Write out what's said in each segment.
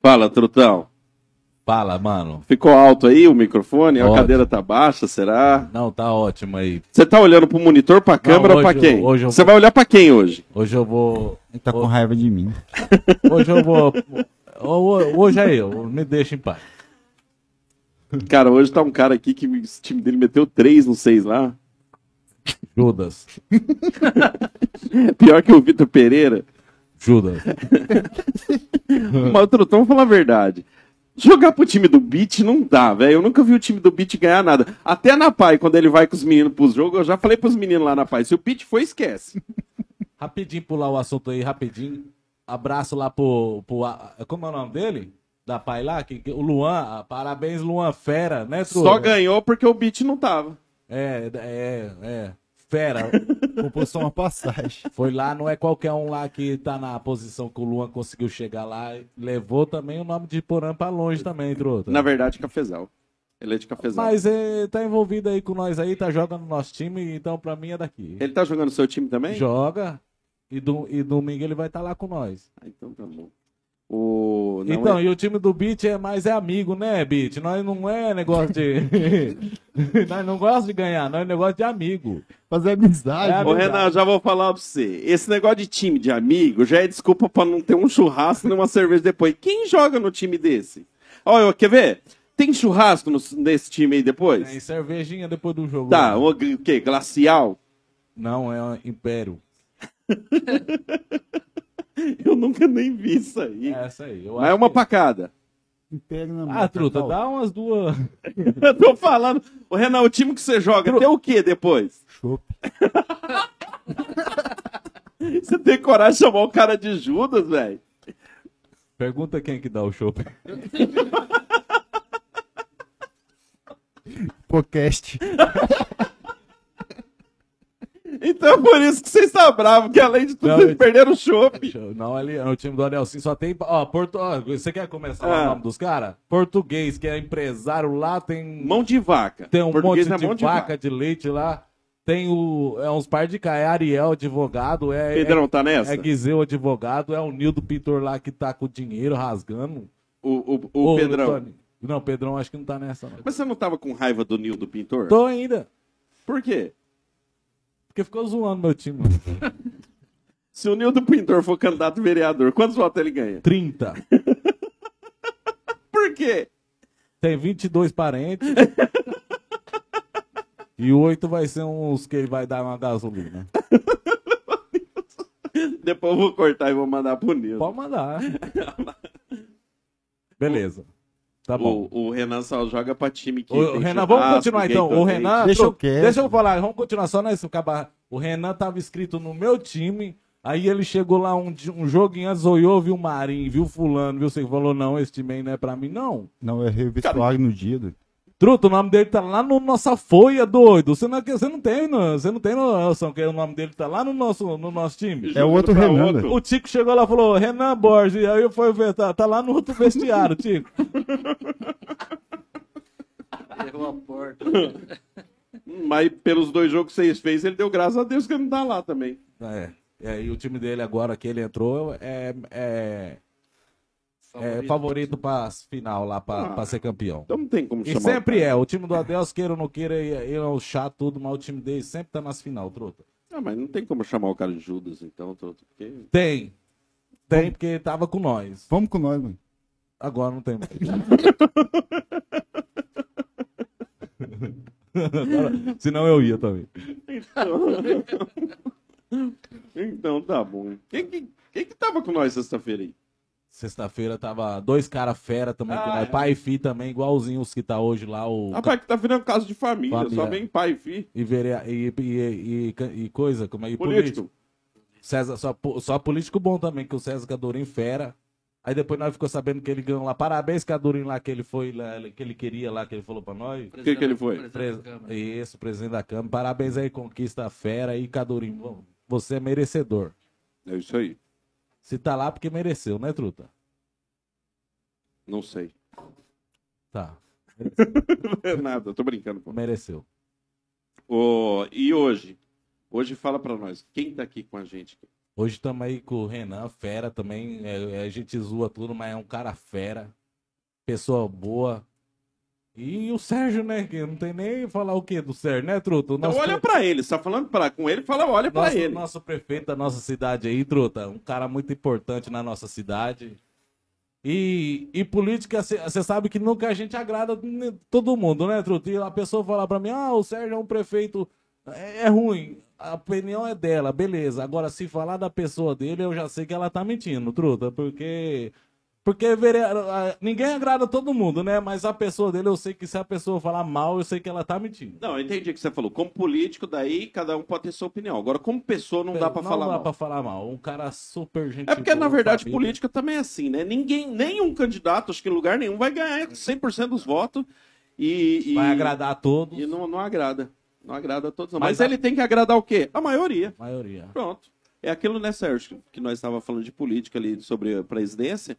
Fala, Trutão. Fala, mano. Ficou alto aí o microfone? A Ótimo. cadeira tá baixa, será? Não, tá ótimo aí. Você tá olhando pro monitor, pra câmera ou hoje pra quem? Você vou- vai olhar pra quem hoje? Hoje eu vou. Ele tá com raiva de mim. Hoje eu vou. ho- Hoje é eu, me deixa em paz. Cara, hoje tá um cara aqui que o time dele meteu três no seis lá. Judas. Pior que o Vitor Pereira. Judas. Mas, Trutão, vamos falar a verdade. Jogar pro time do Beat não dá, velho. Eu nunca vi o time do Beat ganhar nada. Até na Pai, quando ele vai com os meninos pros jogos, eu já falei pros meninos lá na Pai. Se o Beat for, esquece. Rapidinho pular o assunto aí, rapidinho. Abraço lá pro. pro como é o nome dele? Da pai lá? Que, o Luan. Parabéns, Luan Fera, né, Tru? Só ganhou porque o Beat não tava. É, é, é. Fera. Comprou só uma passagem. Foi lá, não é qualquer um lá que tá na posição que o Luan conseguiu chegar lá. Levou também o nome de Porã pra longe também, Truta. Na verdade, Cafezal. Ele é de Cafezal. Mas é, tá envolvido aí com nós aí, tá jogando no nosso time, então pra mim é daqui. Ele tá jogando no seu time também? Joga e, do, e domingo ele vai estar lá com nós. Ah, então tá bom. O... não, então, é- e o time do Beat é mais é amigo, né, Beat? Nós não é negócio de. nós não gostamos de ganhar, nós é negócio de amigo. Fazer amizade. É, Ô, Renan, já vou falar pra você. Esse negócio de time de amigo já é desculpa pra não ter um churrasco nem uma cerveja depois. Quem joga no time desse? Olha, quer ver? Tem churrasco no- nesse time aí depois? Tem cervejinha depois do jogo. Tá, né? o o quê? Glacial? Não, é um Império. Eu nunca nem vi isso aí. É essa aí. Eu Mas é uma que- pacada. Pega na Ah, truta, dá umas duas. Eu tô falando. Ô, Renan, o time que você joga tem o quê depois? Chopp. Você tem coragem de chamar o cara de Judas, velho? Pergunta quem que dá o chopp. Podcast. Então é por isso que vocês estão bravos, que além de tudo, Não, eu- perderam o chopp. Não, ali, o time do Anelcinho só tem. Ó, Porto... ó, você quer começar Ah. o nome dos caras? Português, que é empresário lá, tem. Mão de vaca. Tem um Português monte é de, vaca, de leite lá. Tem o. É uns par de cá. É Ariel, advogado. É, Pedrão, é, tá nessa? é Guizeu, advogado. É o Nildo Pintor lá que tá com o dinheiro rasgando. O, o, o Ô, Pedrão. Tony. Não, Pedrão acho que não tá nessa, não. Mas você não tava com raiva do Nil do Pintor? Tô ainda. Por quê? Porque ficou zoando meu time. Se o Nil do Pintor for candidato vereador, quantos votos ele ganha? 30. Por quê? Tem 22 parentes. e oito vai ser uns que ele vai dar uma gasolina. Depois eu vou cortar e vou mandar pro Nil. Pode mandar. Beleza. Tá bom. O, o Renan só joga pra time que. Tem Renan, vamos continuar então. O. Renan. Deixa eu quieto. Deixa eu falar, vamos continuar só nesse acabar. O Renan tava inscrito no meu time. Aí ele chegou lá um, um joguinho antes, olhou, viu o Marinho, viu fulano, viu você falou, não, esse time aí não é pra mim, não. Não, eu errei o vestuário no dia. doido. Truto, o nome dele tá lá no nossa folha, doido. Você não, é você não tem, no- você não tem noção que o nome dele tá lá no nosso, no nosso time. É o outro Renan. outro. O Tico chegou lá e falou, Renan Borges, aí eu fui ver, tá, tá lá no outro vestiário, Tico. Errou a porta. Mas pelos dois jogos que vocês fez, ele deu graças a Deus que ele não tá lá também. É, e aí o time dele agora que ele entrou é, é, é favorito pra final lá, pra, Ah. pra ser campeão. Então não tem como E chamar. o sempre cara. é, o time do Adeus, queira ou não queira, ele é o chato tudo, mas o time dele sempre tá nas final, truta. Ah, mas não tem como chamar o cara de Judas, então. tô- Porque... Tem. Tem, porque ele tava com nós. Vamos com nós, mano. Agora não tem mais. Agora, senão eu ia também. Então tá bom. Quem que, quem que tava com nós sexta-feira aí? Sexta-feira tava dois caras fera também com Ah, nós. é. Pai e filho também, igualzinho os que tá hoje lá. O Rapaz, que tá virando caso de família, Família. só vem pai e filho. e, verea... e, e, e- e coisa, como é? E Político. político. César, só, só político bom também, que o César Cadorim fera. Aí depois nós ficou sabendo que ele ganhou lá. Parabéns, Cadorim, lá que ele foi, lá, que ele queria lá, que ele falou pra nós. que que ele foi? Presidente da Pres... Isso, presidente da Câmara. Parabéns aí, conquista fera aí, Cadorim. Bom, Você é merecedor. É isso aí. Se tá lá porque mereceu, né, Truta? Não sei. Tá, Não é nada, tô brincando. Pô. mereceu. Ô, e hoje? Hoje fala pra nós, quem tá aqui com a gente? Hoje estamos aí com o Renan, fera também. é, é, a gente zoa tudo, mas é um cara fera. Pessoa boa. E o Sérgio, né? Que não tem nem falar o que do Sérgio, né, Truto? O Então olha pra ele, você tá falando pra, com ele, fala, olha pra nosso, ele. nosso prefeito da nossa cidade aí, Truta. Um cara muito importante na nossa cidade. E, e política, você sabe que nunca a gente agrada todo mundo, né, Truta? E a pessoa falar pra mim, ah, o Sérgio é um prefeito. É, é ruim. A opinião é dela, beleza. Agora, se falar da pessoa dele, eu já sei que ela tá mentindo, Truta. Porque. Porque ninguém agrada todo mundo, né? Mas a pessoa dele, eu sei que se a pessoa falar mal, eu sei que ela tá mentindo. Não, eu entendi o que você falou. Como político, daí cada um pode ter sua opinião. Agora, como pessoa, não dá pra falar Não dá mal. pra falar mal. Um cara super gente É porque, na verdade, família. política também é assim, né? Ninguém, nenhum candidato, acho que em lugar nenhum, vai ganhar 100% dos votos e, e, Vai agradar a todos. e não, não agrada. Não agrada a todos. não. Mas Mas, a- ele tem que agradar o quê? A maioria. A maioria. Pronto. É aquilo, né, Sérgio, que nós estávamos falando de política ali, sobre a presidência.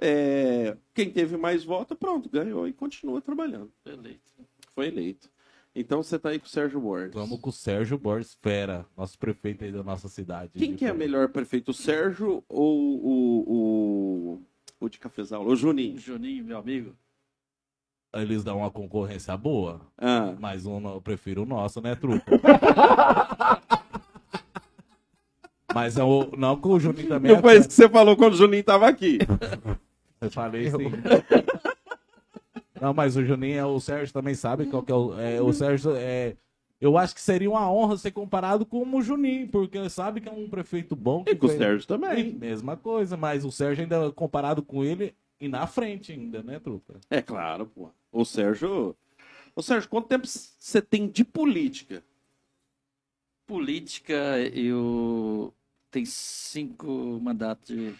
É, Quem teve mais votos, pronto, ganhou e continua trabalhando. Eleito. Foi eleito. Então você tá aí com o Sérgio Borges. Vamos com o Sérgio Borges Fera, nosso prefeito aí da nossa cidade. Quem que é melhor prefeito, o Sérgio ou o, o, o de Cafezal? O Juninho? Juninho, meu amigo. Eles dão uma concorrência boa, Ah, mas um, eu prefiro o nosso, né, truco? mas é o, não que o Juninho também não é foi isso que você falou quando o Juninho tava aqui. Eu falei sim. Não, mas o Juninho, é- o Sérgio também sabe qual que é o. é, o Sérgio é. Eu acho que seria uma honra ser comparado com o Juninho, porque sabe que é um prefeito bom. Que E com o Sérgio também. Mesma coisa, mas o Sérgio ainda comparado com ele e na frente ainda, né, truta? É claro, pô. O Sérgio. Ô Sérgio, quanto tempo você tem de política? Política, eu tenho cinco mandatos de,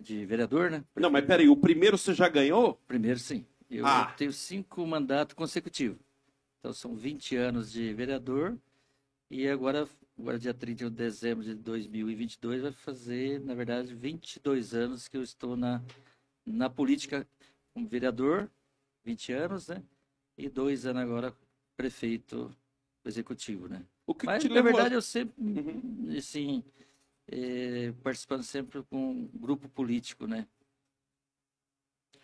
de vereador, né? Não, mas peraí, o primeiro você já ganhou? Primeiro, sim. Eu Ah. tenho cinco mandatos consecutivos. Então, são 20 anos de vereador. E agora, agora dia 31 de dezembro de 2022, vai fazer, na verdade, 22 anos que eu estou na, na política como vereador. 20 anos, né? E dois anos agora prefeito executivo, né? O que, que Mas, te na levou? verdade, eu sempre, Uhum. assim, eh, participando sempre com um grupo político, né?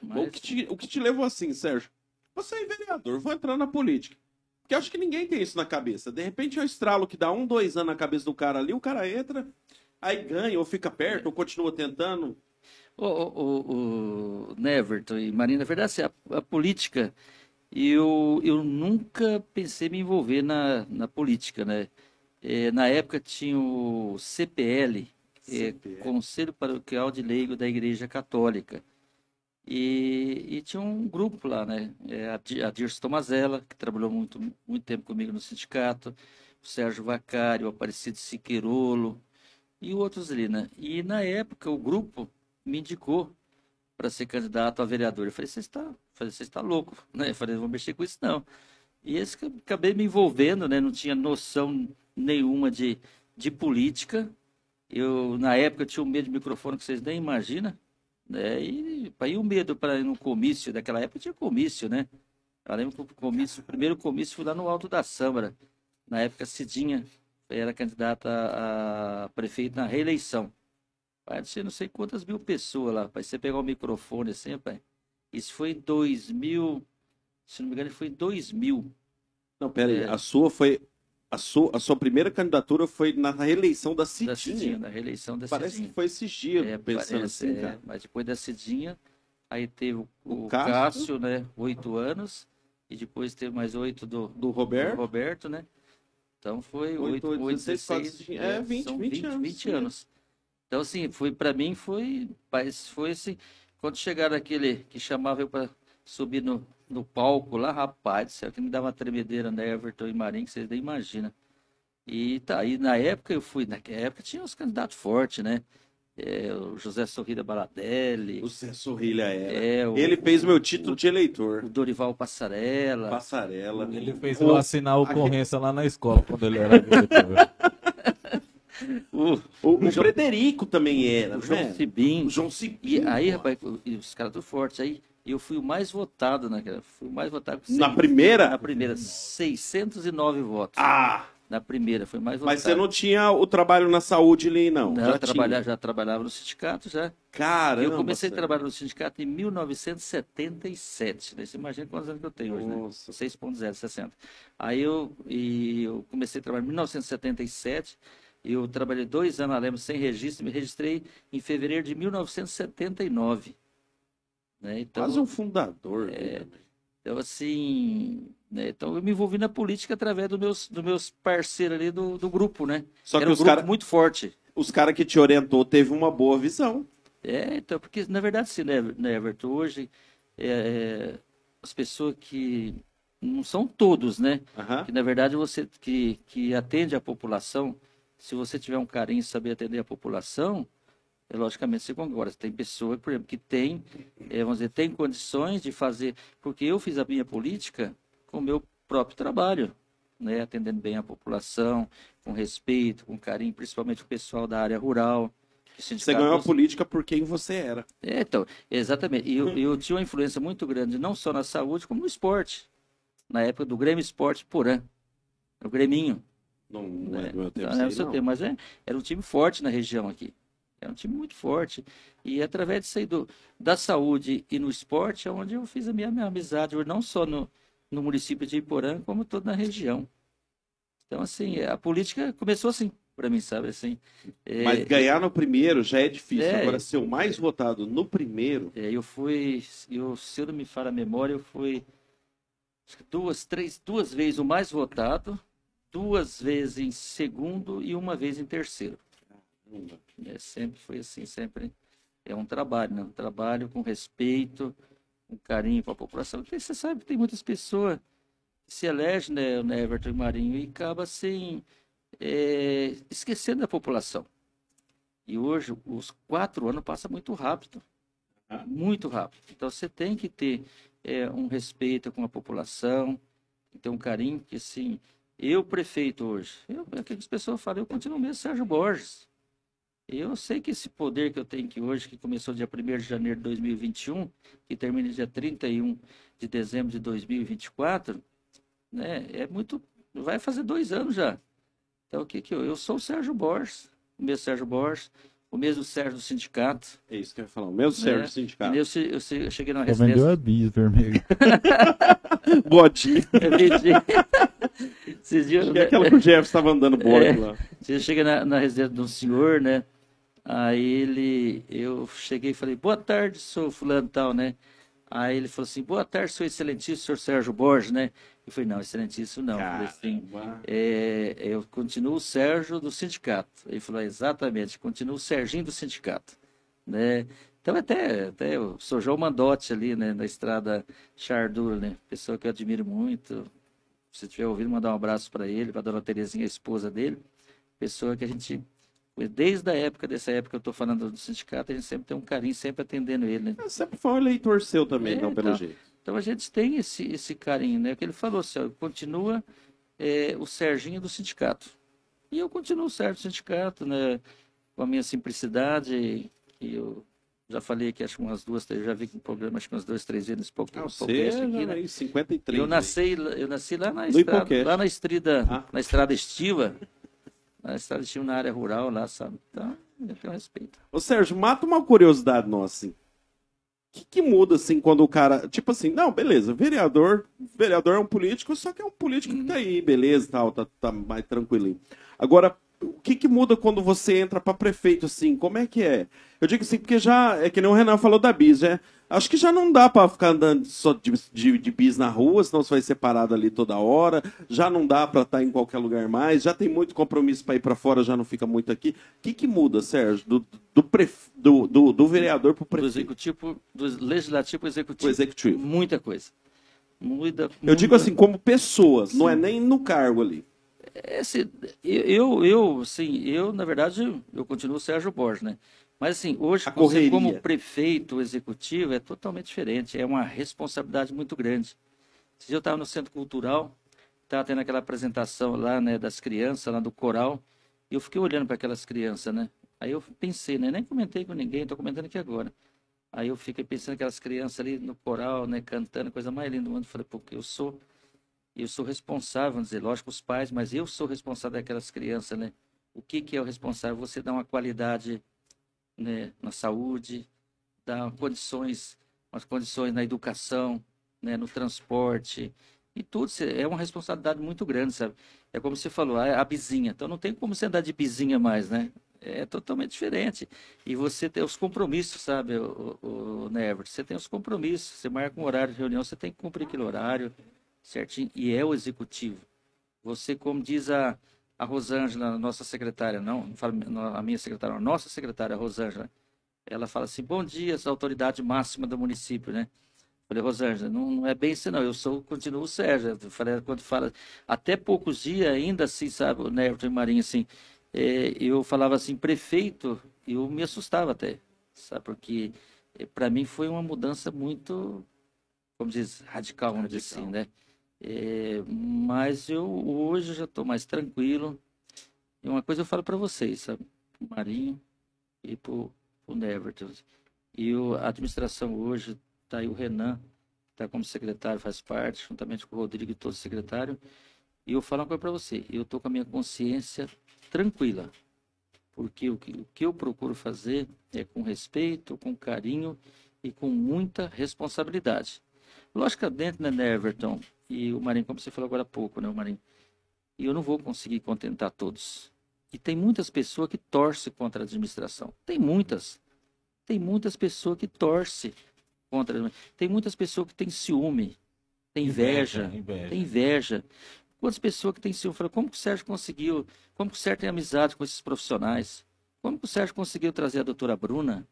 O, Mas- que te, o que te levou assim, Sérgio? Você é vereador, vou entrar na política. Porque acho que ninguém tem isso na cabeça. De repente é o estralo que dá um, dois anos na cabeça do cara ali, o cara entra, aí ganha, ou fica perto, ou continua tentando. O, o, o, o Neverton e Marina, na verdade, assim, a, a política, eu, eu nunca pensei me envolver na, na política, né? Eh, na época tinha o CPL, eh, CPL. Conselho Paroquial de Leigo da Igreja Católica. E, e tinha um grupo lá, né? É, a Di- a Dirce Tomazella, que trabalhou muito, muito tempo comigo no sindicato, o Sérgio Vacari, o Aparecido Siqueirolo e outros ali, né? E na época o grupo me indicou para ser candidato a vereador. Eu falei, você está, você está louco, né? Eu falei, não vou mexer com isso não. E esse acabei me envolvendo, né? Não tinha noção nenhuma de, de política. Eu, na época, tinha um medo de microfone que vocês nem imaginam. Né? E, e o medo para ir no comício, daquela época tinha comício, né? Eu lembro que o comício, o primeiro comício foi lá no Alto da Sâmara. Na época, Cidinha era candidata a, a prefeito na reeleição. Não sei, não sei quantas mil pessoas lá. Pai, você pegar o microfone assim, pai. Isso foi em 2000, se não me engano, foi em 2000. Não, pera aí, É. a sua foi. A sua, a sua primeira candidatura foi na reeleição da Da Cidinha. Cidinha, da reeleição da Parece Cidinha. que foi esses dias, É, pensando parece, assim, é. Mas depois da Cidinha, aí teve o, O o Cássio. Cássio, né? Oito anos. E depois teve mais oito do, Do Roberto. do Roberto, né? Então foi Oito, oito, oito, oito, 16, quase 16, Cidinha. É, 20, são 20 anos, 20 sim. anos. Então, assim, foi para mim foi, mas foi assim, quando chegaram aquele que chamava eu para subir no, no palco lá, rapaz, do céu, que me dava uma tremedeira, né, Everton e Marinho, que vocês nem imaginam. E tá aí, na época eu fui, naquela época tinha uns candidatos fortes, né? É, o José Sorrida Baladelli, O Zé Sorrilha era. é, o, Ele fez meu título de eleitor. o Dorival Passarela. Passarela. Ele fez O- eu assinar a ocorrência lá na escola quando ele era diretor. O, O, o Frederico também era, o João né? Cibim. O João E Cipinho. aí, rapaz, e os caras tudo fortes. Aí eu fui o mais votado naquela. Fui o mais votado. com Na primeira? Na primeira, 609 votos. Ah! Na primeira, foi mais Mas votado. você não tinha o trabalho na saúde ali, não. Não, já trabalhava, já trabalhava no sindicato, já. Caramba. eu comecei a Sérgio. trabalhar no sindicato em 1977. Né? Você imagina quantos anos que eu tenho hoje, né? Nossa. 6.060. Aí eu, e eu comecei a trabalhar em 1977. Eu trabalhei dois anos na Lemos sem registro. Me registrei em fevereiro de 1979. Né? Então, Quase um fundador. né? então, assim... né? Então, eu me envolvi na política através dos meus, dos meus parceiros ali do, do grupo, né? Só que Era um os grupo caras muito forte. os cara que te orientou teve uma boa visão. É, então, porque na verdade, sim, né, né, Everton, hoje é, é, as pessoas que não são todos, né? Aham. Que na verdade você que, que atende a população, se você tiver um carinho e saber atender a população, é, logicamente você concorda. Tem pessoa, por exemplo, que tem, é, vamos dizer, tem condições de fazer, porque eu fiz a minha política com o meu próprio trabalho, né? Atendendo bem a população, com respeito, com carinho, principalmente o pessoal da área rural. Você ganhou a política por quem você era. é, então, exatamente. E eu, eu tinha uma influência muito grande, não só na saúde, como no esporte. Na época do Grêmio Esporte Porã. O Greminho. Não, não é né? do meu tempo. Não, não é o isso seu não. tempo, mas é, era um time forte na região aqui. Era um time muito forte. E através disso aí do, da saúde e no esporte é onde eu fiz a minha, minha amizade, não só no, no município de Iporã, como toda na região. Então, assim, a política começou assim, para mim, sabe? Assim, é, Mas ganhar no primeiro já é difícil. É. Agora, ser o mais votado no primeiro. É, eu fui, eu, se eu não me falha a memória, eu fui duas, três, duas vezes o mais votado, duas vezes em segundo e uma vez em terceiro. É, sempre foi assim, sempre é um trabalho, né? Um trabalho com respeito, com carinho para a população. Porque você sabe que tem muitas pessoas que se elegem, né, né, Everton e Marinho, e acaba assim, é, esquecendo da população. E hoje, os quatro anos passam muito rápido. Muito rápido. Então, você tem que ter é, um respeito com a população, ter um carinho, que assim, eu, prefeito hoje, eu, é que as pessoas falam, eu continuo mesmo Sérgio Borges. Eu sei que esse poder que eu tenho aqui hoje, que começou dia 1 de janeiro de 2021, que termina dia 31 de dezembro de 2024, né, é muito. Vai fazer dois anos já. Então, o que que eu. Eu sou o Sérgio Borges, o mesmo Sérgio Borges, o mesmo Sérgio do sindicato. É isso que eu ia falar. O meu Sérgio É. sindicato. Eu, eu, eu cheguei numa Só vendeu residência. a bis vermelho. Bote. Eu vendi. Esses dias, Que é aquela que o Jeff estava andando bote É. lá. Você chega na, na residência de um senhor, né? Aí ele, eu cheguei e falei, boa tarde, sou fulano tal, né? Aí ele falou assim, boa tarde, sou excelentíssimo senhor Sérgio Borges, né? Eu falei, não, excelentíssimo não. Eu falei assim, é, eu continuo o Sérgio do sindicato. Ele falou, exatamente, continuo o Serginho do sindicato, né? Então até, até o sou João Mandotti ali, né, na estrada Chardura, né? Pessoa que eu admiro muito. Se estiver ouvindo, mandar um abraço para ele, para dona Terezinha, a esposa dele. Pessoa que a gente, desde a época, dessa época que eu estou falando do sindicato, a gente sempre tem um carinho, sempre atendendo ele, né? Você sempre foi um eleitor seu também, É, então, pelo então. jeito. Então a gente tem esse, esse carinho, né? Que ele falou assim, ó, continua é, o Serginho do sindicato. E eu continuo o Sérgio do sindicato, né? Com a minha simplicidade, que eu já falei aqui, acho que umas duas, três, já vi no programa, acho que umas duas, três vezes, pouco, Ah, um você aqui, né? veio 53. Eu aí. nasci, eu nasci lá na No estrada, lá na estrada, Ah. na estrada estiva, estiva na área rural lá, sabe? Então, eu tenho respeito. Ô, Sérgio, mata uma curiosidade nossa, assim. O que, que muda, assim, quando o cara. Tipo assim, não, beleza, vereador. Vereador é um político, só que é um político que tá aí, beleza, tal, tá, tá mais tranquilinho. Agora, o que, que muda quando você entra pra prefeito, assim? Como é que é? Eu digo assim, porque já. É que nem o Renan falou da bis, é. Acho que já não dá pra ficar andando só de, de, de bis na rua, senão você vai ser parado ali toda hora. Já não dá pra estar em qualquer lugar mais. Já tem muito compromisso pra ir pra fora, já não fica muito aqui. O que, que muda, Sérgio, do, do, pref- do, do, do vereador pro Do prefeito? executivo, do legislativo para executivo. executivo. Muita coisa. Muita, Eu digo assim, como pessoas, não é nem no cargo ali. Esse, eu, eu, assim, eu, na verdade, eu continuo Sérgio Borges, né? Mas, assim, hoje, você como prefeito executivo, é totalmente diferente. É uma responsabilidade muito grande. Esse dia eu estava no Centro Cultural, estava tendo aquela apresentação lá, né, das crianças, lá do coral, e eu fiquei olhando para aquelas crianças, né? Aí eu pensei, né? Nem comentei com ninguém, estou comentando aqui agora. Aí eu fiquei pensando aquelas crianças ali no coral, né, cantando, coisa mais linda do mundo. Falei, porque eu sou Eu sou responsável, vamos dizer, lógico, os pais, mas eu sou responsável daquelas crianças, né? O que, que é o responsável? Você dá uma qualidade né, na saúde, dá condições, umas condições na educação, né, no transporte, e tudo. É uma responsabilidade muito grande, sabe? É como você falou, a, a. Então não tem como você andar de bizinha mais, né? É totalmente diferente. E você tem os compromissos, sabe, o, o, o Never? Você tem os compromissos. Você marca um horário de reunião, você tem que cumprir aquele horário certinho. E é o executivo. Você, como diz a, a Rosângela, nossa secretária, não, não falo a minha secretária, não, nossa secretária, a Rosângela, ela fala assim: bom dia, essa autoridade máxima do município, né? Falei, Rosângela, não, não é bem assim, não. Eu sou, continuo o Sérgio. Eu falei, quando fala, até poucos dias, ainda assim, sabe, o Neverton e Marinho, assim, é, eu falava assim, prefeito, eu me assustava até, sabe, porque para mim foi uma mudança muito, como diz, radical, vamos dizer assim, né? É, mas eu hoje já estou mais tranquilo. E uma coisa eu falo para vocês, sabe? Pro Marinho e pro, pro Neverton. E o, a administração hoje, tá aí o Renan, que está como secretário, faz parte, juntamente com o Rodrigo e todos os secretários. E eu falo uma coisa para você, eu estou com a minha consciência tranquila. Porque o que, o que eu procuro fazer é com respeito, com carinho e com muita responsabilidade. Logicamente, né, né, Everton? E o Marinho, como você falou agora há pouco, né, o Marinho? E eu não vou conseguir contentar todos. E tem muitas pessoas que torcem contra a administração. Tem muitas. Tem muitas pessoas que torcem contra. Tem muitas pessoas que têm ciúme, tem inveja, inveja. tem inveja. Quantas pessoas que têm ciúme? Falam, como que o Sérgio conseguiu? Como que o Sérgio tem amizade com esses profissionais? Como que o Sérgio conseguiu trazer a doutora Bruna?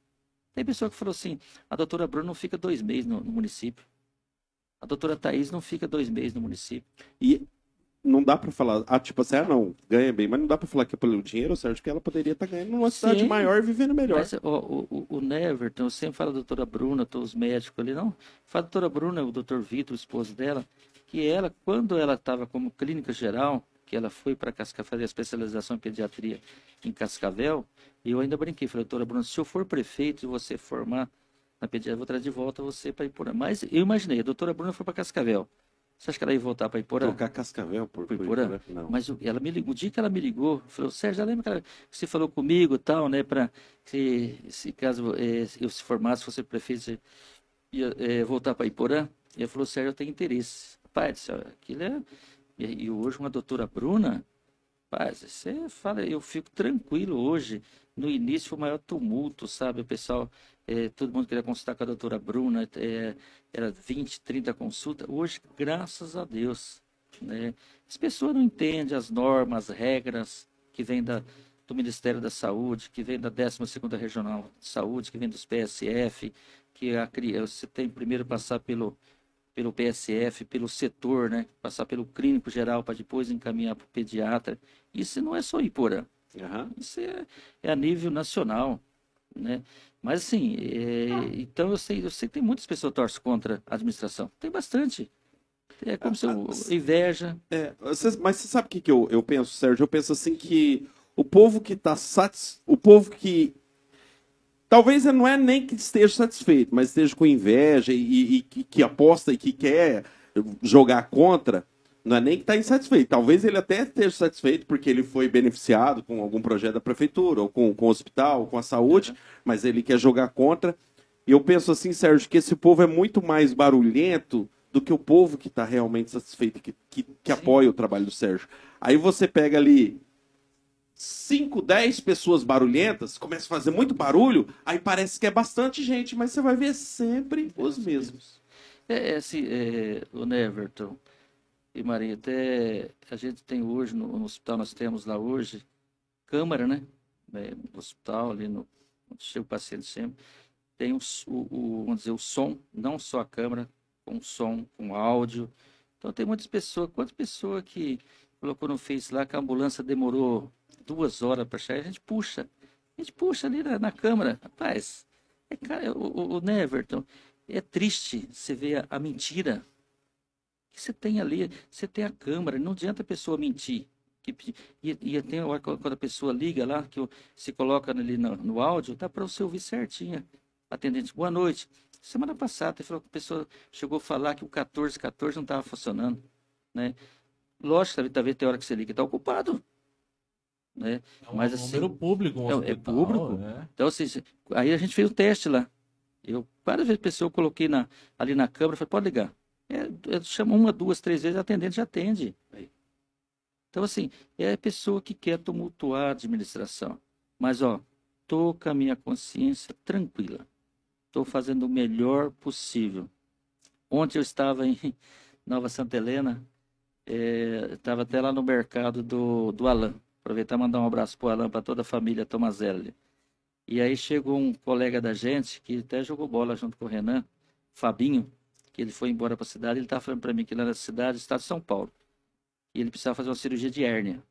Tem pessoa que falou assim, a doutora Bruna não fica dois meses no, no município. A doutora Thaís não fica dois meses no município. E não dá pra falar, ah, tipo assim, ah, não, ganha bem, mas não dá pra falar que é pelo dinheiro, Sérgio, que ela poderia estar ganhando numa cidade Sim. maior e vivendo melhor. Mas ó, o, o, o Neverton, eu sempre falo da doutora Bruna, todos os médicos ali, não. Fala da doutora Bruna, o doutor Vitor, o esposo dela, que ela, quando ela estava como clínica geral, que ela foi para Cascavel fazer a especialização em pediatria em Cascavel, eu ainda brinquei, falei, doutora Bruna, se eu for prefeito e você formar na pediatria, eu vou trazer de volta você para Iporã. Mas eu imaginei, a doutora Bruna foi para Cascavel. Você acha que ela ia voltar para Iporã? Trocar Cascavel por, Por? Iporã? Não. Mas o- ela me ligou, o dia que ela me ligou, falou, Sérgio, já lembra que, ela- que você falou comigo e tal, né, para se, se caso eh, eu se formasse, fosse prefeito, você ia eh, voltar para Iporã? E ela falou, Sérgio, eu tenho interesse. Pai céu, aquilo é... E, e hoje uma doutora Bruna, pai, você fala, eu fico tranquilo hoje. No início foi o maior tumulto, sabe? O pessoal, eh, todo mundo queria consultar com a doutora Bruna, eh, era 20, 30 consultas. Hoje, graças a Deus, né? As pessoas não entendem as normas, as regras que vêm da, do Ministério da Saúde, que vem da 12ª Regional de Saúde, que vem dos PSF, que a, você tem primeiro passar pelo, pelo PSF, pelo setor, né? Passar pelo clínico geral para depois encaminhar para o pediatra. Isso não é só Iporã. Aham. Isso é, é a nível nacional, né? Mas assim, é, então eu sei, eu sei que tem muitas pessoas que torcem contra a administração. Tem bastante. É como se eu, inveja. É, mas você sabe o que, que eu, eu penso, Sérgio? Eu penso assim que o povo que tá satis... O povo que. Talvez não é nem que esteja satisfeito, mas esteja com inveja e, e que, que aposta e que quer jogar contra, não é nem que está insatisfeito. Talvez ele até esteja satisfeito porque ele foi beneficiado com algum projeto da prefeitura, ou com, com o hospital, ou com a saúde, mas ele quer jogar contra. E eu penso assim, Sérgio, que esse povo é muito mais barulhento do que o povo que está realmente satisfeito, que, que, que apoia o trabalho do Sérgio. Aí você pega ali 5, 10 pessoas barulhentas, começa a fazer muito barulho, aí parece que é bastante gente, mas você vai ver sempre os mesmos. É, é assim, é, o Neverton e Maria, até a gente tem hoje no, hospital, nós temos lá hoje câmara, né? É, no hospital, ali no, onde chega o paciente sempre, tem o, o, vamos dizer, o som, não só a câmera, com som, com áudio. Então tem muitas pessoas, quantas pessoas que colocou no Face lá que a ambulância demorou duas horas para chegar, a gente puxa, a gente puxa ali na, na câmera. Rapaz, é, cara, o, o, o Neverton, é triste você ver a, a mentira que você tem ali, você tem a câmera, não adianta a pessoa mentir. Que, e, e tem a hora que- quando a pessoa liga lá, que se coloca ali no, no áudio, dá para você ouvir certinho. Atendente, boa noite. Semana passada, ele falou que a pessoa chegou a falar que o 1414 não estava funcionando. né? Lógico, talvez, talvez tem hora que você liga e está ocupado. Né? É um Mas, assim, número público, um é- é hospital, público. né? Então, assim, aí a gente fez o teste lá. Eu, várias vezes, pessoa, eu coloquei na, ali na câmera, falei, pode ligar. É, eu chamo uma, duas, três vezes, a atendente já atende. Então, assim, é a pessoa que quer tumultuar a administração. Mas, ó, tô com a minha consciência tranquila. Estou fazendo o melhor possível. Ontem eu estava em Nova Santa Helena, estava até lá no mercado do, do Alan. Aproveitar e mandar um abraço para o Alan, para toda a família Tomazelli. E aí chegou um colega da gente, que até jogou bola junto com o Renan, Fabinho, que ele foi embora para a cidade. Ele estava falando para mim que era da cidade, estado de São Paulo. E ele precisava fazer uma cirurgia de hérnia.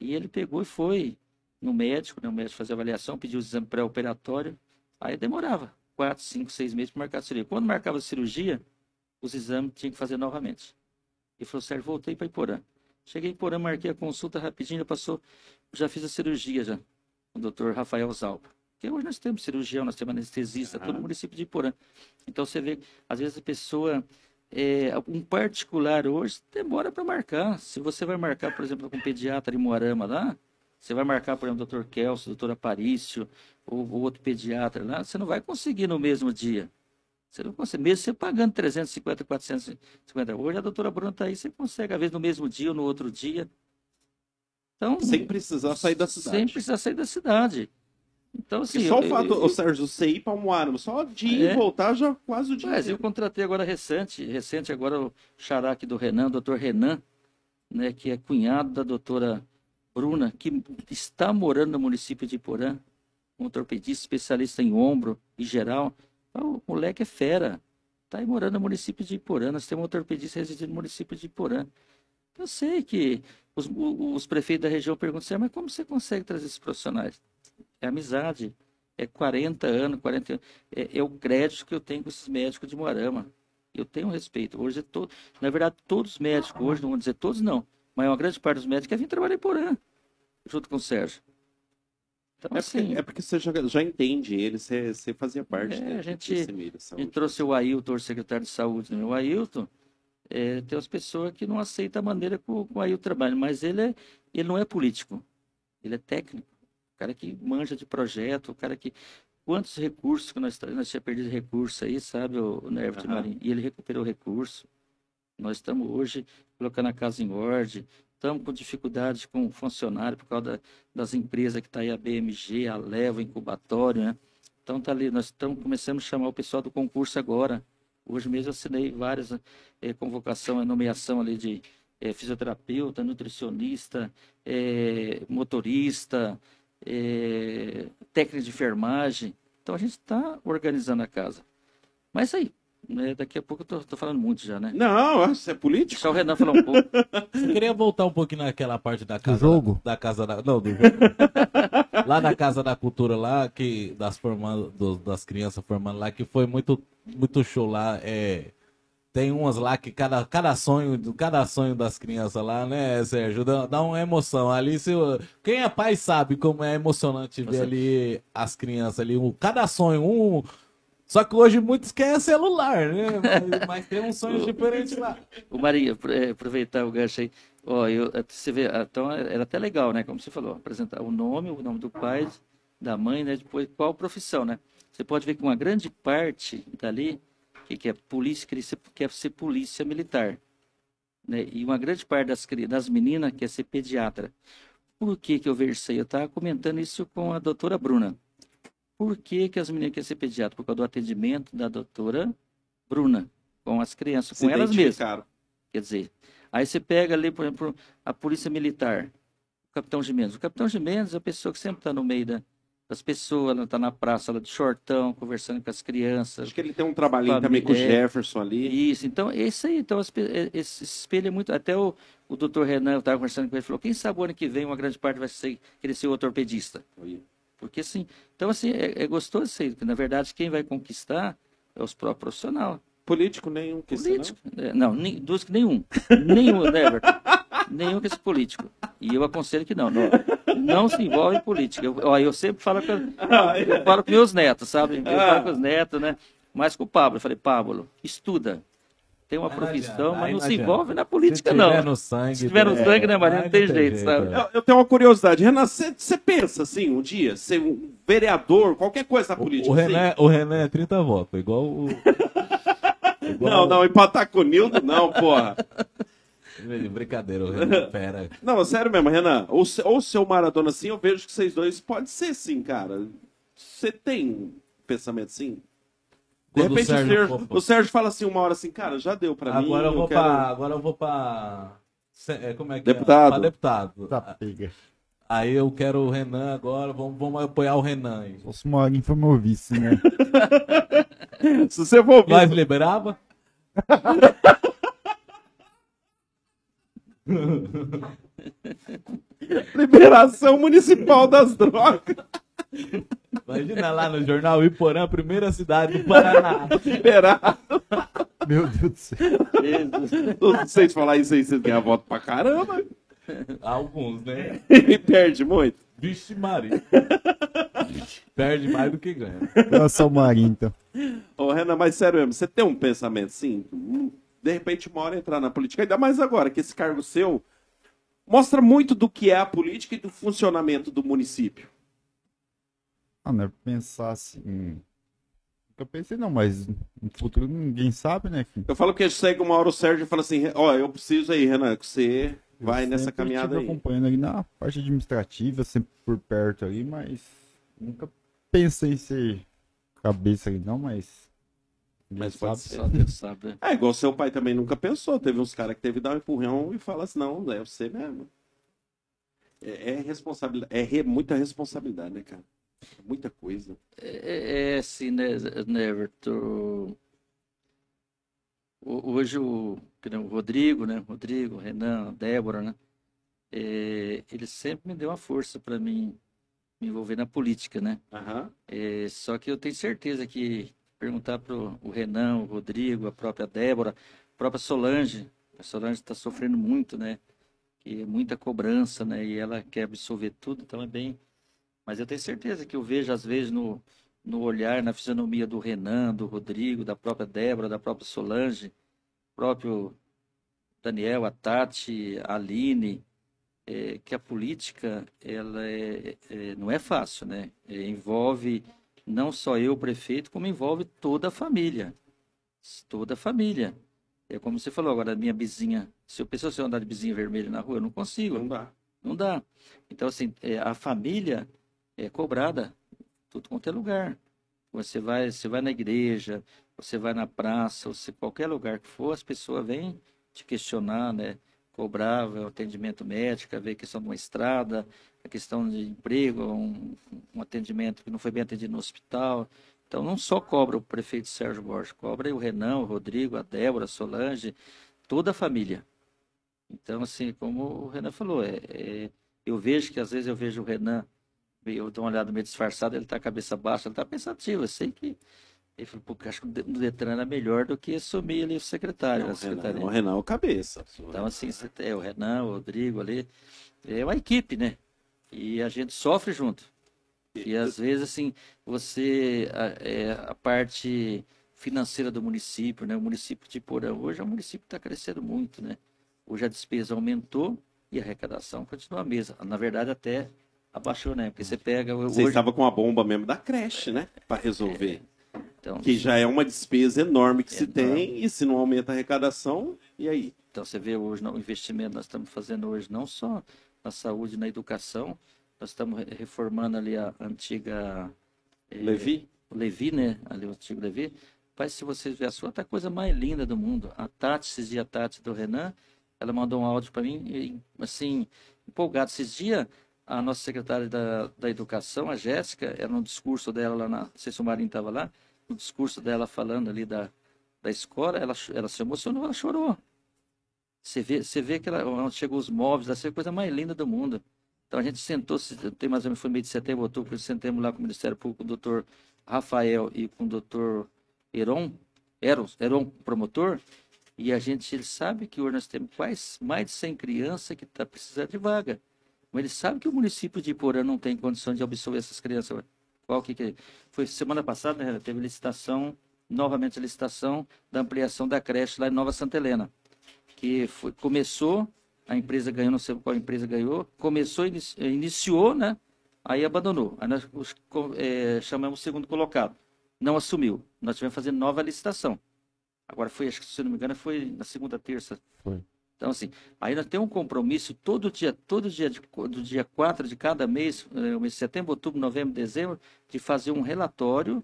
E ele pegou e foi no médico, né? o médico fazia avaliação, pediu o exame pré-operatório. Aí demorava quatro, cinco, seis meses para marcar a cirurgia. Quando marcava a cirurgia, os exames tinha que fazer novamente. Ele falou, Sérgio, voltei para Iporã. Cheguei em Iporã, marquei a consulta rapidinho, já passou, já fiz a cirurgia já, com o doutor Rafael Zalba. Porque hoje nós temos cirurgião, nós temos anestesista, todo o município de Iporã. Então você vê, às vezes a pessoa, é, um particular hoje, demora para marcar. Se você vai marcar, por exemplo, com um pediatra em Moarama lá, você vai marcar, por exemplo, o doutor Kelso, o doutor Aparício, ou, ou outro pediatra lá, você não vai conseguir no mesmo dia. Você não consegue, mesmo você pagando 350, 450. Hoje a doutora Bruna está aí, você consegue, às vezes, no mesmo dia ou no outro dia. Então, Sem precisar sair da cidade. Sem precisar sair da cidade. Então, assim. E só eu- o fato, eu- Sérgio, você ir pra Moarama, só de ir É. e voltar já quase o dia Mas eu inteiro. contratei agora recente, recente agora o xará aqui do Renan, o doutor Renan, né, que é cunhado da doutora Bruna, que está morando no município de Iporã, um ortopedista especialista em ombro e geral. Então, o moleque é fera. Está aí morando no município de Iporã. Nós temos um ortopedista residindo no município de Iporã. Eu sei que os, os prefeitos da região perguntam assim, "Ah, mas como você consegue trazer esses profissionais? É amizade. É 40 anos, 40 anos. É, é o crédito que eu tenho com esses médicos de Moarama. Eu tenho respeito. Hoje, é todo, na verdade, todos os médicos, hoje, não vou dizer todos, não, mas uma grande parte dos médicos quer vir trabalhar em Porã, junto com o Sérgio. Então, É assim, porque, é porque você já, já entende ele, você, você fazia parte É, dele, a gente- desse meio a gente trouxe o Ailton, o secretário de saúde. Né? O Ailton, é, tem as pessoas que não aceitam a maneira o, que o Ailton trabalha, mas ele, é, ele não é político, ele é técnico. O cara que manja de projeto, o cara que. Quantos recursos que nós, nós tínhamos perdido recurso aí, sabe, o, o Nervo de Aham. Marinho? E ele recuperou recurso. Nós estamos hoje colocando a casa em ordem, estamos com dificuldade com funcionário por causa da- das empresas que está aí, a BMG, a Leva, o Incubatório, né? Então tá ali, nós estamos começando a chamar o pessoal do concurso agora. Hoje mesmo eu assinei várias eh, convocação, nomeação ali de eh, fisioterapeuta, nutricionista, eh, motorista, eh, técnico de enfermagem. Então a gente está organizando a casa. Mas aí, né, daqui a pouco eu tô, tô falando muito já, né? Não, você é político? Deixa o Renan falar um pouco. Eu queria voltar um pouquinho naquela parte da casa jogo? Da, casa da. Não, do jogo. lá na Casa da Cultura lá, que das formando, do- das crianças formando lá, que foi muito, muito show lá. É, tem umas lá que cada, cada sonho, cada sonho das crianças lá, né, Sérgio? Dá, dá uma emoção. Ali, se, quem é pai sabe como é emocionante ver Você- ali as crianças ali. Um, cada sonho, um. Só que hoje muitos querem celular, né? Mas, mas tem um sonho diferente lá. O Maria, eh, aproveitar o gancho aí. Ó, eu, você vê, então era até legal, né? Como você falou, apresentar o nome, o nome do pai, da mãe, né? Depois qual profissão, né? Você pode ver que uma grande parte dali, que, que é polícia, quer ser, quer ser polícia militar. Né? E uma grande parte das, das meninas quer ser pediatra. Por que, que eu vejo isso aí? Eu estava comentando isso com a doutora Bruna. Por que, que as meninas querem ser pediatra? Por causa do atendimento da doutora Bruna com as crianças, Se com elas mesmas. Quer dizer, aí você pega ali, por exemplo, a Polícia Militar, o Capitão Gimenez. O Capitão Gimenez é a pessoa que sempre está no meio da- das pessoas, ela está na praça ela de shortão, conversando com as crianças. Acho que ele tem um trabalhinho Família- também com o é. Jefferson ali. Isso, então, esse aí, então, as é- esse espelho é muito. Até o, o doutor Renan, eu estava conversando com ele, falou: quem sabe o ano que vem uma grande parte vai ser, querer ser ortopedista. Porque assim, então assim, é, é gostoso isso aí, porque na verdade quem vai conquistar é os próprios profissionais. Político nenhum Político. É, Não, nem, dos que nenhum. Nenhum, né, Everton? Nenhum que esse político. E eu aconselho que não. Não, não se envolve em política. Eu, ó, eu sempre falo com, eu falo com meus netos, sabe? Eu falo com os netos, né? Mas com o Pablo. Eu falei, Pablo, estuda. tem uma não profissão, mas não não se envolve na Se política, tiver não. no sangue. Se tiver no é, sangue, né, Maria? Não aí tem jeito, sabe? Eu, eu tenho uma curiosidade. Renan, você pensa assim, um dia, ser um vereador, qualquer coisa na O, política? o, assim? Renan, o Renan é 30 votos, igual o. igual Não, o- não, empatar com o Nildo, não, porra. Brincadeira, o Renan, pera. Não, sério mesmo, Renan. Ou, se- ou seu Maradona assim, eu vejo que vocês dois pode ser sim, cara. Você tem um pensamento assim? De Quando o repente o Sérgio Sérgio, for- o Sérgio fala assim uma hora assim, cara, já deu pra mim. Agora eu vou quero- pra. Agora eu vou pra. é, Como é que Deputado. é? Pra deputado. Tá pega. Aí eu quero o Renan agora, vamos, vamos apoiar o Renan aí. Só se Morinho foi meu vice, né? Se você for ouvir, Nós liberava? liberação municipal das drogas, Imagina lá no jornal Iporã, primeira cidade do Paraná. liberar. Meu Deus do céu. Não sei te falar isso aí, vocês ganham voto pra caramba. Alguns, né? E perde muito. Vixe Maria. Perde mais do que ganha. Eu sou o Marinho, então. Ô, Renan, mas sério mesmo, você tem um pensamento assim? De repente, uma hora entrar na política, ainda mais agora, que esse cargo seu mostra muito do que é a política e do funcionamento do município. Ah, não é pensar assim. Nunca pensei não, mas no futuro ninguém sabe, né? Eu falo que chega uma hora o Sérgio e fala assim: ó, eu preciso aí, Renan, que você Eu vai nessa caminhada aí. acompanhando ali na parte administrativa, sempre por perto ali, mas nunca pensei em ser cabeça ali não, mas. Mas pode sabe. Só Deus sabe. né? É, igual seu pai também nunca pensou. Teve uns caras que teve que dar um empurrão e fala assim: não, é você mesmo. É, é responsabilidade, é re- muita responsabilidade, né, cara? Muita coisa. É, é assim, né, né, Everton? O- Hoje o, o Rodrigo, né? Rodrigo, Renan, Débora, né? É, ele sempre me deu uma força para mim me envolver na política, né? Aham. É, só que eu tenho certeza que perguntar para o Renan, o Rodrigo, a própria Débora, a própria Solange, a Solange está sofrendo muito, né? Que é muita cobrança, né? E ela quer absorver tudo, então é bem. Mas eu tenho certeza que eu vejo, às vezes, no, no olhar, na fisionomia do Renan, do Rodrigo, da própria Débora, da própria Solange, próprio Daniel, a Tati, a Aline, é, que a política ela é, é- não é fácil, né? É, envolve não só eu, prefeito, como envolve toda a família. Toda a família. É como você falou agora, minha vizinha. Se eu pensou se eu andar de vizinha vermelha na rua, eu não consigo. Não dá. Não dá. Então, assim, é, a família é cobrada tudo quanto é lugar. Você vai, você vai na igreja, você vai na praça, você qualquer lugar que for, as pessoas vêm te questionar, né? Cobrar o atendimento médico, ver a questão de uma estrada, a questão de emprego, um, um atendimento que não foi bem atendido no hospital. Então, não só cobra o prefeito Sérgio Borges, cobra o Renan, o Rodrigo, a Débora, a Solange, toda a família. Então, assim, como o Renan falou, é, é- eu vejo que às vezes eu vejo o Renan, eu dou uma olhada meio disfarçado, ele está cabeça baixa, ele está pensativo. Eu sei que. Ele falou, pô, acho que o Detran era melhor do que assumir ali o secretário. Não, o Renan, o Renan é o cabeça. Então, assim, você tem é, o Renan, o Rodrigo ali, é uma equipe, né? E a gente sofre junto. E às vezes, assim, você, a, é, a parte financeira do município, né? O município de Porã hoje é um município que está crescendo muito, né? Hoje a despesa aumentou e a arrecadação continua a mesma. Na verdade, até abaixou, né? Porque você pega Você hoje... estava com a bomba mesmo da creche, né? Pra resolver. Então, Que já é uma despesa enorme que se Enorme. tem, e se não aumenta a arrecadação, e aí? Então, você vê hoje o investimento nós estamos fazendo hoje não só na saúde, na educação, nós estamos re- reformando ali a antiga eh, Levi? o Levi, né? Ali o antigo Levi. Mas se vocês verem a sua, tá a coisa mais linda do mundo. A Tati, esses dias, a Tati do Renan, ela mandou um áudio para mim, e, assim, empolgado. Esses dias, a nossa secretária da, da Educação, a Jéssica, era no discurso dela lá na. Não sei se o Marinho estava lá, no discurso dela falando ali da, da escola, ela, ela se emocionou, ela chorou. Você vê, você vê que ela, onde chegou os móveis, essa é a coisa mais linda do mundo. Então a gente sentou, se- tem mais ou menos, foi meio de setembro, outubro, sentamos lá com o Ministério Público, com o doutor Rafael e com o doutor Heron, Heron, Heron promotor, e a gente, ele sabe que hoje nós temos quase mais de 100 crianças que estão precisando de vaga. Mas ele sabe que o município de Iporã não tem condição de absorver essas crianças. Qual que, que é? Foi semana passada, né, teve licitação novamente licitação da ampliação da creche lá em Nova Santa Helena, que foi, começou, a empresa ganhou, não sei qual empresa ganhou, começou, inici- iniciou, né? Aí abandonou. Aí nós os eh, chamamos o segundo colocado. Não assumiu. Nós tivemos que fazer nova licitação. Agora foi, acho que se não me engano, foi na segunda, terça. Foi. Então, assim, aí nós temos um compromisso todo dia, todo dia, de, do dia 4 de cada mês, eh, o mês de setembro, outubro, novembro, dezembro, de fazer um relatório,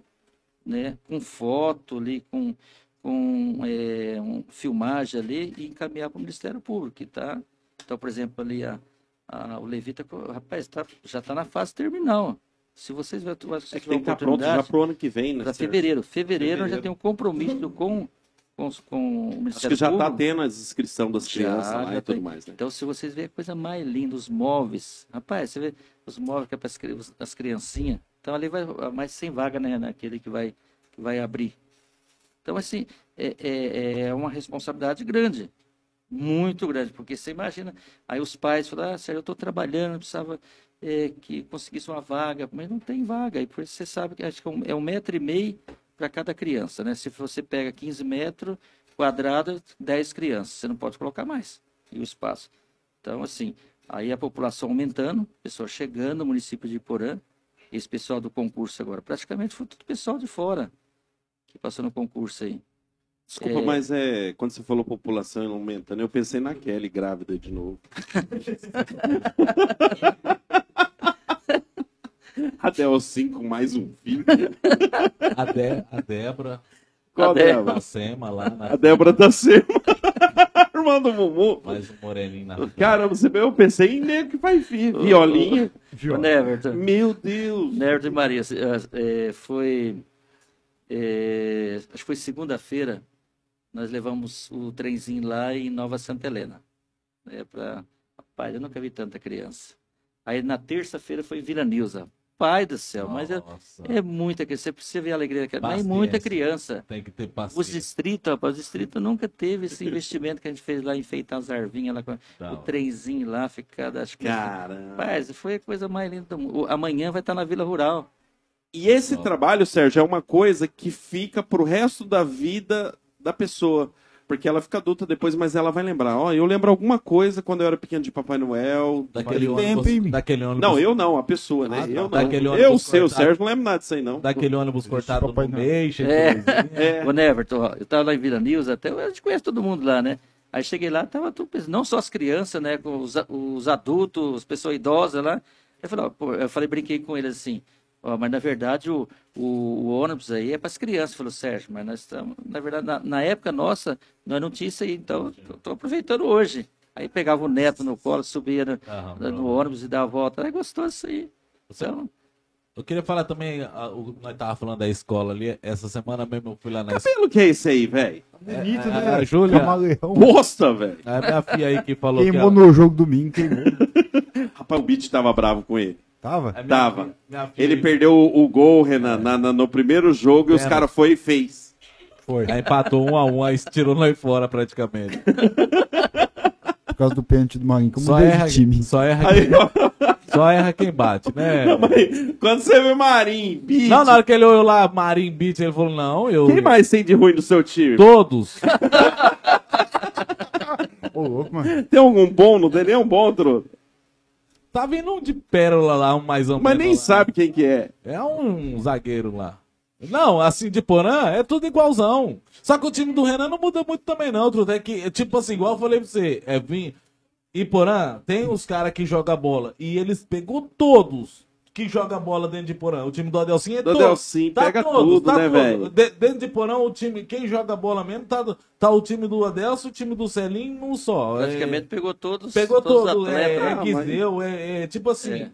né, com foto ali, com, com eh, um, filmagem ali e encaminhar para o Ministério Público, tá, então, por exemplo, ali a, a- o Levita, rapaz, tá, já está na fase terminal. Se vocês, vocês É que tem que estar pronto já oportunidade, pro ano que vem, né? para fevereiro. fevereiro. nós já Fevereiro. temos um compromisso com, com, com Acho que já tá Público. tendo as inscrições das Já, crianças lá e tudo tem. mais, né? Então, se vocês verem a coisa mais linda, os móveis. Rapaz, você vê os móveis que é para as criancinhas. Então, ali vai mais sem vaga, né? Naquele que vai, que vai abrir. Então, assim, é, é, é uma responsabilidade grande. Muito grande. Porque você imagina, aí os pais falam, ah, Sérgio, eu estou trabalhando, precisava é, que conseguisse uma vaga. Mas não tem vaga. E por isso você sabe que acho que é um, é um metro e meio para cada criança, né? Se você pega 15 metros quadrados, 10 crianças. Você não pode colocar mais. E o espaço. Então, assim, aí a população aumentando, pessoas chegando no município de Iporã, esse pessoal do concurso agora, praticamente foi tudo pessoal de fora que passou no concurso aí. Desculpa, É. mas é, quando você falou população aumentando, eu pensei na Kelly grávida de novo. Até os cinco mais um filho. A, De, a Débora, Qual A Débora. a Débora? Sema lá, na, A Débora da Sema. Irmã do Mumu. mais um moreninho na frente. Caramba, você vê, eu pensei em nego que vai vir. Violinha. Ô, Neverton, Meu Deus. Neverton e Maria, eh, foi, eh, acho que foi segunda-feira, nós levamos o trenzinho lá em Nova Santa Helena. Né, pra... Rapaz, eu nunca vi tanta criança. Aí na terça-feira foi em Vila Nilza. Pai do céu, mas é, é muita criança. Você precisa ver a alegria daquela. Mas é muita criança. tem que ter Os paciência. distritos, rapaz, os distritos nunca teve esse investimento que a gente fez lá, enfeitar as arvinhas lá, com Da o hora. trenzinho lá, ficar, acho que... Caramba. Rapaz, foi a coisa mais linda do mundo. Amanhã vai estar na Vila Rural. E esse Ó. trabalho, Sérgio, é uma coisa que fica pro resto da vida da pessoa. Porque ela fica adulta depois, mas ela vai lembrar. Ó, eu lembro alguma coisa quando eu era pequeno de Papai Noel. Daquele ônibus, tempo, daquele ônibus, Não, eu não, a pessoa, né? Ah, eu não. Daquele eu ônibus sei, o. Sérgio não lembro nada disso aí, não. daquele ônibus Esse cortado Papai no meio, É. É. Ô, Neverton, eu estava lá em Vila News, até a gente conhece todo mundo lá, né? Aí cheguei lá, tava tudo, pensando, não só as crianças, né? Com os, os adultos, as pessoas idosas lá. Eu falei, ó, pô, eu falei, brinquei com eles assim, ó, mas na verdade o, o, o ônibus aí é para as crianças. Falou, Sérgio, mas nós estamos, na verdade, na, na época nossa, nós não tinha isso aí, então estou aproveitando hoje. Aí pegava o neto no colo, subia no, Aham, no ônibus e dava a volta. É gostoso isso aí. Você- Então, Eu queria falar também, a- o, nós tava falando da escola ali, essa semana mesmo eu fui lá na escola. Cabelo que é esse aí, velho? Bonito, É, né? a Júlia- Camaleão. Bosta, velho. A minha filha aí que falou Queimou que... no jogo domingo, queimou. Rapaz, o Beat tava bravo com ele. Tava? minha Tava. minha Ele perdeu o, o gol, Renan, na- na- no primeiro jogo e os Pênalti. caras foi e fez. Foi. Aí empatou um a um, aí tirou nós fora praticamente. Por causa do pênalti do Marinho. Como Só erra, time. só, erra Aí, quem, só erra quem bate, né? mas quando você vê Marinho, Beat, Não, na hora que ele olhou lá, Marim Beat, ele falou, não, eu... quem mais tem de ruim no seu time? Todos. Ô, louco, mano. Tem algum bom? Não tem nenhum bom, truto? Tá vindo um de pérola lá, um mais ou Mas menos nem lá. sabe quem que é. É um zagueiro lá. Não, assim, de Porã, é tudo igualzão. Só que o time do Renan não muda muito também, não, Truto. É que, tipo assim, igual eu falei pra você, é vim. Em Porã, tem os caras que jogam bola. E eles pegou todos que jogam bola dentro de Porã. O time do Adelcim é Do todo. Adelcim, pega tudo, né, velho? De- dentro de Porã, o time, quem joga bola mesmo, tá, tá o time do Adelson, o time do Celim, num só. É- praticamente pegou todos, Pegou todos todo, os é, atletas. é Ah, mas- Guizeu, é, é, tipo assim, É.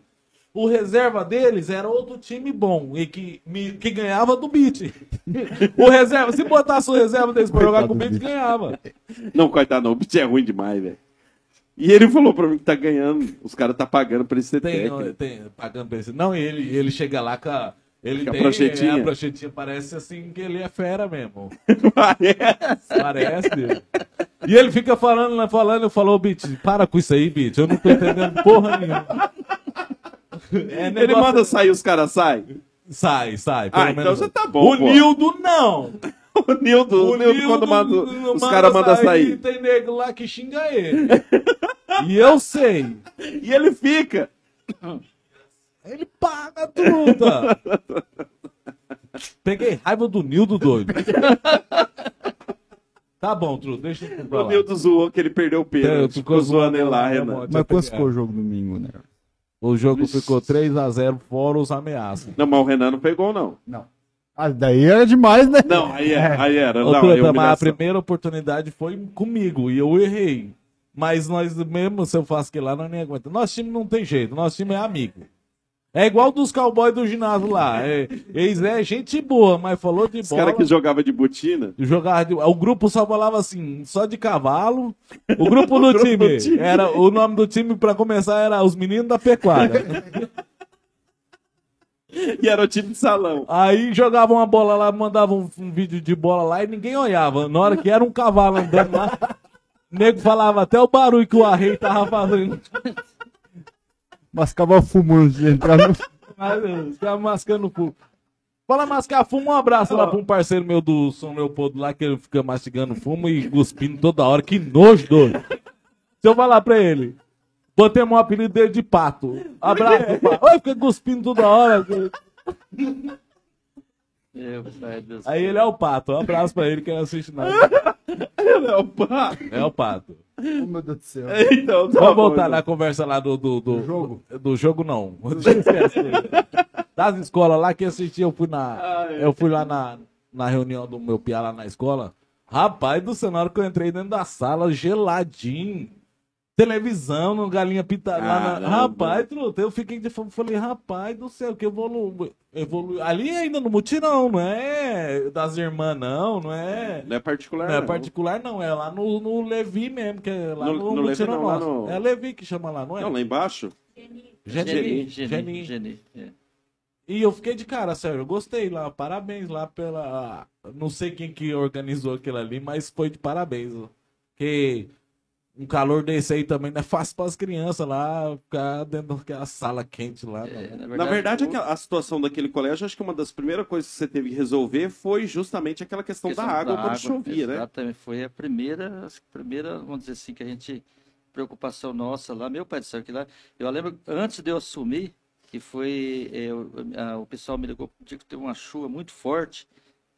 o reserva deles era outro time bom e que, me- que ganhava do beat. o reserva, se botasse o reserva deles pra jogar com o beat, Beat. ganhava. Não, coitado, não. O Beat é ruim demais, velho. E ele falou pra mim que tá ganhando. Os caras tá pagando pra ele ser Tem, técnico. tem, pagando pra esse. Não, ele, ele chega lá com a. Ele Com a tem pranchetinha. é, a pranchetinha, parece assim que ele é fera mesmo. Parece. Parece. e ele fica falando, lá, falando, eu falo, Beat, para com isso aí, Beat, eu não tô entendendo porra nenhuma. É Ele negócio- manda sair, os caras saem. Sai, sai. Ah, então já tá bom, O pô. Nildo não. O Nildo, o Nildo quando manda, os caras mandam sair. Tem nego lá que xinga ele. e eu sei. E ele fica. Ele paga truta. Peguei raiva do Nildo doido. Tá bom, truta, deixa eu pra O lá. Nildo zoou que ele perdeu o pênalti. É, Ficou zoando ele lá, Renan. Mas quanto ficou o jogo domingo, né? O jogo ficou 3x0 fora os ameaças. Não, mas o Renan não pegou, não. Não. Ah, daí era demais, né? Não, aí, é, aí era. Ô, Não, mas a primeira oportunidade foi comigo e eu errei. Mas nós mesmo, se eu faço aquilo lá, nós nem aguentamos. Nosso time não tem jeito, nosso time é amigo. É igual dos cowboys do ginásio lá. É, eles é gente boa, mas falou de Os bola. caras que jogavam de botina. Jogava de- o grupo só falava assim, só de cavalo. O grupo do grupo time, do time. era o nome do time pra começar era os meninos da pecuária. E era o time de salão. Aí jogavam uma bola lá, mandavam um, um vídeo de bola lá e ninguém olhava. Na hora que era um cavalo andando lá, o nego falava até o barulho que o arrei tava fazendo. Mascava fumo antes de entrar no. Caras mascando fumo. Fala mascar fumo, um abraço lá pra um parceiro meu do São Leopoldo lá, que ele fica mastigando fumo e cuspindo toda hora. Que nojo, doido. Se eu falar pra ele, botei um apelido dele de pato. Abraço, pato. Oi, fica cuspindo toda hora. Meu pai do céu. Aí ele é o pato. Um abraço pra ele que não assiste nada. Opa! É o pato. Oh, meu Deus do céu. Então, tá Vamos bom, voltar então. na conversa lá do, do, do, Do jogo? Do jogo, não. Esquece. Das escolas lá que assisti, eu fui na. Ah, é. Eu fui lá na, na reunião do meu piá lá na escola. Rapaz do céu, na hora que eu entrei dentro da sala, geladinho. Televisão, no galinha pintada lá na... Rapaz, truta, eu fiquei de fome. Falei, rapaz do céu, que evolui. Evolu... Ali ainda no mutirão, não é das irmãs, não, não é. Não é particular, Não é não. particular, não. É lá no, no Levi mesmo, que é lá No- no, no no Levi Mutirão não, lá nosso. no- É Levi que chama lá, não é? Não, lá embaixo? Geni. Geni, Geni. Geni, Geni. é. E eu fiquei de cara, sério. Eu gostei lá. Parabéns lá pela. Não sei quem que organizou aquilo ali, mas foi de parabéns. ó. Porque um calor desse aí também não é fácil para as crianças lá ficar dentro daquela sala quente lá. É, não. Na verdade, o- aquela- a situação daquele colégio, acho que uma das primeiras coisas que você teve que resolver foi justamente aquela questão, questão da água quando água, chovia, né? Exatamente, foi a primeira, a primeira, vamos dizer assim, que a gente, preocupação nossa lá, meu pai do céu, que lá, eu lembro, antes de eu assumir, que foi, é, o, a- o pessoal me ligou, tinha que ter uma chuva muito forte,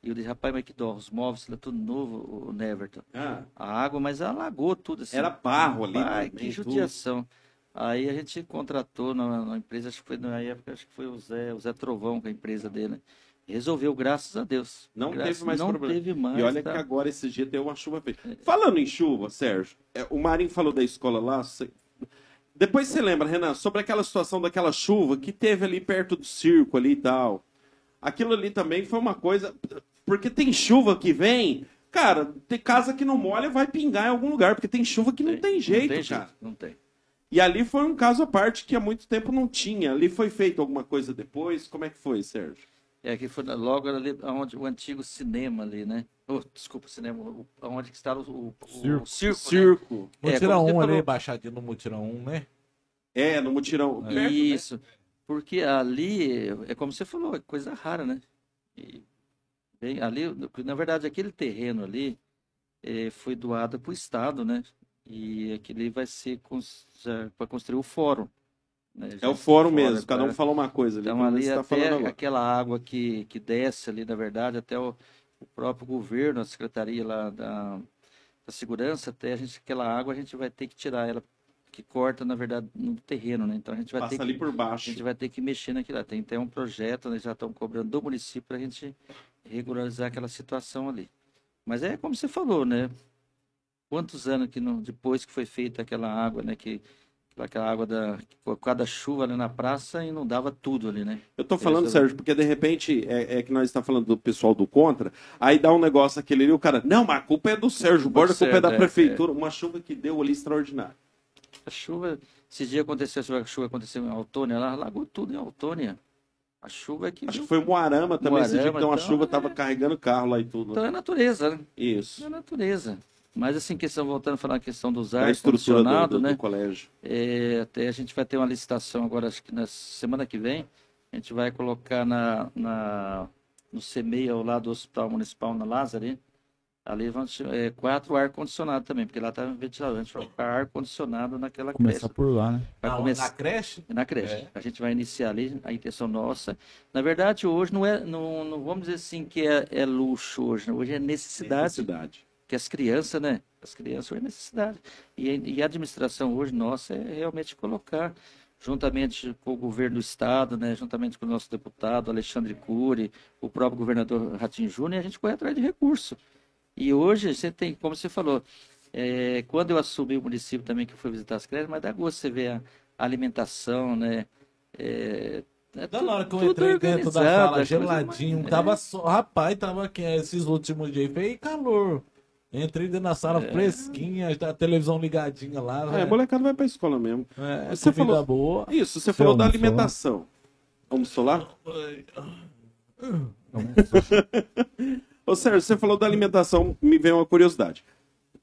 e eu disse, rapaz, mas que dó, os móveis lá tudo novo, o Neverton, Ah, a água, mas alagou tudo assim. Era barro ali Ai, que tudo. judiação. Aí a gente contratou na, na empresa, acho que foi na época, acho que foi o Zé, o Zé Trovão, com a empresa dele? Resolveu, graças a Deus. Não Graças- teve mais não problema. teve mais. e olha tá? que agora esse dia deu uma chuva feia. Falando em chuva, Sérgio, é, o Marinho falou da escola lá. você- Depois você lembra, Renan, sobre aquela situação daquela chuva que teve ali perto do circo ali e tal. Aquilo ali também foi uma coisa. Porque tem chuva que vem. Cara, tem casa que não molha, vai pingar em algum lugar, porque tem chuva que não tem jeito, não tem cara. jeito, não tem. E ali foi um caso à parte que há muito tempo não tinha. Ali foi feito alguma coisa depois. Como é que foi, Sérgio? É que foi logo ali onde o antigo cinema ali, né? Oh, desculpa, cinema, onde que está o, o, o Circo. circo, né? Circo. É, Mutirão você 1 ali, falou. baixadinho no Mutirão 1, né? É, no mutirão. perto, né? Porque ali, é como você falou, é coisa rara, né? E, bem, ali, na verdade, aquele terreno ali eh, foi doado para o Estado, né? E aquele vai ser para construir o fórum. né? É o fórum mesmo, cada um tá? falou uma coisa ali. Então ali tá até agora. aquela água que, que desce ali, na verdade, até o, o próprio governo, a secretaria lá da, da segurança, até a gente, aquela água a gente vai ter que tirar ela, que corta, na verdade, no terreno, né? Então a gente vai Passa ter ali que, por a baixo. gente vai ter que mexer naquilo lá. Tem até um projeto, né? Já estão cobrando do município para a gente regularizar aquela situação ali. Mas é como você falou, né? Quantos anos que não, depois que foi feita aquela água, né? Que aquela água da por causa da chuva ali na praça inundava tudo ali, né? Eu tô falando, Essa- Sérgio, porque de repente é, é que nós estamos falando do pessoal do contra, aí dá um negócio aquele ali, o cara, não, mas a culpa é do Sérgio Borda, a culpa é da é, prefeitura. Uma chuva que deu ali extraordinária. A chuva, esse dia aconteceu, a chuva aconteceu em Autônia, lá alagou tudo em Autônia. A chuva é que. Acho que foi Moarama também, esse dia que Moarama, deu então, chuva, é. tava carregando carro lá e tudo. Então é natureza, né? Isso. É natureza. Mas assim, questão, voltando a falar a questão dos A ar do, condicionado, do, né? do colégio. É, até a gente vai ter uma licitação agora, acho que na semana que vem, a gente vai colocar na, na, no CMEI, ao lado do Hospital Municipal na Lázaro, ali, vão é, quatro ar-condicionado também, porque lá tá ventilador, a gente vai colocar ar-condicionado naquela Começar creche. por lá, né? Vai Na, começar- na creche? na creche. É. A gente vai iniciar ali, a intenção nossa. Na verdade, hoje não é, não, não vamos dizer assim que é, é luxo hoje, hoje é necessidade, Necessidade. que as crianças, né? As crianças hoje é necessidade. E, e a administração hoje nossa é realmente colocar, juntamente com o governo do estado, né? Juntamente com o nosso deputado Alexandre Cury, o próprio governador Ratinho Júnior, a gente corre atrás de recurso. E hoje você tem, como você falou, é, quando eu assumi o município também, que eu fui visitar as creches, mas dá gosto você ver a alimentação, né? É, é Da hora que eu entrei dentro da sala coisa geladinho, tava só. Rapaz, tava aqui esses últimos dias, veio calor. Entrei dentro da sala É. fresquinha, a televisão ligadinha lá. É, a velho. molecada vai pra escola mesmo. É, Você falou- boa. Isso, você falou da alimentação. Almoçou lá? Ô Sérgio, você falou da alimentação, me veio uma curiosidade.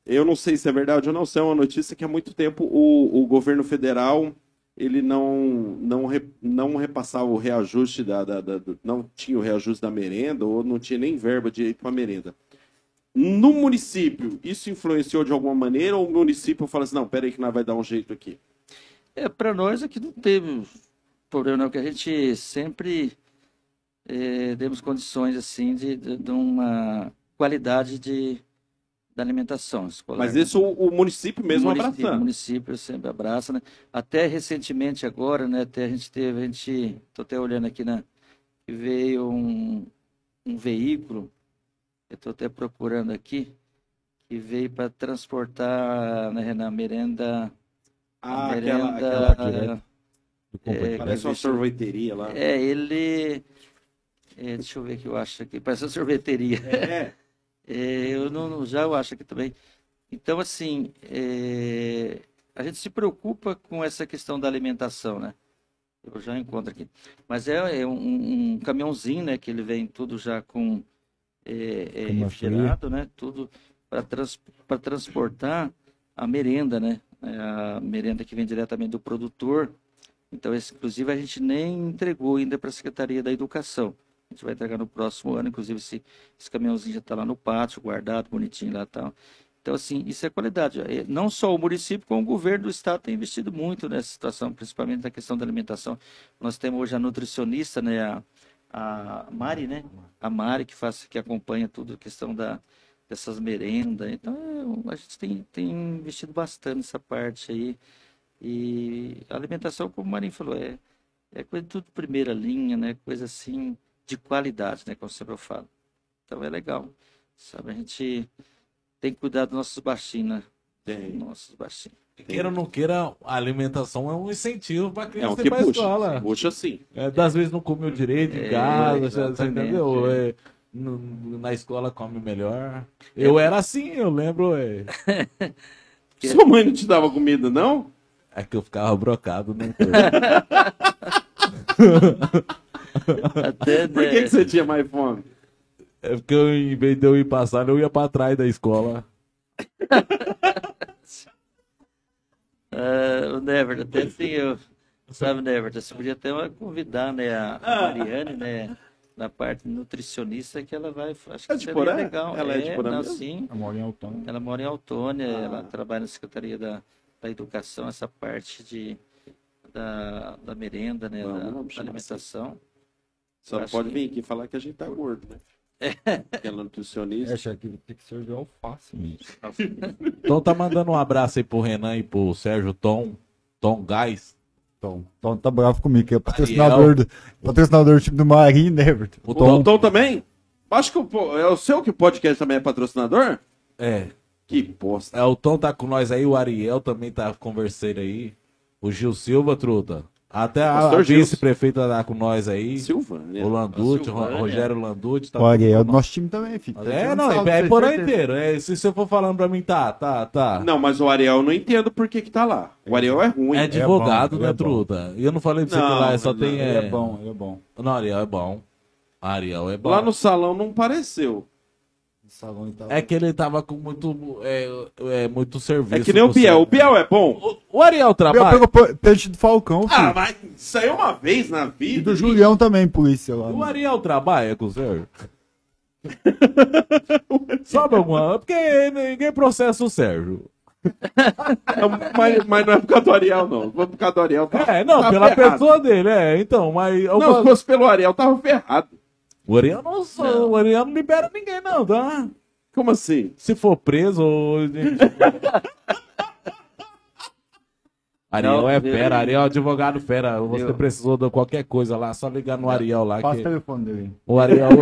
Eu não sei se é verdade ou não, se é uma notícia que há muito tempo o, o governo federal ele não, não, re- não repassava o reajuste da, da- da- da- não tinha o reajuste da merenda ou não tinha nem verba direito para merenda. No município, isso influenciou de alguma maneira ou o município fala assim, não, peraí que nós vai dar um jeito aqui? É, para nós aqui não teve problema, não, que a gente sempre eh, demos condições assim de, de, de uma qualidade de, da alimentação escolar. Mas né? isso o, o município mesmo o município, o município sempre abraça, né? Até recentemente agora, né? Até a gente teve, a gente, tô até olhando aqui, né? Que veio um, um veículo, eu tô até procurando aqui, que veio para transportar, né, na merenda, Ah, a aquela, merenda, aquela direto. do completo. parece uma sorveteria lá. é, ele, é, deixa eu ver que eu acho aqui, parece uma sorveteria. É. É, eu não, não- já eu acho aqui também. Então, assim, é, a gente se preocupa com essa questão da alimentação, né? Eu já encontro aqui. Mas é, é um, um caminhãozinho, né? Que ele vem tudo já com é, é, refrigerado, né? Tudo para trans, para transportar a merenda, né? É A merenda que vem diretamente do produtor. Então, esse, inclusive, a gente nem entregou ainda para a Secretaria da Educação. Gente vai entregar no próximo ano, inclusive esse, esse caminhãozinho já está lá no pátio, guardado, bonitinho lá e tal. Então, assim, isso é qualidade. Não só o município, como o governo do estado tem investido muito nessa situação, principalmente na questão da alimentação. Nós temos hoje a nutricionista, né, a, a Mari, né? A Mari que faz, que acompanha tudo a questão da, dessas merendas. Então, a gente tem, tem investido bastante nessa parte aí. E a alimentação, como o Marinho falou, é, é coisa tudo primeira linha, né? Coisa assim de qualidade, né? Como sempre eu falo. Então é legal, sabe? A gente tem que cuidar dos nossos baixinhos, né? Tem. Nossos baixinhos. Queira ou não queira, a alimentação é um incentivo pra É criança ir que pra puxa. escola. Puxa sim. É, das vezes não comeu direito em É, casa, você- você entendeu? É, na escola come melhor. Eu era assim, eu lembro. É, Sua mãe não te dava comida, não? é que eu ficava brocado, né? Até, Por que, né, que você tinha mais fome? É porque eu, em vez de eu ir passar, eu ia pra trás da escola. ah, o Never, até assim, eu, sabe, Never, você podia até convidar, né, a a Mariane, né, na parte nutricionista, que ela vai, acho que É seria Porã? legal. Ela é de Porã não, mesmo? sim. A mora em Autônomo. Ela mora em Autônia, Ah. ela trabalha na Secretaria da, da Educação, essa parte de, da, da merenda, né, Vamos, da, vamos da chamar alimentação. Só pode que- vir aqui falar que a gente tá gordo, né? Aquela É, nutricionista. achei que tem que servir alface mesmo. Então tá mandando um abraço aí pro Renan e pro Sérgio Tom. Tom Gás. Tom, Tom tá bravo comigo, que é patrocinador do, patrocinador do time do Marinho, né, Everton? O O Tom. Tom também? Acho que o, é o seu que o podcast também é patrocinador? É. Que bosta. É, o Tom tá com nós aí, o Ariel também tá conversando aí. O Gil Silva, truta. Até a, a vice-prefeita tá com nós aí. Silvânia. O Landucci, o. Rogério Landucci. Tá O Ariel é com nosso time também, filho. É, não, é, é por aí inteiro. É, se você for falando pra mim, tá, tá, tá. Não, mas o Ariel eu não entendo por que que tá lá. O Ariel é ruim. É advogado, ele né, é bom. truta? E eu não falei pra você Não, que lá só não, tem. Ele É... é bom, ele é bom. Não, Ariel é bom. Ariel é bom. Lá no salão não pareceu. É que ele tava com muito, é, é, muito serviço. É que nem o Biel. O. Biel é bom. O, o Ariel Pegou, trabalha. pegou pe- peixe do Falcão, filho. Ah, mas isso aí é uma vez na E vida. do Julião também, polícia lá. O né? Ariel trabalha com o Sérgio? Sabe alguma? Porque ninguém processa o Sérgio. Mas, mas não é por causa do Ariel, não. For por causa do Ariel, tá, É, não, tá pela ferrado. pessoa dele, é. Então, mas. Não, se fosse pelo Ariel, tava ferrado. O Ariel não, o Ariel não libera ninguém, não, tá? Como assim? Se for preso. ou- Ariel Não, é fera, Ariel é advogado fera. Você precisou de qualquer coisa lá, só ligar no Ariel lá. Passa o Que... telefone dele. O Ariel.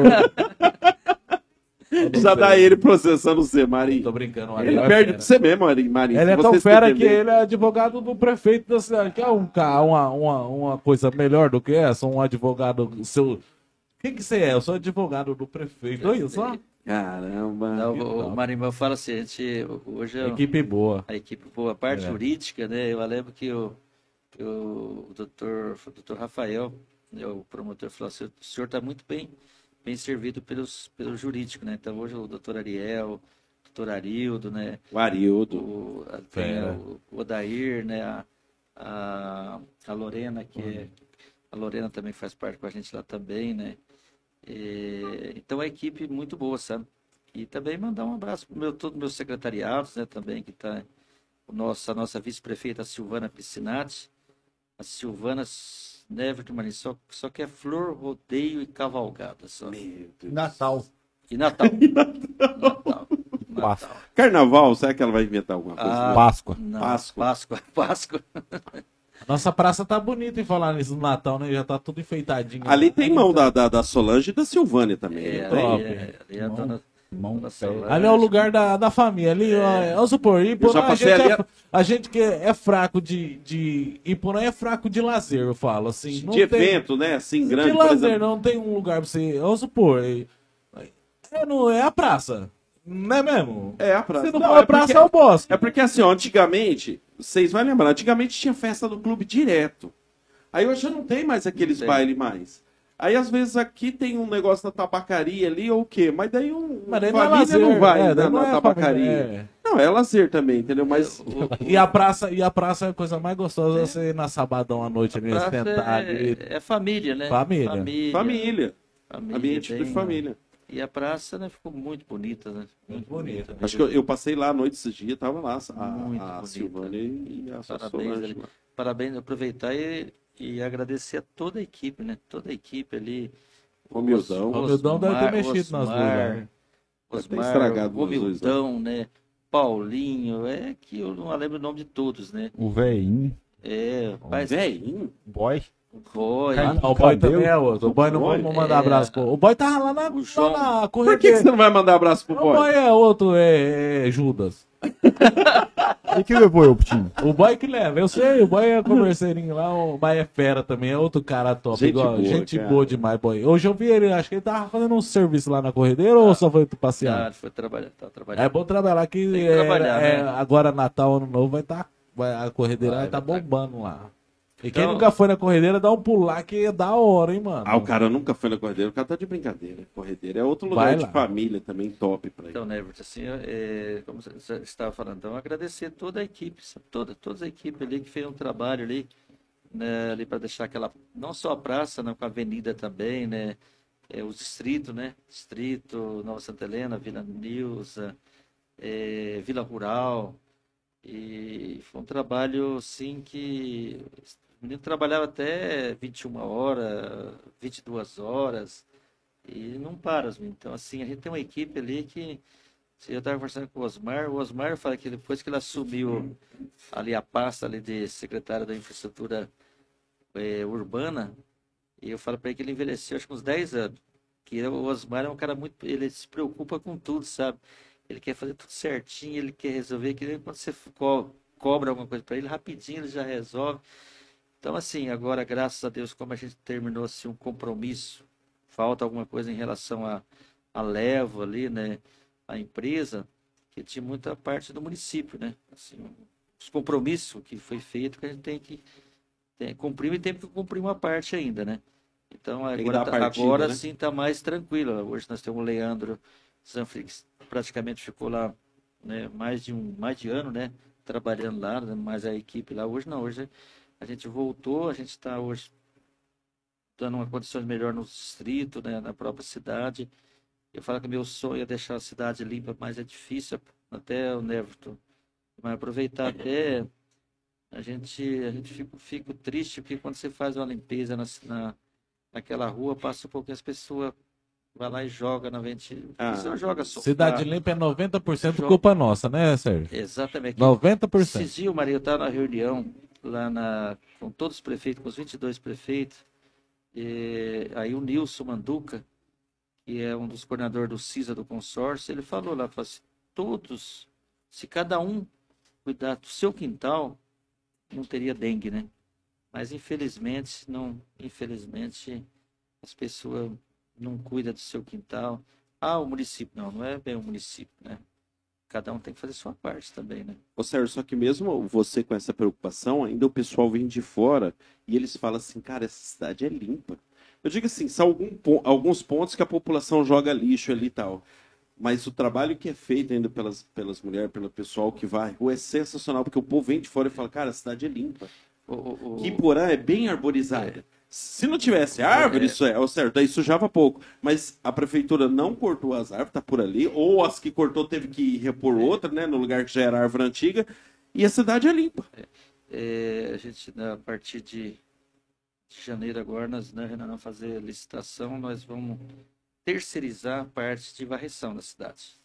Já dá ele processando você, Marinho. Tô brincando, o Ele Ariel é perde fera. pra você mesmo, Marinho. Ele é tão fera que ele é advogado do prefeito da cidade. Quer um, uma, uma, uma coisa melhor do que essa? Um advogado. Seu... Quem que você é? Eu sou advogado do prefeito. Olha só. Caramba. Não, o, o Marimão fala assim, a gente, hoje é Equipe boa. a equipe boa, a parte É. jurídica, né? Eu lembro que o, que o, o doutor, o doutor Rafael, né, o promotor, falou assim, o senhor está muito bem, bem servido pelos, pelo jurídico, né? Então hoje o doutor Ariel, o doutor Arildo, né? O Arildo. O, tem o, o Odair, né? A, a, a Lorena, que é, a Lorena também faz parte com a gente lá também, né? E, então a equipe muito boa, sabe? E também mandar um abraço para meu, todos os meus secretariados, né? Também que tá o nosso, a nossa vice-prefeita Silvana Piscinati, a Silvana Neves de Marinho, só, só que é flor, rodeio e cavalgada só. Meu Deus. Natal. E Natal. Natal. Páscoa. Carnaval, será que ela vai inventar alguma coisa? Ah, Páscoa. Não, Páscoa. Páscoa. Páscoa. Nossa praça tá bonita em falar nisso no Natal, né? Já tá tudo enfeitadinho. Ali tem mão da, da, da Solange e da Silvânia também. É, não tem? top. ali é, ali é Mão-. Ali é o lugar da, da família. Ali, ó, vamos supor, Iporã, a gente, ali é, a gente que é fraco de, de. Iporã é fraco de lazer, eu falo. Assim, não De tem, evento, né? Assim, grande. de lazer, exemplo. não tem um lugar pra você. Vamos supor. É, é, no- é a praça. Não é mesmo? É a praça. Se não, Não, for é a praça, porque- é o bosque. É porque assim, ó, antigamente, vocês vão lembrar, antigamente tinha festa do clube direto. Aí hoje já não tem mais aqueles bailes mais. Aí às vezes aqui tem um negócio da tabacaria ali ou o quê? Mas daí um Mas daí não é família lazer, não vai é, na, não na é tabacaria. é. Não, é lazer também, entendeu? Mas E a praça, e a praça é a coisa mais gostosa você ir na sabadão à noite ali, sentar é, é família, né? Família. Família. família, família, ambiente de bem- família. E a praça, né, ficou muito bonita, né? Muito bonita. Acho que eu, eu passei lá à noite esses dias, tava lá a, Muito a. Silvânia e a Parabéns Solange. Parabéns, aproveitar e, e agradecer a toda a equipe, né? Toda a equipe ali. Romildão. Os- Romildão deve ter Osmar- mexido nas duas Osmar, né? Estragado Romildão, né? Paulinho, é que eu não lembro o nome de todos, né? O velhinho. É, mas Velhinho? Boy. Foi. Ah, não, o boy Cabelo. também é outro. O boy não Boy? vamos mandar É. abraço pro. O boy tava lá na, O João. na Por que, que você não vai mandar abraço pro O boy? boy é outro, é, é Judas. E que levou eu pro time? O boy que leva, eu sei, o boy é converseirinho lá, o boy é fera também, é outro cara top. Gente igual, boa, gente cara. boa demais, boy. Hoje eu vi ele, acho que ele tava fazendo um serviço lá na corredeira ou só foi Ah, passear? ele foi trabalhar, tá trabalhando. É bom trabalhar que, Tem que é, trabalhar, é, né? agora Natal, Ano Novo vai estar. a corredeira Vai, vai estar vai tá. bombando lá. E quem Então- nunca foi na corredeira, dá um pular que é da hora, hein, mano. Ah, o cara nunca foi na corredeira, o cara tá de brincadeira. Corredeira é outro lugar de família também top pra ele. Então, né, assim, é, como você estava falando, então, agradecer toda a equipe, toda, toda a equipe ali que fez um trabalho ali, né, ali para deixar aquela, não só a praça, né, com a avenida também, né, é, os distritos, né, distrito, Nova Santa Helena, Vila Nilza, é, Vila Rural, e foi um trabalho, assim, que o menino trabalhava até 21 horas, 22 horas, e não para. Então, assim, a gente tem uma equipe ali que. Eu estava conversando com o Osmar, o Osmar fala que depois que ele assumiu ali a pasta ali de secretário da infraestrutura eh, urbana, eu falo para ele que ele envelheceu acho que uns 10 anos. Que o Osmar é um cara muito. Ele se preocupa com tudo, sabe? Ele quer fazer tudo certinho, ele quer resolver, que quando você co- cobra alguma coisa para ele, rapidinho ele já resolve. Então, assim, agora, graças a Deus, como a gente terminou assim, um compromisso, falta alguma coisa em relação a, a Levo ali, né? A empresa, que tinha muita parte do município, né? Assim, os compromissos que foi feito, que a gente tem que tem, cumprir e tem que cumprir uma parte ainda, né? Então, agora, tá- partida, agora né? sim está mais tranquilo. Hoje nós temos o Leandro Zanfrix praticamente ficou lá né, mais de um mais de ano, né, trabalhando lá, né, mais a equipe lá. Hoje não, hoje a gente voltou, a gente está hoje dando uma condições melhor no distrito, né, na própria cidade. Eu falo que meu sonho é deixar a cidade limpa, mas é difícil, até o Neverton. Mas aproveitar até a gente a gente fica, fica triste porque quando você faz uma limpeza na, na naquela rua passa um pouco as pessoas vai lá e joga na ventilação. Ah. Você joga sofá. Cidade Limpa é 90% Joga. culpa nossa, né, Sérgio? Exatamente. 90%. Esses dias, Maria, eu estava na reunião lá na, com todos os prefeitos, com os 22 prefeitos. E, aí o Nilson Manduca, que é um dos coordenadores do CISA do consórcio, ele falou lá, falou assim, todos, se cada um cuidar do seu quintal, não teria dengue, né? Mas infelizmente, não, infelizmente, as pessoas não cuidam do seu quintal. Ah, o município, não, não é bem o município, né? Cada um tem que fazer sua parte também, né? Ô Sérgio, só que mesmo você com essa preocupação, ainda o pessoal vem de fora e eles falam assim, cara, essa cidade é limpa. Eu digo assim, são algum alguns pontos que a população joga lixo ali e tal. Mas o trabalho que é feito ainda pelas, pelas mulheres, pelo pessoal que vai, é sensacional, porque o povo vem de fora e fala, cara, a cidade é limpa. O, o, o- é bem arborizada. Se não tivesse árvore, É. isso é, ó, certo, aí sujava pouco. Mas a prefeitura não cortou as árvores, tá por ali, ou as que cortou teve que repor outra, né, no lugar que já era árvore antiga, e a cidade é limpa. É, a gente, a partir de, de janeiro agora, nós, né, Renan, vamos fazer licitação, nós vamos terceirizar a parte de varreção da cidade.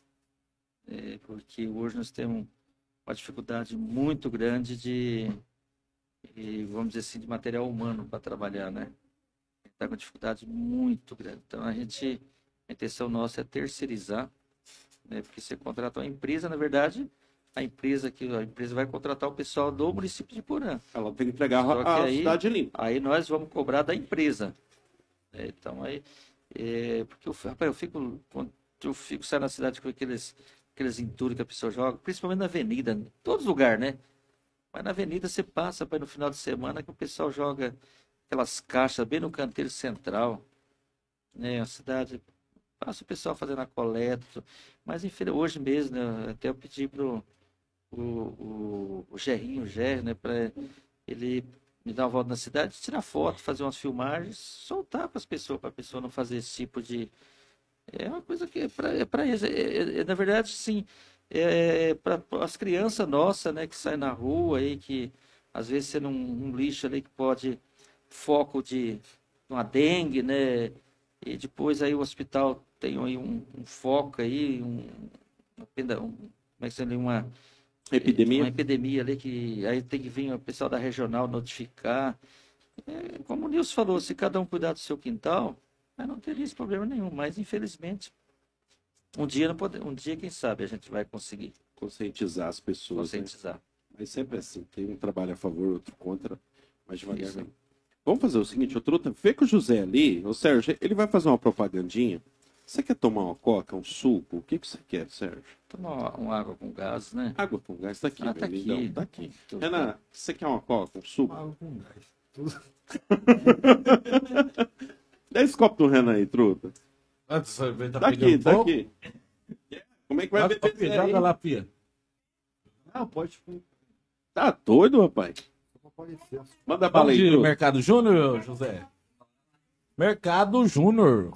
É, porque hoje nós temos uma dificuldade muito grande de, e, vamos dizer assim, de material humano para trabalhar, né? Está com uma dificuldade muito grande. Então, a gente, a intenção nossa é terceirizar, né? Porque você contrata uma empresa, na verdade, a empresa que a empresa vai contratar o pessoal do município de Porã. Ela tem que entregar a aí- cidade limpa. Aí nós vamos cobrar da empresa. É, então aí, é, porque eu, rapaz, eu fico quando eu fico saindo na cidade com aqueles aqueles entulhos que a pessoa joga, principalmente na avenida, em todos os lugares, né? Mas na avenida você passa para no final de semana que o pessoal joga aquelas caixas bem no canteiro central, né? A cidade passa o pessoal fazendo a coleta, mas infeliz- hoje mesmo, né, até eu pedi pro o, o, o Gerrinho, o Ger, né, para ele me dar uma volta na cidade, tirar foto, fazer umas filmagens, soltar para as pessoas, para a pessoa não fazer esse tipo de. É uma coisa que é para é eles. É, é- é, na verdade, sim, é para as crianças nossas, né, que saem na rua aí, que às vezes sendo um, um lixo ali que pode foco de uma dengue, né? E depois aí o hospital tem aí um, um foco aí, um, uma um- como é que se chama? Uma, Epidemia. uma epidemia ali que aí tem que vir o pessoal da regional notificar. É, como o Nilson falou, se cada um cuidar do seu quintal, não teria esse problema nenhum. Mas infelizmente, um dia não pode, um dia quem sabe a gente vai conseguir Conscientizar as pessoas. né? conscientizar. Mas sempre é assim, tem um trabalho a favor, outro contra, mas devagar Isso. vem. Vamos fazer o seguinte, ô Truta, vê com o José ali, ô Sérgio, ele vai fazer uma propagandinha. Você quer tomar uma coca, um suco? O que, que você quer, Sérgio? Tomar uma, uma água com gás, né? Água com gás, tá aqui, Ah, meu tá aqui. tá aqui. Renan, você quer uma coca, um suco? Água com gás. Tudo. Dá esse copo do Renan aí, Truta. Ah, Tá aqui, tá fogo? aqui. Como é que vai Joga, beber Pia, joga lá, Pia. Não, pode Tá doido, rapaz? Manda bala aí. Mercado Júnior, José? Mercado Júnior.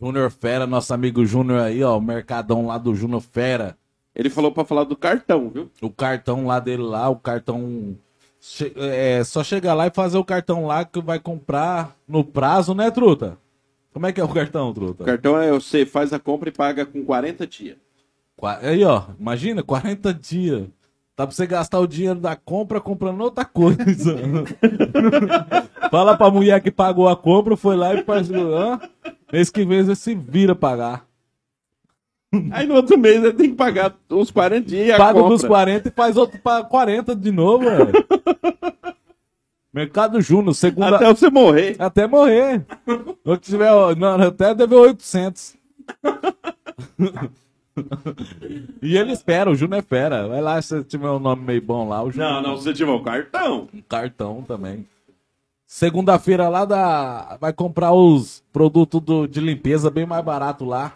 Júnior Fera, nosso amigo Júnior aí, ó. O mercadão lá do Júnior Fera. Ele falou pra falar do cartão, viu? O cartão lá dele lá, o cartão. É só chegar lá e fazer o cartão lá que vai comprar no prazo, né, Truta? Como é que é o cartão, Truta? O cartão é você faz a compra e paga com 40 dias. Aí, ó, imagina, 40 dias. Dá pra você gastar o dinheiro da compra comprando outra coisa. Fala pra mulher que pagou a compra, foi lá e faz. Hã? Mês que vem você se vira pagar. Aí no outro mês ele tem que pagar uns 40 dias Paga dos 40 e faz outro pra 40 de novo, velho. Mercado Júnior, segunda. Até Até, você morrer. morrer. Ou que tiver, não, até deve 800. e ele espera, o Júnior é fera. Vai lá se tiver um nome meio bom lá. O Júnior Não, não, se você tiver o cartão. um cartão também. Segunda-feira lá da vai comprar os produtos do- de limpeza bem mais barato lá.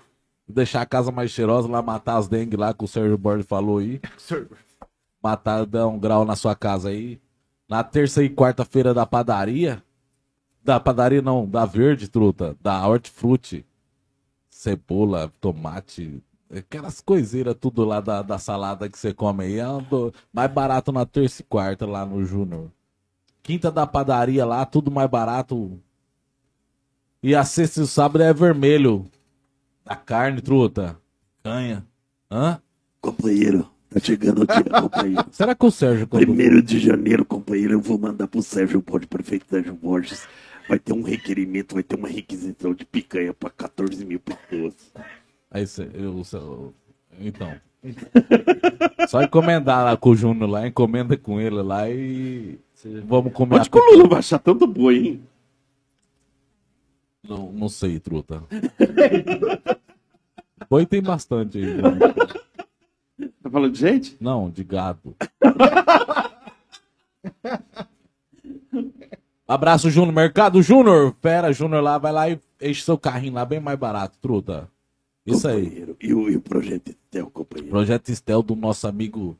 deixar a casa mais cheirosa lá, matar as dengue lá que o Sérgio Borges falou aí. Matar, dar um grau na sua casa aí. Na terça e quarta-feira da padaria. Da padaria não, da verde, truta. Da hortifruti. Cebola, tomate. Aquelas coiseiras tudo lá da, da salada que você come aí. É um mais barato na terça e quarta lá no Júnior. Quinta da padaria lá, tudo mais barato. E a sexta e sábado é vermelho. A carne, truta. Canha. Hã? Companheiro, tá chegando o dia, companheiro. Será que o Sérgio quando Primeiro de janeiro, companheiro, eu vou mandar pro Sérgio Borges, prefeito Sérgio Borges. Vai ter um requerimento, vai ter uma requisição de picanha pra 14 mil pessoas. Aí cê, eu, cê- eu- então. Só encomendar lá com o Júnior lá, encomenda com ele lá e vamos comer Onde que o Lula vai achar tanto boi, hein? Não, não sei, truta. Boi tem bastante aí. Tá falando de gente? Não, de gado. Abraço, Júnior. Mercado Júnior. Fera, Júnior lá, vai lá e enche seu carrinho lá bem mais barato, truta. Isso aí. E o, e o projeto Estel, companheiro? Projeto Estel do nosso amigo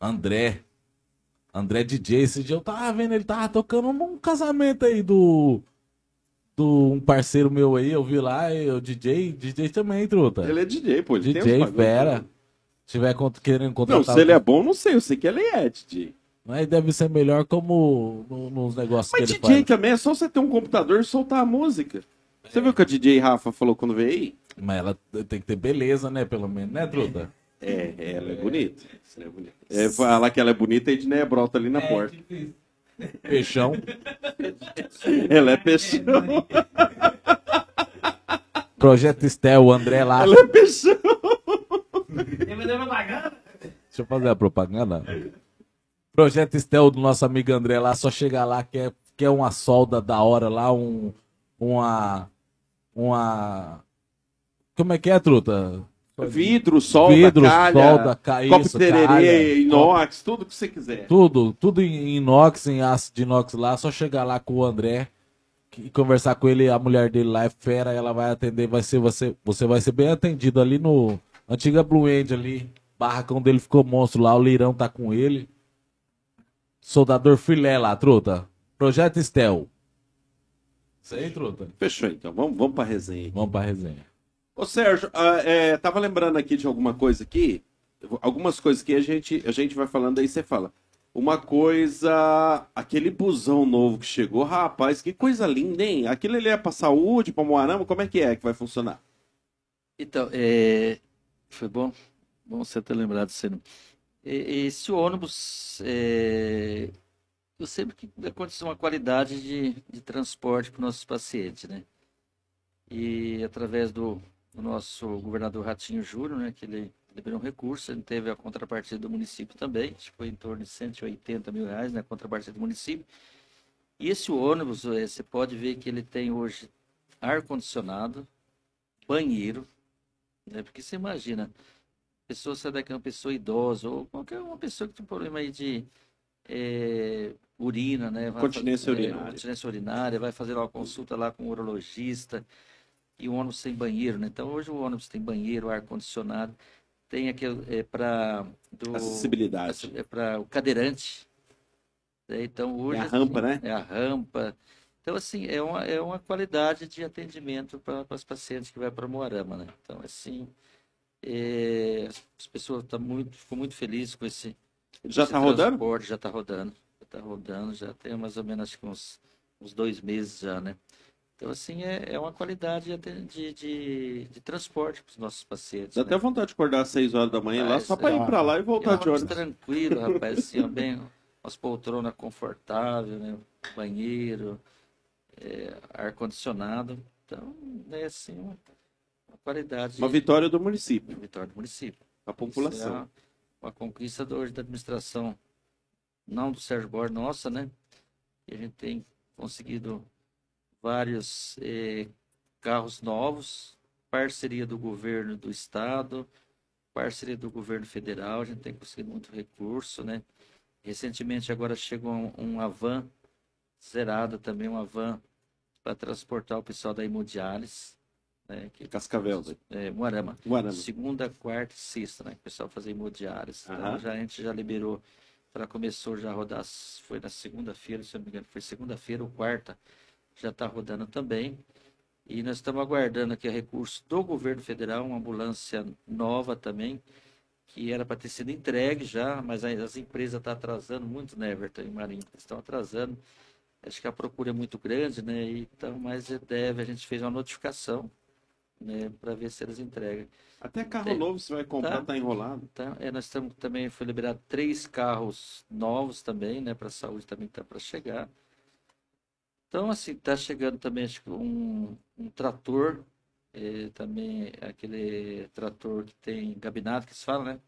André. André DJ. Esse dia eu tava vendo, ele tava tocando num casamento aí do. Do um parceiro meu aí, eu vi lá, e o DJ, DJ também, truta. Ele é DJ, pô. Ele DJ, fera. Se tiver cont- querendo Não, contratar. se ele é bom, não sei. Eu sei que ele é DJ. Mas deve ser melhor como no- nos negócios Mas que ele DJ faz. também é só você ter um computador e soltar a música. Você viu o que a DJ Rafa falou quando veio aí? Mas ela tem que ter beleza, né? Pelo menos, né, truta? É, ela é bonita. Ela é bonita. É, falar que ela é bonita, a Edneia brota ali na porta. Peixão. Ela é peixão. Projeto Estel, o André lá. Ela é peixão. Deixa eu fazer a propaganda. Projeto Estel do nosso amigo André lá, só chegar lá, quer, quer uma solda da hora lá, um. Uma. Uma. Como é que é, truta? Vidro, solda, Vidro, calha, solda, ca- copo isso, tererê, calha, inox, tudo que você quiser. Tudo, tudo em inox, em aço de inox lá, só chegar lá com o André e conversar com ele, a mulher dele lá é fera, ela vai atender, vai ser você, você vai ser bem atendido ali no antiga Blue End ali, barracão dele ficou monstro lá, o Leirão tá com ele. Soldador filé lá, truta. Projeto Estel. Isso aí, truta. Fechou então, vamos, vamos pra resenha. Vamos pra resenha. Ô Sérgio, ah, é, tava lembrando aqui de alguma coisa aqui, algumas coisas que a gente, a gente vai falando aí, você fala. Uma coisa, aquele busão novo que chegou, rapaz, que coisa linda, hein? Aquilo ele é pra saúde, pra Moarama, como é que é que vai funcionar? Então, é, foi bom, bom você ter lembrado? E- Esse ônibus, é, eu sempre que aconteceu uma qualidade de, de transporte para os nossos pacientes, né? E através do, do nosso governador Ratinho Júnior, né, que ele liberou um recurso, ele teve a contrapartida do município também, que foi em torno de 180 mil reais, né, contrapartida do município. E esse ônibus, eh, você pode ver que ele tem hoje ar-condicionado, banheiro, né? Porque você imagina, pessoa sai daqui, uma pessoa idosa, ou qualquer uma pessoa que tem problema aí de eh, urina, né? vai Continência fazer- é, urinária. continência urinária, vai fazer uma consulta lá com o urologista, e o ônibus tem banheiro, né? Então hoje o ônibus tem banheiro, ar-condicionado, tem aquele é, para do Acessibilidade. é para o cadeirante. né? Então hoje É a assim, rampa, né? É a rampa. Então assim é uma, é uma qualidade de atendimento para os pacientes que vai para Moarama, né? Então assim é, as pessoas estão muito ficou muito felizes com esse Já esse tá rodando? transporte, já está rodando, já está rodando, já tem mais ou menos uns, uns dois meses já, né? Então, assim, é, é uma qualidade de, de, de transporte para os nossos pacientes. Dá né? até vontade de acordar às 6 horas da manhã lá, Mas, só pra ir é. pra lá e voltar É de ônibus. tranquilo, rapaz, assim, ó, bem, umas poltronas confortáveis, né? Banheiro, é, ar-condicionado. Então, é assim, uma, uma qualidade. Uma vitória do município, uma vitória do município. a Isso é população. uma, uma conquista do- hoje da administração, não do Sérgio Borges, nossa, né? E a gente tem conseguido vários eh, carros novos, parceria do governo do estado, parceria do governo federal, a gente tem conseguido muito recurso, né? Recentemente agora chegou um, uma van zerada também, uma van para transportar o pessoal da hemodiálise. né? Que, Cascavel, né? é, Moarama. Guarama. Segunda, quarta e sexta, né? Que o pessoal fazia imobiliárias. Então já, a gente já liberou. Ela começou já a rodar, foi na segunda-feira, se eu não me engano, foi segunda-feira ou quarta, já está rodando também. E nós estamos aguardando aqui a recurso do governo federal, uma ambulância nova também, que era para ter sido entregue já, mas as empresas estão atrasando muito, né, Everton e Marinho? Estão atrasando. Acho que a procura é muito grande, né? Então, mas deve, a gente fez uma notificação, né, para ver se eles entregam. Até carro Tem. novo você vai comprar, Tá. tá enrolado. Tá? É, nós estamos também, foi liberado três carros novos também, né? Para a saúde também está para chegar. Então, assim, está chegando também acho que um, um trator, eh, também aquele trator que tem gabinete que se fala, né?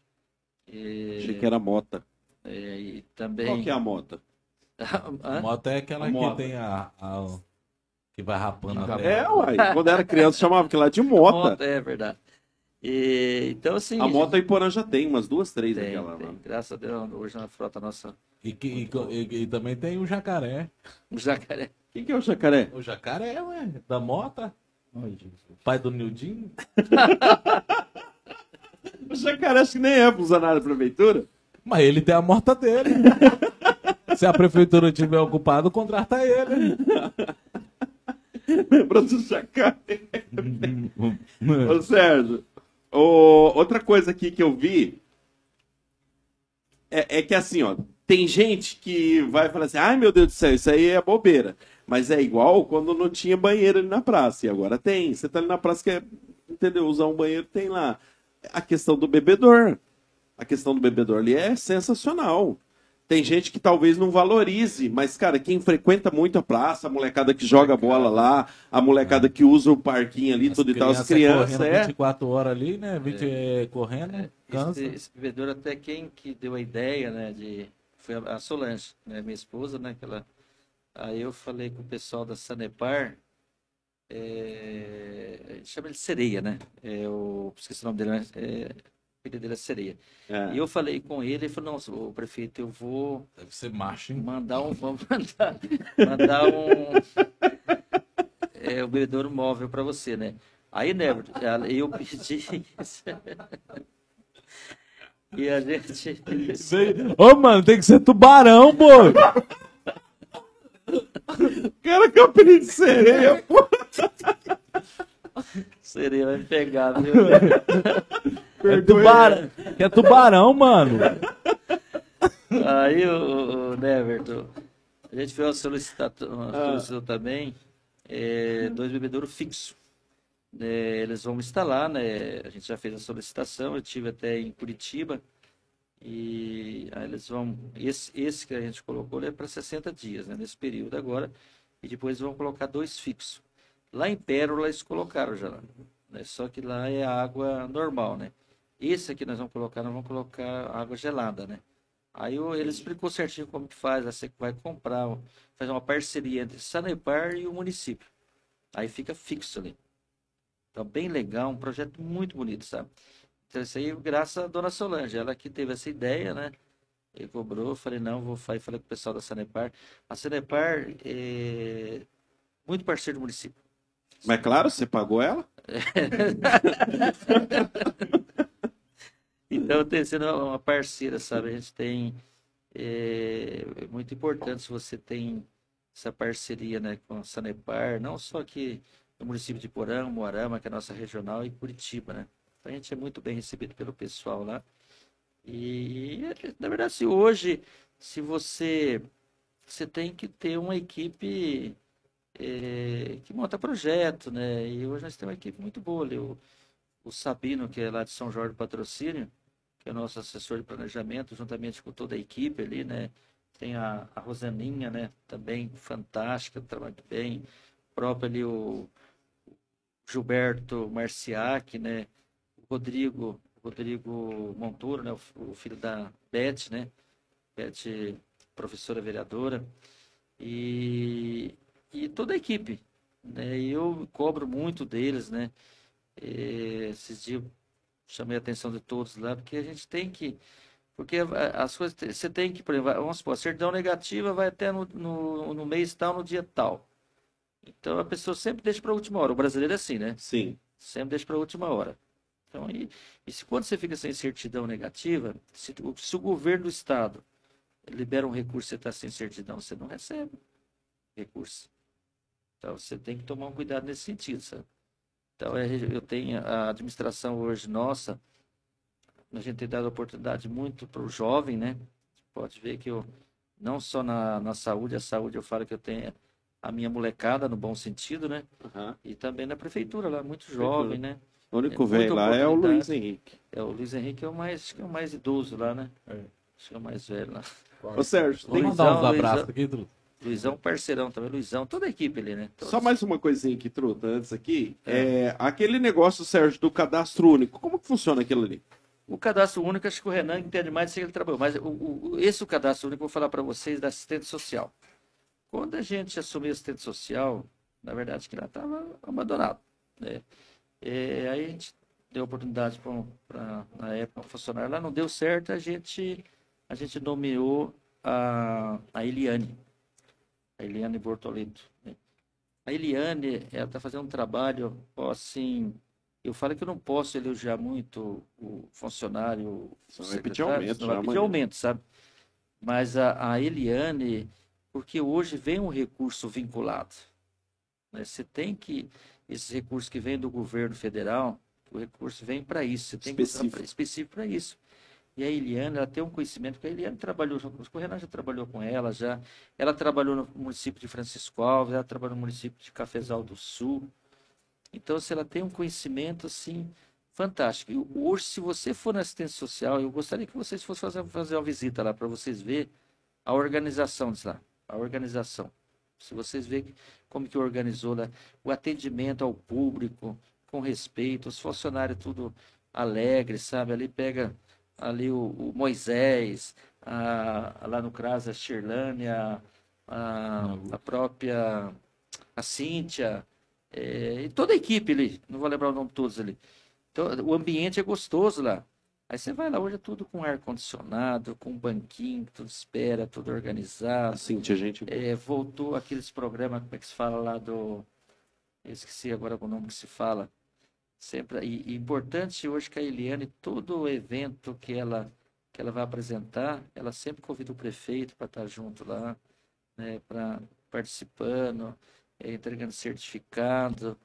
E, Achei que era mota. eh, e também. Qual que é a mota? A moto é aquela A moto. que tem a, a- que vai rapando a. É, uai. Quando era criança chamava aquilo lá de mota. Moto, é verdade. E, então, assim. A moto aí Porã já tem, umas duas, três tem, daquela tem. lá. Graças a Deus, hoje na frota nossa, E, que- e e- e também tem o jacaré. o jacaré. Quem que é o jacaré? O jacaré, ué, da mota. Ai, Jesus. Pai do Nildinho. O jacaré acho que nem é funcionário da prefeitura. Mas ele tem a morta dele. Se a prefeitura tiver ocupado, contrata ele. Lembra do jacaré? Ô, Sérgio, ô, outra coisa aqui que eu vi é, é que assim, ó, tem gente que vai falar assim, ai meu Deus do céu, isso aí é bobeira. Mas é igual quando não tinha banheiro ali na praça, e agora tem. Você tá ali na praça, quer, entendeu? Usar um banheiro, tem lá. A questão do bebedor. A questão do bebedor ali é sensacional. Tem gente que talvez não valorize, mas, cara, quem frequenta muito a praça, a molecada que joga bola lá, a molecada que usa o parquinho ali, tudo e tal, as crianças, correndo é. 24 horas ali, né? 20 é, correndo, cansa. Esse, esse bebedouro até quem que deu a ideia, né, de foi a Solange, né, minha esposa, né, que ela aí eu falei com o pessoal da Sanepar, é, a gente chama ele de Sereia, né? É o esqueci o nome dele, mas é, apelido dele é Sereia. É. E eu falei com ele, ele falou: "Não, o prefeito, eu vou Deve ser macho, hein? mandar um, mandar, mandar um é, o bebedouro móvel para você, né? Aí, né, eu pedi. E a gente. Ô, mano, tem que ser tubarão, boi. Cara, que é o apelido de sereia, pô. Seria vai pegar, viu? É tubarão. Que é tubarão, mano. Aí, o, o Neverton, a gente fez uma solicitação, uma Ah. solicitação também, é, dois bebedouros fixos. É, eles vão instalar, né? A gente já fez a solicitação, eu tive até em Curitiba. E aí eles vão. Esse, esse que a gente colocou é para 60 dias, né? Nesse período agora. E depois vão colocar dois fixos. Lá em Pérola eles colocaram já, né? Só que lá é água normal, né? Esse aqui nós vamos colocar, nós vamos colocar água gelada, né? Aí ele explicou certinho como que faz, você vai comprar, fazer uma parceria entre Sanepar e o município. Aí fica fixo ali. Então, bem legal, um projeto muito bonito, sabe? Então, isso aí, graças à dona Solange, ela que teve essa ideia, né? Ele cobrou, falei, não, vou fa- falei com o pessoal da Sanepar. A Sanepar é muito parceiro do município. Mas claro, você pagou ela? Então, tem sido uma parceira, sabe? A gente tem. É, é muito importante se você tem essa parceria né, com a Sanepar, não só aqui no município de Porã, Moarama, que é a nossa regional, e Curitiba, né? Então, a gente é muito bem recebido pelo pessoal lá. E, na verdade, se hoje, se você, você tem que ter uma equipe é, que monta projeto, né? E hoje nós temos uma equipe muito boa ali. O, o Sabino, que é lá de São Jorge do Patrocínio, que é nosso assessor de planejamento, juntamente com toda a equipe ali, né? Tem a, a Rosaninha, né? Também fantástica, trabalha bem. O próprio ali o Gilberto Marciac, né? O Rodrigo, Rodrigo Montoro, né? O, o filho da Beth, né? Beth, professora vereadora. E, e toda a equipe, né? Eu cobro muito deles, né? Eh, esses dias chamei a atenção de todos lá, porque a gente tem que. Porque a- as coisas. Você tem que, por exemplo, vamos supor, a certidão negativa vai até no, no, no mês tal, no dia tal. Então a pessoa sempre deixa para a última hora. O brasileiro é assim, né? Sim. Sempre deixa para a última hora. Então, e, e se quando você fica sem certidão negativa, se, o- se o governo do estado libera um recurso e você está sem certidão, você não recebe recurso. Então você tem que tomar um cuidado nesse sentido, sabe? Então é, eu tenho a administração hoje nossa, a gente tem dado oportunidade muito para o jovem, né? Pode ver que eu, não só na, na saúde, a saúde eu falo que eu tenho a minha molecada no bom sentido, né? Aham. E também na prefeitura lá, muito jovem, né? O único É velho lá é o. Luiz Henrique. É, o Luiz Henrique é o mais, acho que é o mais idoso lá, né? É. Acho que é o mais velho lá. Ô, Sérgio, Vamos tem... Luizão, mandar uns abraços aqui, Truta. Luizão parceirão também, Luizão, toda a equipe ali, né? Todos. Só mais uma coisinha aqui, Truta, antes aqui. É, aquele negócio, Sérgio, do cadastro único. Como que funciona aquilo ali? O cadastro único, acho que o Renan entende mais se ele trabalhou. Mas o, o- esse o cadastro único, vou falar para vocês da assistente social. Quando a gente assumiu assistente social, na verdade, que ela estava abandonado. Né? É, aí a gente deu oportunidade para, na época, um funcionário lá, não deu certo, a gente, a gente nomeou a, a Eliane, a Eliane Bortoleto. né? A Eliane, ela está fazendo um trabalho, assim, eu falo que eu não posso elogiar muito o funcionário, o Senão vai pedir aumento vai pedir aumento, sabe? Mas a, a Eliane, porque hoje vem um recurso vinculado. né? Você tem que, esses recursos que vêm do governo federal, o recurso vem para isso, você tem que Específico. pra- específico para isso. E a Eliane, ela tem um conhecimento, porque a Eliane trabalhou, o Renan já trabalhou com ela, já, ela trabalhou no município de Francisco Alves, ela trabalhou no município de Cafezal do Sul. Então, se ela tem um conhecimento, assim, fantástico. E hoje, se você for na assistência social, eu gostaria que vocês fossem fazer, fazer uma visita lá, para vocês verem a organização disso lá, a organização. Se vocês verem como que organizou lá, o atendimento ao público, com respeito, os funcionários tudo alegre, sabe? Ali pega ali o, o Moisés, a, a- lá no CRAS, a Shirlane, a, a, a própria a Cíntia, é, e toda a equipe ali, não vou lembrar o nome de todos ali. Então, o ambiente é gostoso lá. Aí você vai lá, hoje é tudo com ar-condicionado, com banquinho, tudo espera, tudo organizado. Assim, tinha gente... É, voltou aqueles programas, como é que se fala lá do. Eu esqueci agora o nome que se fala. Sempre, e, importante hoje que a Eliane, todo evento que ela, que ela vai apresentar, ela sempre convida o prefeito para estar junto lá, né, para participando, é, entregando certificado.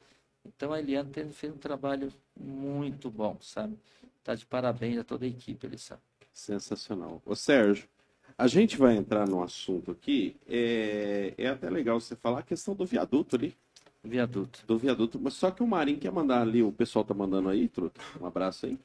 Então a Eliane tem feito um trabalho muito bom, sabe? Tá de parabéns a toda a equipe ali, sabe? Sensacional. Ô, Sérgio, a gente vai entrar num assunto aqui. É, é até legal você falar a questão do viaduto ali. Viaduto. Do viaduto. Mas só que o Marinho quer mandar ali, o pessoal tá mandando aí, Truta. Um abraço aí.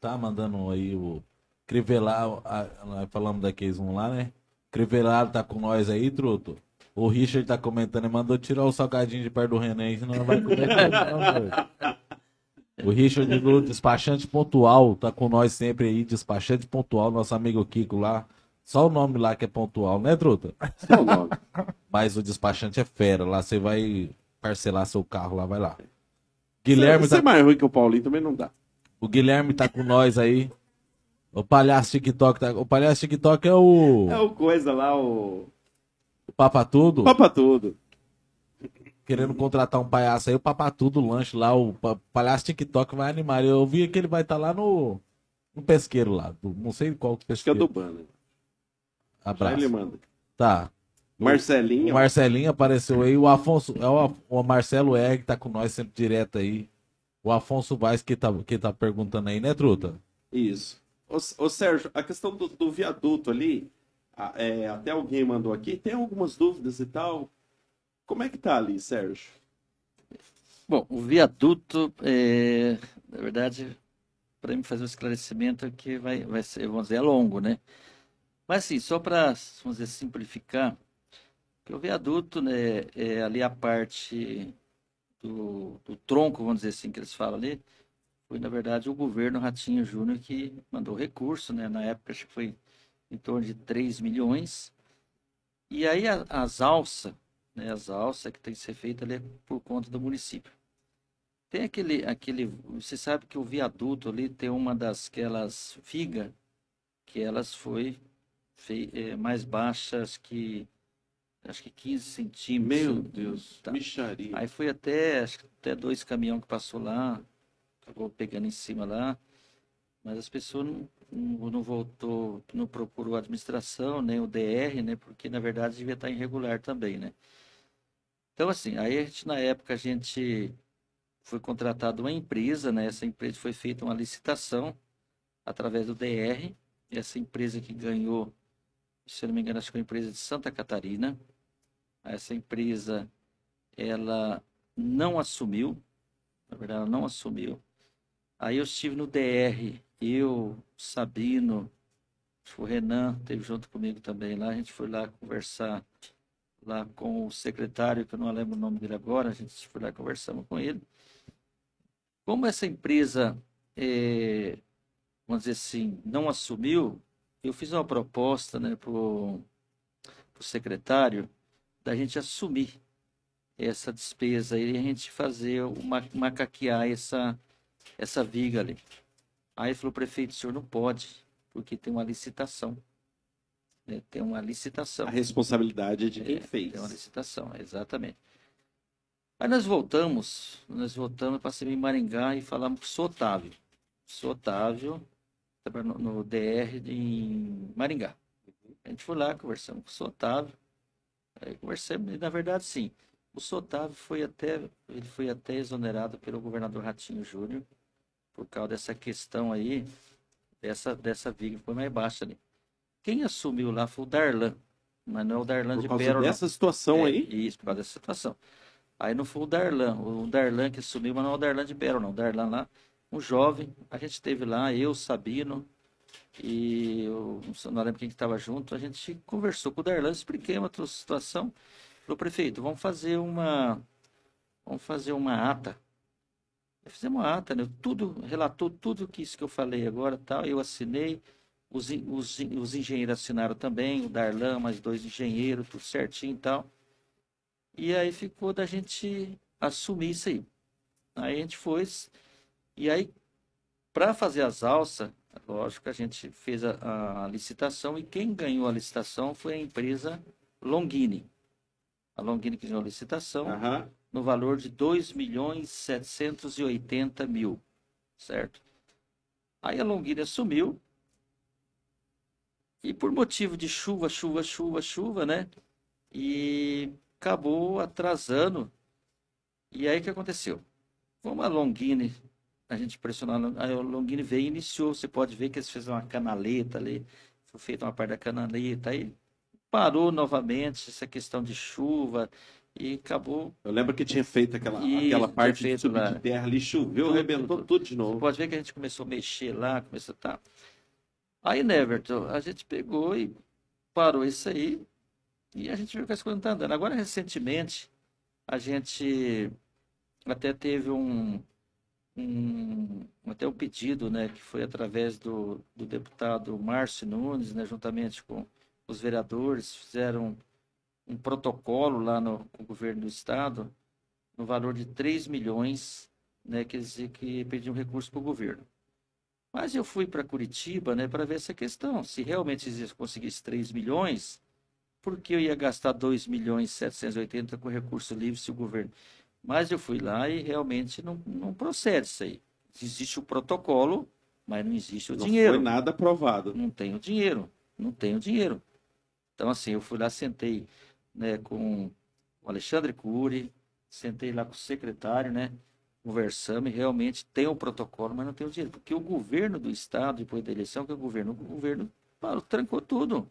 Tá mandando aí o. Crivelar, a- nós falamos daqueles um lá, né? Crivelar tá com nós aí, truto. O Richard tá comentando e mandou tirar o salgadinho de perto do Renan, senão não vai comer não. O Richard do Despachante Pontual tá com nós sempre aí, Despachante Pontual, nosso amigo Kiko lá. Só o nome lá que é pontual, né, truta? Só o nome. Mas o despachante é fera, lá você vai parcelar seu carro lá, vai lá. Guilherme Ser tá mais ruim que o Paulinho também não dá. o Guilherme tá com nós aí. O palhaço TikTok tá. O palhaço TikTok é o. É o coisa lá, o. o Papa Tudo. Papa tudo. Querendo contratar um palhaço aí, o Papa Tudo, lanche lá. O pa- palhaço TikTok vai animar. Eu vi que ele vai estar lá no. No pesqueiro lá. não sei qual Acho que é pesqueiro. do. Já Abraço. ele manda. Tá. Marcelinho. O Marcelinho apareceu aí. O Afonso. É o, o Marcelo Egg tá com nós sempre direto aí. O Afonso Vaz que tá, que tá perguntando aí, né, Truta? Isso. Ô, ô, Sérgio, a questão do, do viaduto ali, a- é, até alguém mandou aqui, tem algumas dúvidas e tal. Como é que tá ali, Sérgio? Bom, o viaduto, é, na verdade, para mim fazer um esclarecimento aqui vai, vai ser, vamos dizer, é longo, né? Mas assim, só para, vamos dizer, simplificar, que o viaduto, né, é ali a parte do, do tronco, vamos dizer assim, que eles falam ali, foi, na verdade, o governo Ratinho Júnior que mandou recurso, né? Na época, acho que foi em torno de 3 milhões. E aí a- as alças, né, as alças que tem que ser feita ali é por conta do município. Tem aquele, aquele, você sabe que o viaduto ali tem uma das aquelas vigas que elas foi fei- eh, mais baixas que acho que 15 centímetros. Meu Deus, Tá. micharia. Aí foi até, acho que até dois caminhões que passou lá, acabou pegando em cima lá, mas as pessoas não, não, não voltou, não procurou a administração, nem o DR, né? Porque na verdade devia estar irregular também, né? Então assim, aí a gente, na época a gente foi contratado uma empresa, né? Essa empresa foi feita uma licitação através do DR, e essa empresa que ganhou, se eu não me engano, acho que foi a empresa de Santa Catarina. Essa empresa ela não assumiu, na verdade, ela não assumiu. Aí eu estive no DR, eu, Sabino, o Renan esteve junto comigo também lá, a gente foi lá conversar lá com o secretário, que eu não lembro o nome dele agora, a gente foi lá conversamos com ele. Como essa empresa, eh, vamos dizer assim, não assumiu, eu fiz uma proposta né, para o secretário da gente assumir essa despesa e a gente fazer uma macaquear essa essa viga ali. Aí falou, prefeito, o senhor não pode, porque tem uma licitação. né? Tem uma licitação. A responsabilidade é de quem É, fez. Tem uma licitação, exatamente. Aí nós voltamos, nós voltamos para em Maringá e falamos com o seu Otávio. O seu Otávio, trabalha no, no DR em Maringá. A gente foi lá, conversamos com o Otávio. Aí conversamos, na verdade sim. O seu Otávio foi até, ele foi até exonerado pelo governador Ratinho Júnior por causa dessa questão aí, dessa, dessa viga que foi mais baixa ali. Quem assumiu lá foi o Darlan, mas não é o Darlan Por de causa Pérola. dessa situação É, aí. Isso, por causa dessa situação. Aí não foi o Darlan, o Darlan que assumiu, mas não é o Darlan de Pérola, não. O Darlan lá, um jovem, a gente esteve lá, eu, Sabino, e eu não lembro quem que estava junto, a gente conversou com o Darlan, expliquei uma situação. Falou, prefeito, vamos fazer uma, vamos fazer uma ata. Fizemos uma ata, né? Tudo, relatou tudo que isso que eu falei agora, tal, eu assinei, os, os, os engenheiros assinaram também, o Darlan, mais dois engenheiros, tudo certinho e tal. E aí ficou da gente assumir isso aí. Aí a gente foi, e aí, para fazer as alças, lógico, a gente fez a, a licitação, e quem ganhou a licitação foi a empresa Longini. A Longini que ganhou a licitação no valor de 2 milhões 780 mil, certo? Aí a Longini assumiu e por motivo de chuva, chuva, chuva, chuva, né? E acabou atrasando. E aí o que aconteceu? Como a Longini, a gente pressionou, a Longini veio e iniciou, você pode ver que eles fizeram uma canaleta ali, foi feita uma parte da canaleta, aí parou novamente essa questão de chuva e acabou Eu lembro que tinha feito aquela, Isso, aquela parte de feito subir lá. de terra ali, choveu, Tudo, arrebentou tudo. tudo de Você novo. pode ver que a gente começou a mexer lá, começou a tá. Aí, Neverton, a gente pegou e parou isso aí e a gente viu que as coisas não estão andando. Agora, recentemente, a gente até teve um, um até um pedido, né, que foi através do, do deputado Márcio Nunes, né, juntamente com os vereadores, fizeram um protocolo lá no, com o governo do estado no valor de 3 milhões né, quer dizer que pediu um recurso para o governo. Mas eu fui para Curitiba, né, para ver essa questão. Se realmente existe- conseguisse 3 milhões, por que eu ia gastar 2 milhões e 780 com recurso livre se o governo... Mas eu fui lá e realmente não, não procede isso aí. Existe o protocolo, mas não existe o Não dinheiro foi nada aprovado. não tenho dinheiro, não tenho dinheiro. Então, assim, eu fui lá, sentei né, com o Alexandre Cury, sentei lá com o secretário, né, conversamos e realmente tem um protocolo, mas não tem o dinheiro. Porque o governo do estado, depois da eleição, que é o governo, o governo parou, trancou tudo.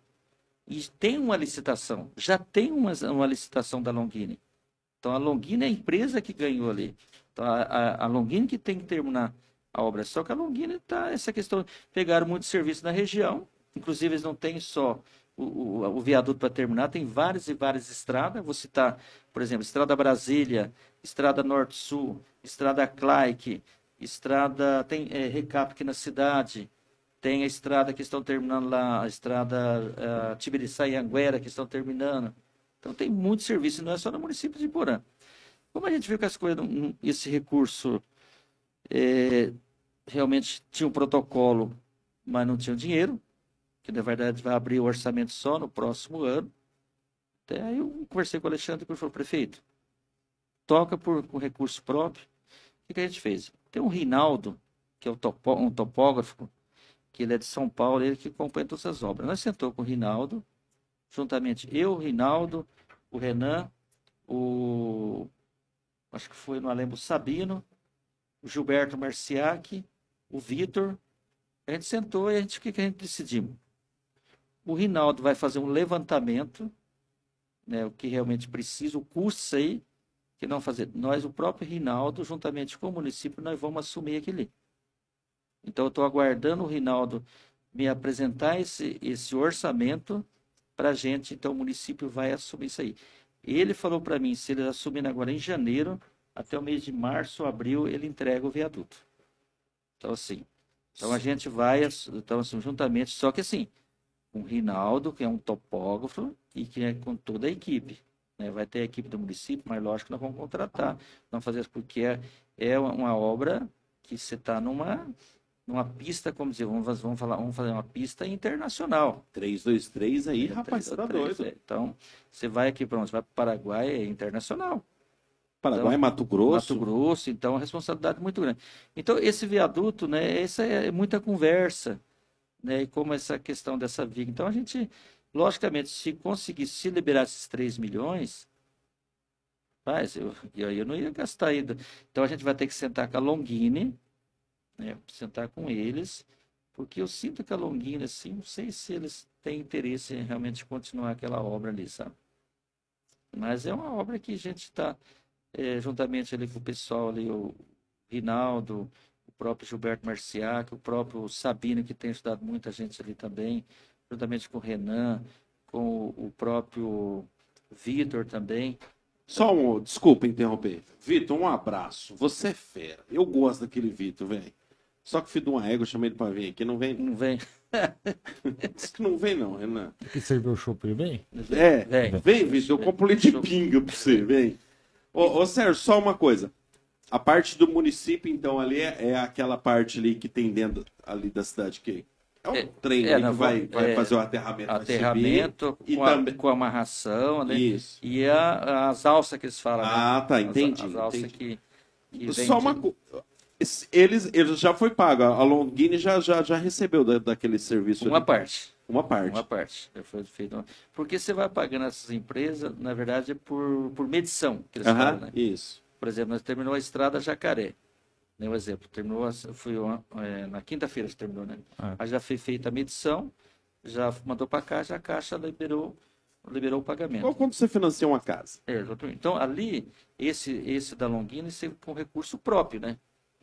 E tem uma licitação, já tem uma, uma licitação da Longini. Então, a Longini é a empresa que ganhou ali. Então, a, a, a que tem que terminar a obra. Só que a Longini está essa questão. Pegaram muito serviço na região, inclusive eles não têm só o, o, o viaduto para terminar, tem várias e várias estradas. Vou citar, por exemplo, Estrada Brasília, Estrada Norte-Sul, Estrada Claique, Estrada. Tem é, recap aqui na cidade. Tem a estrada que estão terminando lá, a estrada uh, Tibiriçá e Anguera que estão terminando. Então tem muito serviço, não é só no município de Porã. Como a gente viu que as coisas, esse recurso é, realmente tinha um protocolo, mas não tinha dinheiro, que na verdade vai abrir o orçamento só no próximo ano. Até aí eu conversei com o Alexandre e ele falou, prefeito, toca por, com recurso próprio. O que, que a gente fez? Tem um Rinaldo, que é um, topo, um topógrafo, que ele é de São Paulo, ele que acompanha todas as obras. Nós sentou com o Rinaldo, juntamente eu, Rinaldo, o Renan, o acho que foi no Alembo Sabino, o Gilberto Marciac, o Vitor. A gente sentou e a gente, o que, que a gente decidimos? O Rinaldo vai fazer um levantamento, né, o que realmente precisa, o custo aí, que não fazer. Nós, o próprio Rinaldo, juntamente com o município, nós vamos assumir aquele. Então, eu estou aguardando o Rinaldo me apresentar esse, esse orçamento para a gente. Então, o município vai assumir isso aí. Ele falou para mim, se ele assumir agora em janeiro, até o mês de março, abril, ele entrega o viaduto. Então, assim, então a gente vai, então, assim, juntamente, só que assim, com o Rinaldo, que é um topógrafo, e que é com toda a equipe. Né? Vai ter a equipe do município, mas lógico que nós vamos contratar. Não fazer isso porque é, é uma obra que você está numa, numa pista, como dizer, vamos, vamos, falar, vamos fazer uma pista internacional. 323 aí, É, rapaz, você tá 323, doido. é. Então, você vai aqui para onde? Você vai para o Paraguai, é internacional. Paraguai, Então, Mato Grosso. Mato Grosso, então a responsabilidade é muito grande. Então, esse viaduto, né, essa é muita conversa, né, e como essa questão dessa viga. Então, a gente, logicamente, se conseguir se liberar esses 3 milhões, mas eu, eu, eu não ia gastar ainda. Então, a gente vai ter que sentar com a Longini, né, sentar com eles, porque eu sinto que a Longini, assim, não sei se eles têm interesse em realmente continuar aquela obra ali, sabe? Mas é uma obra que a gente está eh, juntamente ali com o pessoal ali, o Rinaldo, o próprio Gilberto Marciac, o próprio Sabino, que tem ajudado muita gente ali também, juntamente com o Renan, com o, o próprio Vitor também. Só um, desculpa interromper. Vitor, um abraço. Você é fera. Eu gosto daquele Vitor, velho. Só que filho de uma égua, eu chamei ele pra vir aqui. Não vem? Não vem? Diz que não vem, não, Renan. Que serviu o chopp bem? É, Vem. vem, Vitor. Eu compro leite de pinga pra você, vem. Ô, ô, Sérgio, só uma coisa. A parte do município, então, ali é, é aquela parte ali que tem dentro ali da cidade que é um É, trem é, que vai, vai é, fazer o aterramento. vai Aterramento subir, com, e a, também... com amarração, né? Isso. E a- as alças que eles falam. né? Ah, tá, As- entendi. As, alças entendi. que, que vem Só uma coisa. Eles, eles já foi pago. A Longini já, já, já recebeu da, daquele serviço Uma ali. parte. Uma parte. Uma parte. Já foi feito. Porque você vai pagando essas empresas, na verdade, é por, por medição que eles Aham, falam, né? Isso. Por exemplo, nós terminou a estrada Jacaré. Né, um exemplo, terminou, uma- é, na quinta-feira que terminou, né? Ah. Aí já foi feita a medição, já mandou para a Caixa, a Caixa liberou, liberou o pagamento. Qual quando você financia uma casa? É. Então, ali, esse, esse da Longini, é com recurso próprio, né?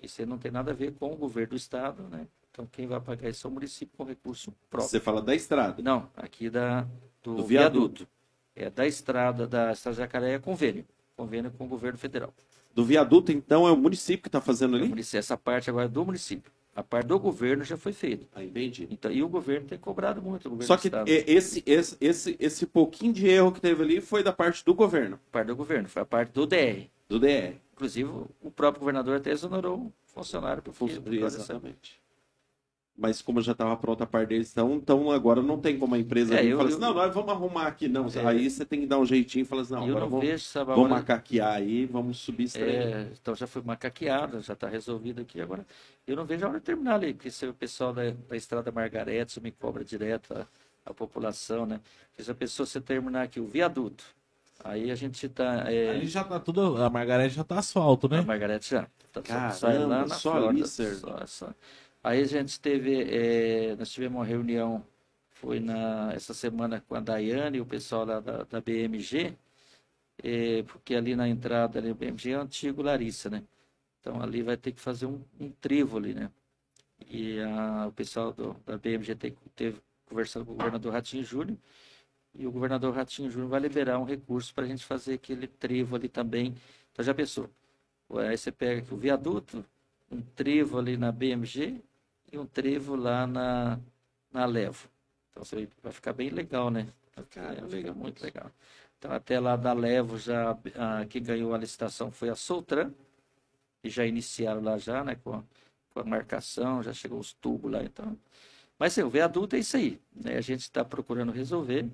Isso não tem nada a ver com o governo do estado, né? Então, quem vai pagar isso é o município com recurso próprio. Você fala da estrada. Não, aqui da, do, Do viaduto. viaduto. É da estrada da Estrada Jacaré é convênio. Convênio com o governo federal. Do viaduto, então, é o município que está fazendo É ali? município- Essa parte agora é do município. A parte do governo já foi feita. Ah, entendi. Então, e o governo tem cobrado muito. Só que esse, esse, esse, esse pouquinho de erro que teve ali foi da parte do governo, A parte do governo, foi a parte do DR. do DR. Inclusive, o próprio governador até exonerou um funcionário por Fun- por causa dessa- Exatamente. Mas como já estava pronta a parte deles, então, então agora não tem como a empresa É, eu- falar eu- assim, não, nós vamos arrumar aqui. Não, É. aí você tem que dar um jeitinho e falar assim, não, eu agora não vamos, vejo, sabe, vamos hora- macaquear aí, vamos subir. É, então já foi macaqueada, já está resolvido aqui. Agora, eu não vejo a hora de terminar ali, porque se o pessoal da, da Estrada Margarete me cobra direto a, a população, né? Porque se a pessoa se terminar aqui o viaduto, aí a gente está. Ali já tá tudo. A Margarete já tá asfalto, A né? Margarete já. Tá, Caramba, sai lá na só ali, só- só. Aí a gente teve, eh, nós tivemos uma reunião, foi na, essa semana com a Daiane e o pessoal lá da, da BMG, eh, porque ali na entrada, o BMG é o antigo Larissa, né? Então ali vai ter que fazer um, um trevo ali, né? E a- o pessoal do, da BMG tem, teve conversando com o governador Ratinho Júnior, e o governador Ratinho Júnior vai liberar um recurso para a gente fazer aquele trevo ali também. Então já pensou? Aí você pega aqui o viaduto, um trevo ali na BMG e um trevo lá na, na Levo. Então você vai ficar bem legal, né? Cara, vai ficar muito legal. Então até lá da Levo já a, quem ganhou a licitação foi a Soltran e já iniciaram lá já, né? Com a, com a marcação, já chegou os tubos lá, então. Mas assim, o viaduto é isso aí, né? A gente está procurando resolver.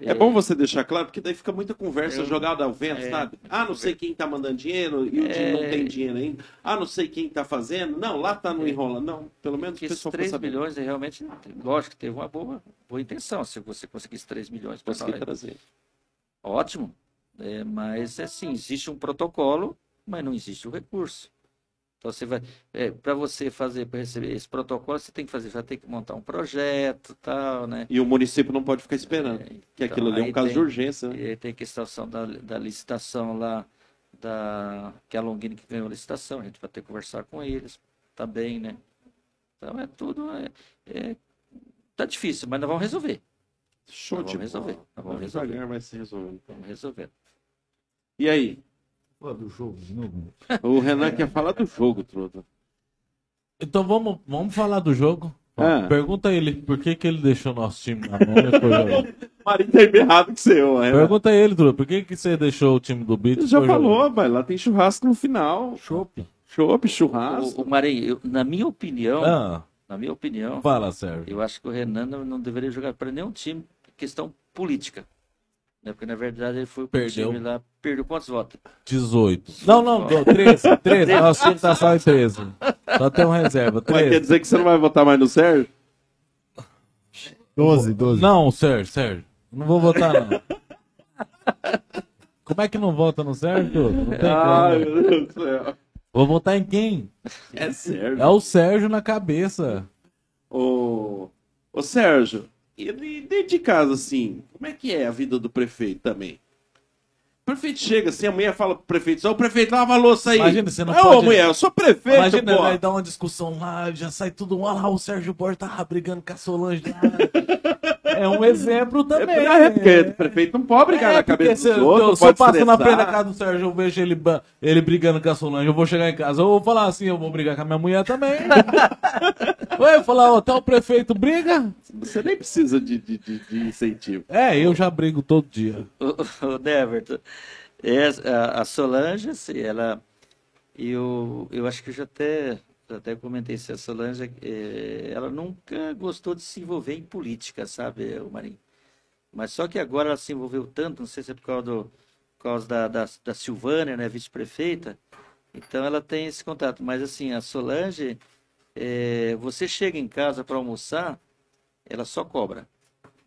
É bom você deixar claro, porque daí fica muita conversa Eu- jogada ao vento, é. sabe? Ah, não sei quem tá mandando dinheiro e o time não É. tem dinheiro ainda. Ah, não sei quem tá fazendo. Não, lá tá no enrola. Não, pelo menos o Que esses pessoal 3 fica sabendo. milhões é realmente, lógico, teve uma boa, boa intenção. Se você conseguisse 3 milhões para trazer. ótimo. É, mas assim, existe um protocolo, mas não existe o recurso. Então você vai, para você fazer, para receber esse protocolo, você tem que fazer, já tem que montar um projeto, tal, né? E o município não pode ficar esperando. que Então, aquilo ali é um caso tem- de urgência. né? E aí tem a questão da, da licitação lá, da, que é a Longini que ganhou a licitação, a gente vai ter que conversar com eles também, né? Então é tudo. É, é- tá difícil, mas nós vamos resolver. Show Nós de vamos bola. resolver. Nós vamos resolver. vai se resolvendo. Vamos resolver. E aí? Pô, do jogo de novo. O Renan quer falar do jogo, Truta. Então vamos, vamos falar do jogo. Ah. Pergunta ele por que, que ele deixou nosso time na mão e foi jogar. O Marinho tá bem errado que você, Renan. Pergunta ele, Truta, por que, que você deixou o time do Beat? Ele já falou, vai lá tem churrasco no final. Chopp, O, churrasco. o Marinho, eu- na minha opinião, Ah, na minha opinião, fala, Sérgio. eu acho que o Renan não, não deveria jogar para nenhum time, questão política. Né? Porque na verdade ele foi pro Perdeu. time lá, perdeu quantos votos? 18. Não, não, não, 13. 13. Nosso time tá só em 13. Só tem um reserva. Mas quer 13. dizer que você não vai votar mais no Sérgio? 12, 12. Não, Sérgio, Sérgio. Não vou votar, não. Como é que não vota no Sérgio? Não tem Ai, como. meu Deus do céu. Vou votar em quem? É Sérgio. É o Sérgio na cabeça. Ô, ô Sérgio, dentro de casa, assim, como é que é a vida do prefeito também? O prefeito chega assim, a mulher fala pro prefeito, ô prefeito, lava a louça aí. Imagina, você não Ô, pode- mulher, eu sou prefeito, Imagina, pô. vai dar uma discussão lá, já sai tudo. Olha lá, o Sérgio Borges tava brigando com a Solange. É um exemplo também. é, porque o prefeito não pode brigar É, na cabeça se dos outros, se eu passo na frente da casa do Sérgio, eu vejo ele, ele brigando com a Solange, eu vou chegar em casa, eu vou falar assim, eu vou brigar com a minha mulher também. Ué, eu falar, ó, tá o prefeito briga? Você nem precisa de, de, de- de incentivo. É, eu já brigo todo dia. O, o Neverton, é, a, a Solange, assim, ela. Eu, eu acho que eu já até, até comentei isso. A Solange, é, ela nunca gostou de se envolver em política, sabe, o Marinho? Mas só que agora ela se envolveu tanto, não sei se é por causa, do, por causa da, da, da Silvânia, né, vice-prefeita, então ela tem esse contato. Mas assim, a Solange, é, você chega em casa para almoçar, ela só cobra.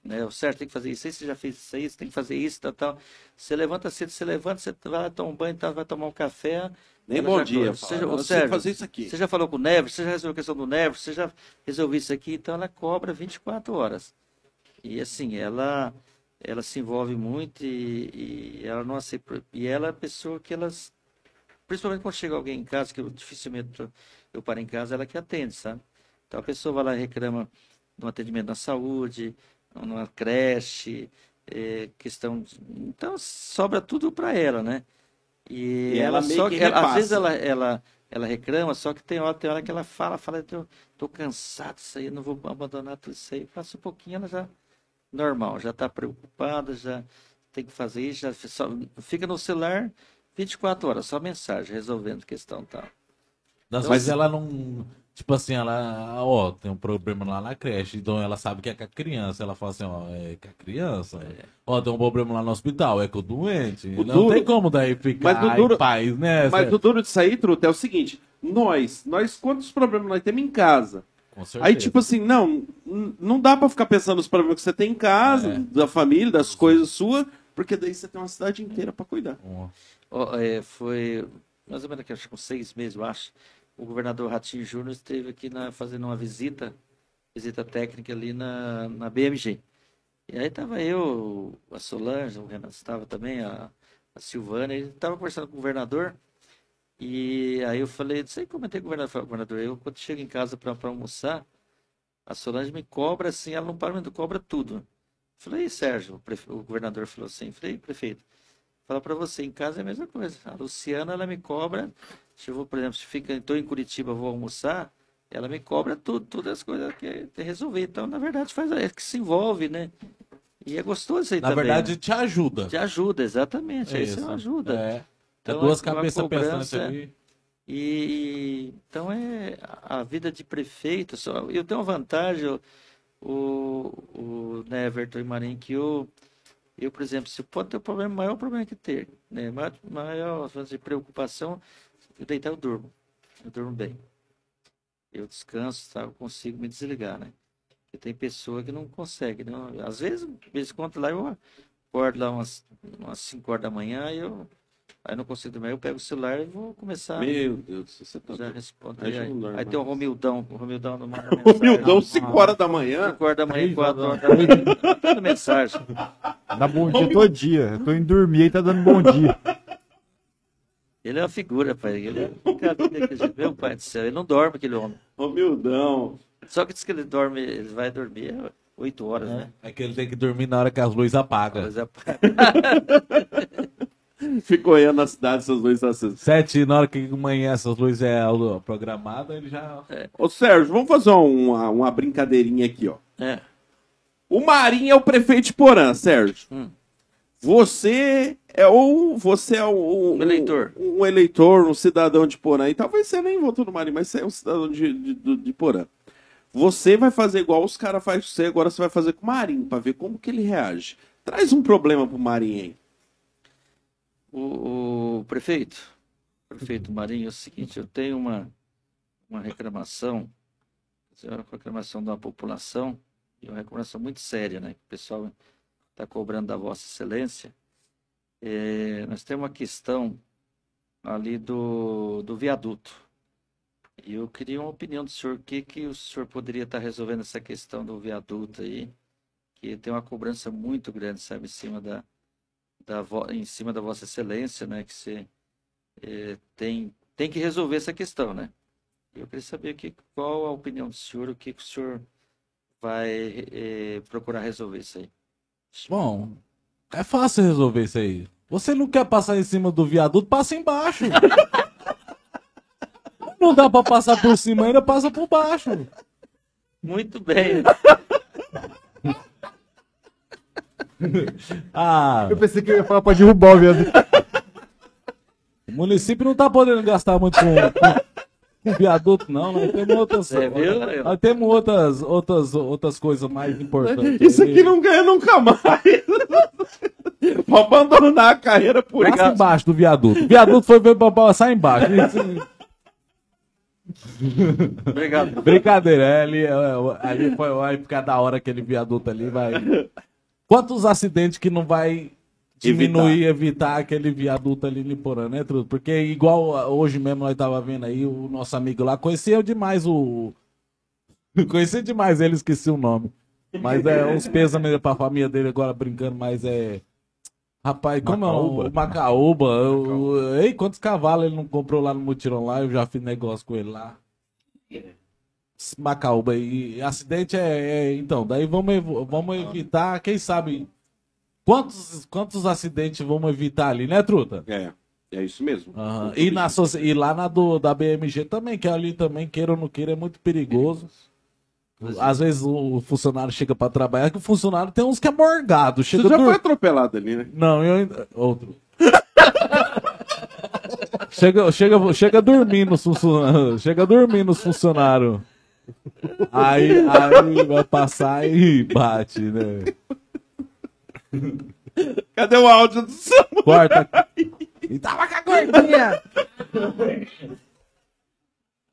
Né? O certo tem que fazer isso, aí você já fez isso aí, você tem que fazer isso, tal, tal. Você levanta cedo, você levanta, você vai tomar um banho, tal, vai tomar um café. Nem bom já dia. Você já- "Não, ô, você Sérgio, fazer isso aqui. Você já falou com o Neves, você já resolveu a questão do Neves, você já resolveu isso aqui, então ela cobra 24 horas. E assim, ela ela se envolve muito e, e ela não aceita. E ela é a pessoa que elas. Principalmente quando chega alguém em casa, que eu dificilmente eu- eu paro em casa, ela que atende, sabe? Então a pessoa vai lá e reclama de um atendimento na saúde, numa creche, eh, questão. Então sobra tudo para ela, né? E, E ela ela, meio só que que, ela- às vezes ela, ela, ela reclama, só que tem hora, tem hora que ela fala, fala, eu tô cansado disso aí, eu não vou abandonar tudo isso aí. Passa um pouquinho, ela já normal, já está preocupada, já tem que fazer isso, já só, fica no celular 24 horas, só mensagem, resolvendo questão tal. Mas, Mas- ela não. Tipo assim, ela. Ó, tem um problema lá na creche. Então ela sabe que é com a criança. Ela fala assim, ó, é com a criança. Ó, tem um problema lá no hospital, é com o doente. O não duro- tem como daí ficar Mas duro- em paz, né? Mas o duro disso aí, Truta, é o seguinte: nós, nós, quantos problemas nós temos em casa? Com certeza. Aí, tipo assim, não, não dá pra ficar pensando nos problemas que você tem em casa, É. da família, das coisas suas, porque daí você tem uma cidade inteira pra cuidar. Ó, Ó, é, foi mais ou menos aqui, acho que uns seis meses, eu acho. O governador Ratinho Júnior esteve aqui na, fazendo uma visita, visita técnica ali na, na BMG. E aí tava eu, a Solange, o Renan estava também, a, a Silvana, ele estava conversando com o governador. E aí eu falei, não sei, comentei com o governador, falei, governador, eu quando chego em casa para almoçar, a Solange me cobra assim, ela não para, me cobra tudo. Falei, Sérgio, o, prefe- o governador falou assim, falei, prefeito, Fala pra você, em casa é a mesma coisa. A Luciana, ela me cobra. Se eu vou, por exemplo, se fica, estou em Curitiba, vou almoçar, ela me cobra tudo, todas as coisas que tem que resolver. Então, na verdade, faz é que se envolve, né? E é gostoso isso aí Na também. verdade, né? te ajuda. te ajuda, exatamente. Isso, é uma ajuda. É. Então, é duas cabeças pensando isso aí. E então é a vida de prefeito. Só, eu tenho uma vantagem, o, o, o Neverton e Marinho, que eu, Eu, por exemplo, se pode ter um problema, o maior problema que ter, né? Maior, maior preocupação, eu deitar, eu durmo. Eu durmo bem. Eu descanso, tá? eu consigo me desligar, né? Porque tem pessoa que não consegue, não. Às vezes, de vez em quando lá eu acordo lá umas, umas 5 horas da manhã e eu aí não consigo dormir, eu pego o celular e vou começar. Meu Deus, você tá Já respondo. Aí Aí, tem o. Romildão. O Romildão não manda O Mildão, mensagem. 5 horas da manhã. 5 horas da manhã, Três 4 horas da manhã. Manda mensagem. Dá bom dia todo dia. Eu tô indo dormir e tá dando bom dia. Ele é uma figura, pai. Ele é nunca vi daquele jeito. Meu pai do céu, ele não dorme, aquele homem. Ô, Mildão. Só que diz que ele dorme, ele vai dormir 8 horas, né? É que ele tem que dormir na hora que as luzes apagam. É- Ficou aí na cidade, essas dois assassinos. Sete, na hora que amanhece as luzes é programada, ele já. Ô, Sérgio, vamos fazer uma, uma brincadeirinha aqui, ó. é. O Marinho é o prefeito de Porã, Sérgio. Hum. Você é o. Você é o. Um eleitor. Um, um eleitor, um cidadão de Porã. E talvez você nem votou no Marinho, mas você é um cidadão de, de, de- Porã. Você vai fazer igual os caras fazem com você, agora você vai fazer com o Marinho, pra ver como que ele reage. Traz um problema pro Marinho aí. O, o prefeito, prefeito Marinho, é o seguinte, eu tenho uma, uma reclamação, uma reclamação da população, e uma reclamação muito séria, né? O pessoal está cobrando da Vossa Excelência. É, nós temos uma questão ali do, do viaduto. E eu queria uma opinião do senhor, o que, que o senhor poderia estar resolvendo essa questão do viaduto aí, que tem uma cobrança muito grande, sabe, em cima da, da em cima da Vossa Excelência, né, que você eh, tem tem que resolver essa questão, né? Eu queria saber que, qual a opinião do senhor, o que, que o senhor vai eh, procurar resolver isso aí. Bom, é fácil resolver isso aí. Você não quer passar em cima do viaduto, passa embaixo. Não dá pra passar por cima ainda, passa por baixo. Muito bem. Ah, Eu pensei que eu ia falar pra derrubar o viado. o município não tá podendo gastar muito com, com viaduto, não. Nós temos outras, É, viu? nós temos outras, outras, outras coisas mais importantes. Isso aqui não ganha nunca mais. Pode abandonar a carreira por Passa isso. embaixo do viaduto. O viaduto foi ver pra passar embaixo. Obrigado. Brincadeira, é, ali, é, é, ali foi, vai ficar da hora aquele viaduto ali, vai. Quantos acidentes que não vai diminuir, evitar, aquele viaduto ali em Porã, né, Truto? Porque igual ah, hoje mesmo nós tava vendo aí, o nosso amigo lá conhecia demais o. conhecia demais ele, esqueci o nome. Mas é uns pêsames pra família dele agora brincando, mas é. Rapaz, como é o Macaúba? o- Ei, quantos cavalos ele não comprou lá no mutirão lá? Eu já fiz negócio com ele lá. Macaúba. E acidente é, é- Então, daí vamos, vamos evitar, quem sabe. Quantos, quantos acidentes vamos evitar ali, né, Truta? É, é isso mesmo. Aham. E, na, e lá na do, da BMG também, que ali também, queira ou não queira, é muito perigoso. Às vezes o funcionário chega pra trabalhar, que o funcionário tem uns que é morgado. Você Chega já dur- foi atropelado ali, né? Não, eu ainda. Outro. chega, chega, chega dormindo os funcionários. Chega dormindo os funcionários. Aí, aí vai passar e bate, né? Cadê o áudio do Samu? Corta. E tava com a gordinha.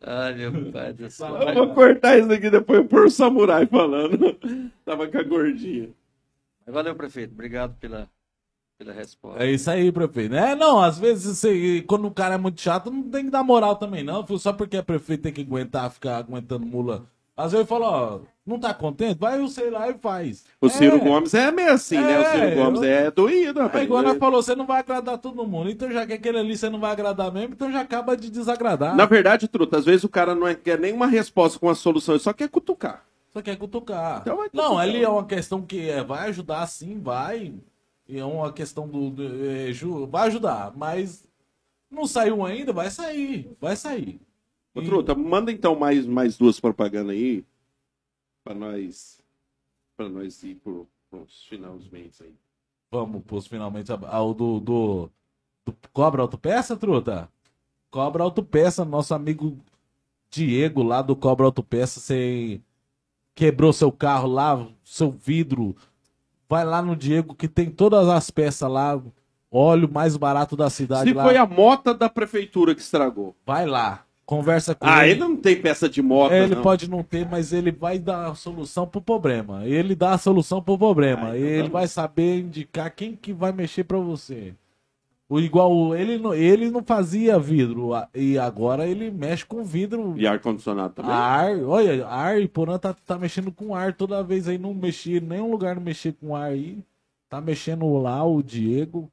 Ai, meu pai do céu. Eu vou cortar isso aqui depois por o samurai falando. Tava com a gordinha. Valeu, prefeito. Obrigado pela, pela resposta. É isso aí, prefeito. É, não, às vezes você- quando o cara é muito chato, não tem que dar moral também, não. Só porque é prefeito tem que aguentar, ficar aguentando mula. Às vezes eu falo, ó, não tá contente? Vai, eu sei lá e faz. O Ciro É. Gomes é meio assim, né? O Ciro É, Gomes eu- é doído, É rapaz. igual nós falou, você não vai agradar todo mundo. Então já que aquele ali você não vai agradar mesmo, então já acaba de desagradar. Na verdade, Truta, às vezes o cara não é- quer nenhuma resposta com a solução, ele só quer cutucar. Só quer cutucar. Então não, ali é uma questão que é, vai ajudar sim, vai. E é uma questão do. do- é, ju- vai ajudar, mas não saiu ainda, vai sair. Vai sair. Ô, Truta, manda então mais, mais duas propagandas aí pra nós, pra nós ir pro, pros finalmente aí. Vamos pros finalmente. Ah, o do, do, do Cobra Autopeça, truta? Cobra Autopeça, nosso amigo Diego lá do Cobra Autopeça, você quebrou seu carro lá, seu vidro, Vai lá no Diego, que tem todas as peças lá. Óleo mais barato da cidade Se lá. foi a mota da prefeitura que estragou. Vai lá. Conversa com Ah, ele. ele não tem peça de moto, Ele não. pode não ter, mas ele vai dar a solução pro problema. Ele dá a solução pro problema. Ah, então ele vai saber indicar quem que vai mexer pra você. O igual o- ele não, ele não fazia vidro e agora ele mexe com vidro. E ar-condicionado também? Ar, olha, ar e Porã tá, tá mexendo com ar toda vez aí, não mexia, em nenhum lugar não mexia com ar aí. Tá mexendo lá o Diego,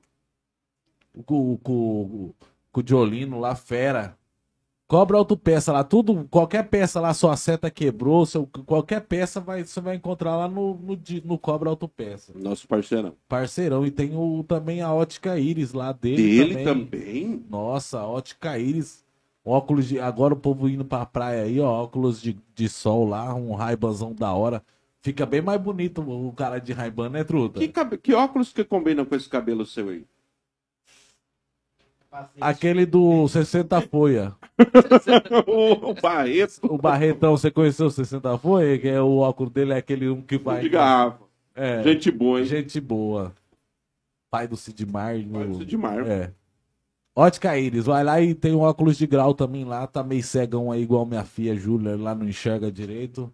com, com, com o Diolino lá, fera. Cobra autopeça lá, tudo, qualquer peça lá, sua seta quebrou, seu, qualquer peça vai, você vai encontrar lá no, no, no Cobra Autopeça. Nosso parceirão. Parceirão, e tem o, também a ótica íris lá dele, Dele também. também? Nossa, ótica íris. Óculos de. Agora o povo indo pra praia aí, ó. Óculos de, de sol lá, um raibanzão da hora. Fica bem mais bonito o cara de raiban, né, truta? Que, que óculos que combina com esse cabelo seu aí? Aquele do 60 folha. o, Barreto O Barretão, você conheceu o 60 folha? Que é o óculos dele, é aquele um que vai. de garrafa. É, Gente boa, hein? gente boa. Pai do Sidmar. no- Pai do Sidmar. É. Ótica Íris, vai lá e tem um óculos de grau também lá, tá meio cegão aí, igual minha filha Júlia, lá não enxerga direito.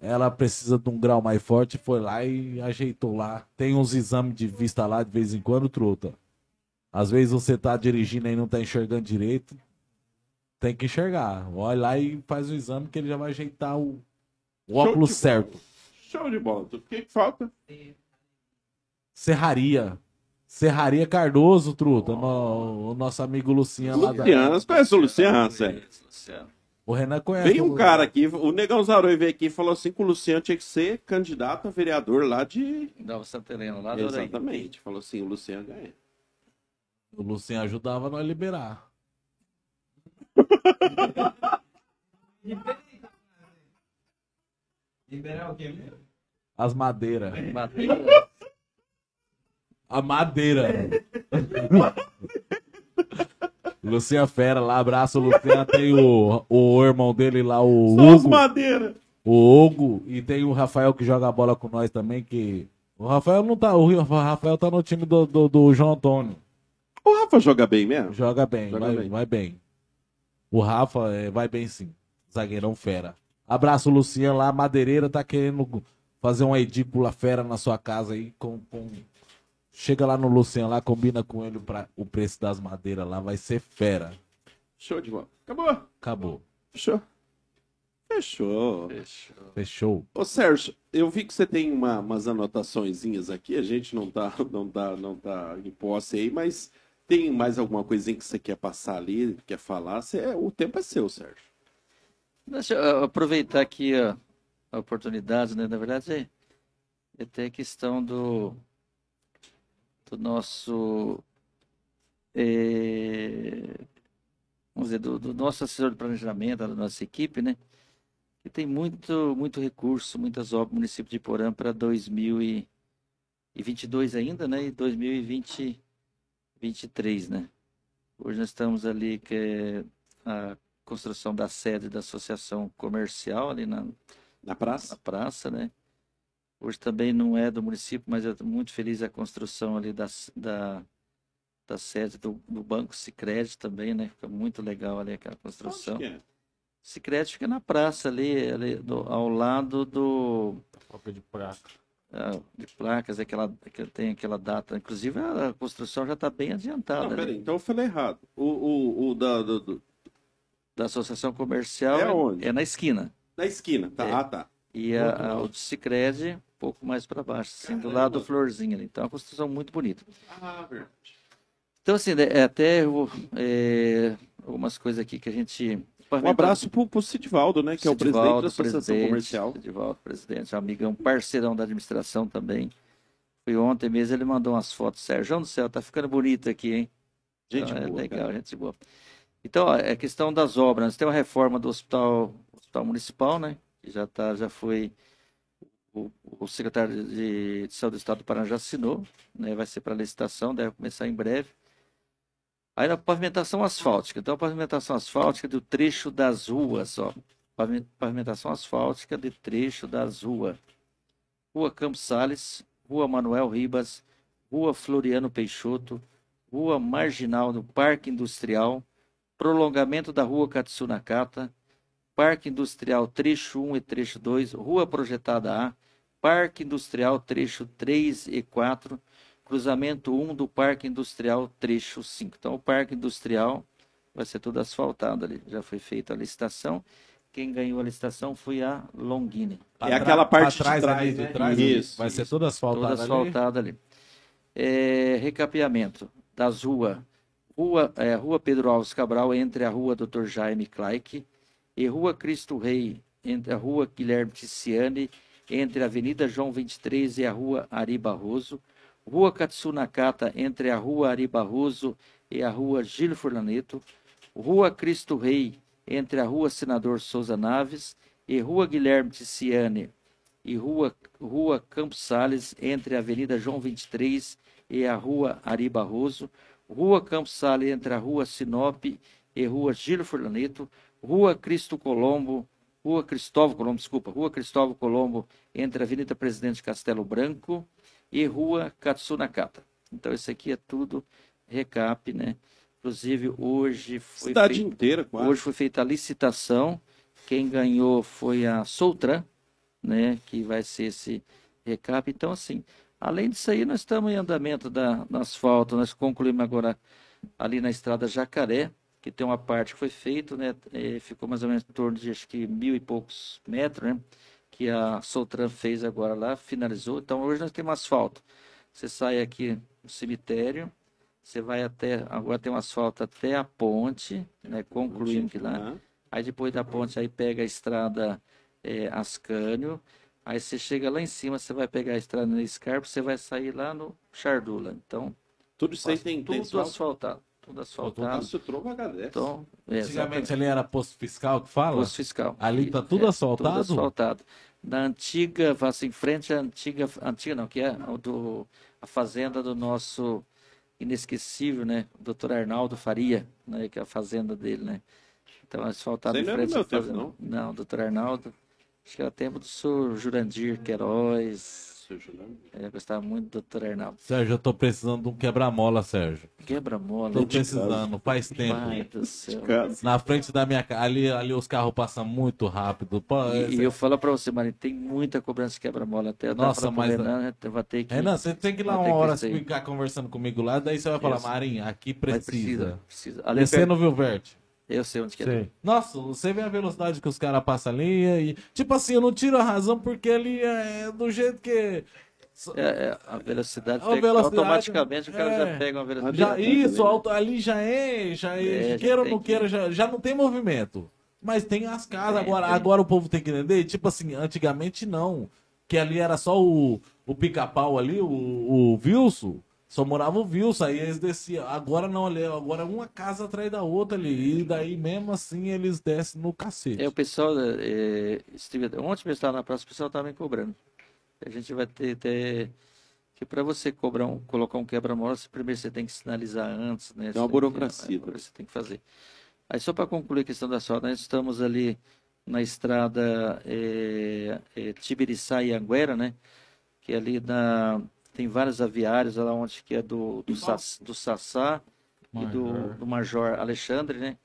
Ela precisa de um grau mais forte, foi lá e ajeitou lá. Tem uns exames de vista lá de vez em quando, truta. Às vezes você tá dirigindo e não tá enxergando direito. Tem que enxergar. Olha lá e faz o exame que ele já vai ajeitar o, o Show óculos de certo. Show de bola. O que, que falta? Serraria. Serraria Cardoso, truta. No- o nosso amigo Luciano lá da. Luciano, você conhece o Luciano, sério? Luciano. O Renan conhece. Veio um o- cara aqui, o Negão Zaroi veio aqui e falou assim que o Luciano tinha que ser candidato a vereador lá de. Nova Santa Helena, lá do. Exatamente. Falou assim, o Luciano ganha. O Luciano ajudava nós a liberar. Liberar o quê mesmo? As madeiras. Matheus, A madeira. Luciano Fera lá, abraço, Luciano. Tem o, o irmão dele lá, o Só Hugo. madeiras. O Hugo. E tem o Rafael que joga bola com nós também, que... O Rafael não tá... O Rafael tá no time do, do, do João Antônio. O Rafa joga bem mesmo? Joga bem, Joga vai, bem. vai bem. O Rafa é, vai bem sim. Zagueirão fera. Abraço, Luciano lá. Madeireira tá querendo fazer uma edícula fera na sua casa aí. Com, com- Chega lá no Luciano lá, combina com ele pra... o preço das madeiras lá. Vai ser fera. Show de bola. Acabou. Acabou. Fechou. Fechou. fechou. Fechou. Ô Sérgio, eu vi que você tem uma- umas anotaçõezinhas aqui, a gente não tá, não tá, não tá em posse aí, mas tem mais alguma coisinha que você quer passar ali, quer falar? Você, é- o tempo é seu, Sérgio. Deixa eu aproveitar aqui a, a oportunidade, né? Na verdade, é, é até a questão do, do nosso. eh, vamos dizer, do, do nosso assessor de planejamento, da nossa equipe, né? Que tem muito, muito recurso, muitas obras no município de Porã para 2022 ainda, né? E 2023, né? Hoje nós estamos ali, que é a construção da sede da associação comercial ali na, Na na praça? praça, né? Hoje também não é do município, mas eu estou muito feliz a construção ali da, da, da sede do, do Banco Sicredi também, né? Fica muito legal ali aquela construção. Onde que é? Sicredi fica na praça ali, ali do- ao lado do Foca de praca. Ah, de placas, aquela que tem aquela data. Inclusive a construção já está bem adiantada Não, peraí, então eu falei errado. O, o, o da, do- do- da associação comercial É onde? é na esquina. da esquina, tá? É. Ah, tá. E a, a, o do Sicredi um pouco mais para baixo, assim, do lado do Florzinha ali. Então é uma construção muito bonita. Ah, verdade. Então, assim, né, é até eu é, algumas coisas aqui que a gente. Um abraço pro, pro Cidivaldo, né? Que é o presidente da Sidivaldo, Associação presidente, Comercial. Sidivaldo, presidente, um amigão, parceirão da administração também. Foi ontem mesmo, ele mandou umas fotos. Sérgio do céu, tá ficando bonito aqui, hein? Gente Então, é boa, legal, cara. gente boa. Então, ó, é questão das obras. Nós temos uma reforma do hospital, hospital municipal, né? Que já tá, já foi. O, o secretário de, de Saúde do Estado do Paraná já assinou, né? Vai ser para licitação, deve começar em breve. Aí na pavimentação asfáltica. Então, a pavimentação asfáltica do trecho das ruas, ó. Pavi- Pavimentação asfáltica de trecho das ruas. Rua Campos Sales, Rua Manuel Ribas, Rua Floriano Peixoto, Rua Marginal do Parque Industrial, prolongamento da Rua Katsunakata, Parque Industrial Trecho 1 e Trecho 2, Rua Projetada A, Parque Industrial Trecho 3 e 4, cruzamento 1 do Parque Industrial Trecho 5. Então, o Parque Industrial vai ser todo asfaltado ali. Já foi feita a licitação. Quem ganhou a licitação foi a Longini. É aquela parte de trás, ali, né? de trás. Isso, Vai ser toda asfaltada Toda ali. ali. É, recapeamento das ruas. Rua, é, rua Pedro Alves Cabral, entre a Rua Dr. Jaime Claique e Rua Cristo Rei, entre a Rua Guilherme Ticiani, entre a Avenida João 23 e a Rua Ari Barroso. Rua Katsunakata, entre a Rua Ari Barroso e a Rua Gílio Furlaneto. Rua Cristo Rei, entre a Rua Senador Souza Naves e Rua Guilherme Ticiani e Rua, Rua Campos Sales, entre a Avenida João 23 e a Rua Ari Barroso, Rua Campos Sales, entre a Rua Sinop e Rua Gílio Furlaneto, Rua Cristo Colombo, Rua Cristóvão Colombo, desculpa, Rua Cristóvão Colombo, entre a Avenida Presidente Castelo Branco e Rua Katsunakata. Então, isso aqui é tudo recap, né? Inclusive, hoje foi Cidade feito- inteira, quase. Hoje foi feita a licitação. Quem ganhou foi a Soltran, né? Que vai ser esse recap. Então, assim, além disso aí, nós estamos em andamento da, no asfalto. Nós concluímos agora ali na estrada Jacaré, que tem uma parte que foi feita, né? eh, ficou mais ou menos em torno de acho que mil e poucos metros, né? Que a Soltran fez agora lá, finalizou. Então, hoje nós temos asfalto. Você sai aqui no cemitério, você vai até. Agora tem um asfalto até a ponte, né? Concluindo aqui lá. Aí depois da ponte, aí pega a estrada é, Ascânio. Aí você chega lá em cima, você vai pegar a estrada no Scarpa, você vai sair lá no Chardula. Então, Tudo isso aí tem, tudo asfalto. asfaltado. Tudo asfaltado. Nossa, o trovo agradece. Então, é, Antigamente ali era posto fiscal que fala? Posto fiscal. Ali tá Isso, tudo é, asfaltado? Tudo asfaltado. Na antiga, assim, em frente à antiga, antiga não, que é o do, a fazenda do nosso inesquecível, né? Doutor Arnaldo Faria, né? Que é a fazenda dele, né? Então, asfaltado em não é frente à tempo, fazenda. Não, doutor Arnaldo, acho que era tempo do senhor Jurandir Queiroz. Seu Juliano. É, eu gostava muito do doutor Arnaldo. Sérgio, eu tô precisando de um quebra-mola, Sérgio. Quebra-mola. Tô precisando, faz tempo. Pai do céu. Na frente da minha casa, ali, ali os carros passam muito rápido. Pô, E, esse- e eu falo pra você, Marinho, tem muita cobrança de quebra-mola. Até Nossa, mas- Renan, né, vai ter que... Renan, você tem que ir lá uma hora ficar conversando comigo lá, daí você vai falar, Isso. Marinho, aqui Mas precisa. precisa. Ali Descendo o Vilverte. Eu sei onde que é. Sei. Nossa, você vê a velocidade que os caras passam ali e. Tipo assim, eu não tiro a razão porque ali é do jeito que. É, é, a velocidade, A velocidade, automaticamente o cara é. já pega uma velocidade. Já, isso, auto- ali já é, já é, É, queira ou não que- queira, já, já não tem movimento. Mas tem as casas, Tem, agora, tem. agora o povo tem que entender, tipo assim, antigamente não. Que ali era só o, o pica-pau ali, o, o Wilson, só morava o Wilson, aí eles desciam. Agora não, ali, agora é uma casa atrás da outra ali, e daí mesmo assim eles descem no cacete. É, o pessoal, é, estive, ontem mesmo estava na praça, o pessoal estava me cobrando. A gente vai ter, ter que para você cobrar um, colocar um quebra-mola, primeiro você tem que sinalizar antes, né? Tem uma Você burocracia, é, você tem que fazer. Aí só para concluir a questão da sorte, nós estamos ali na estrada é, é, Tibiriçá e Anguera, né? Que ali na, tem vários aviários lá onde que é do, do, Sass- do Sassá e do, Major. do Major Alexandre, né?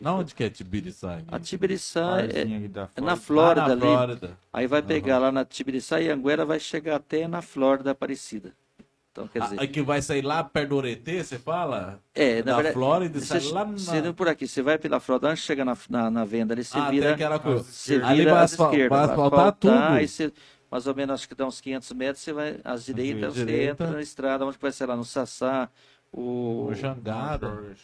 Na onde que é Tibiriçá? A Tibiriçá é, é na Flórida. Ah, na ali. Flórida. Aí vai pegar lá na Tibiriçá e Anguera vai chegar até na Flórida Aparecida. Então, quer dizer, Aí que vai sair lá perto do Oretê, você fala? é, na da verdade, Flórida e você, sai lá na... você não por aqui, você vai pela Flórida, antes de chegar na, na, na venda ali, você Ah, vira, tem aquela coisa. você Ali vira vai, às asfal- esquerdas, vai asfaltar tudo. Aí você, mais ou menos, acho que dá uns 500 metros, você vai às direitas, você direita. entra na estrada, onde vai ser lá no Sassá, o, O Jangada.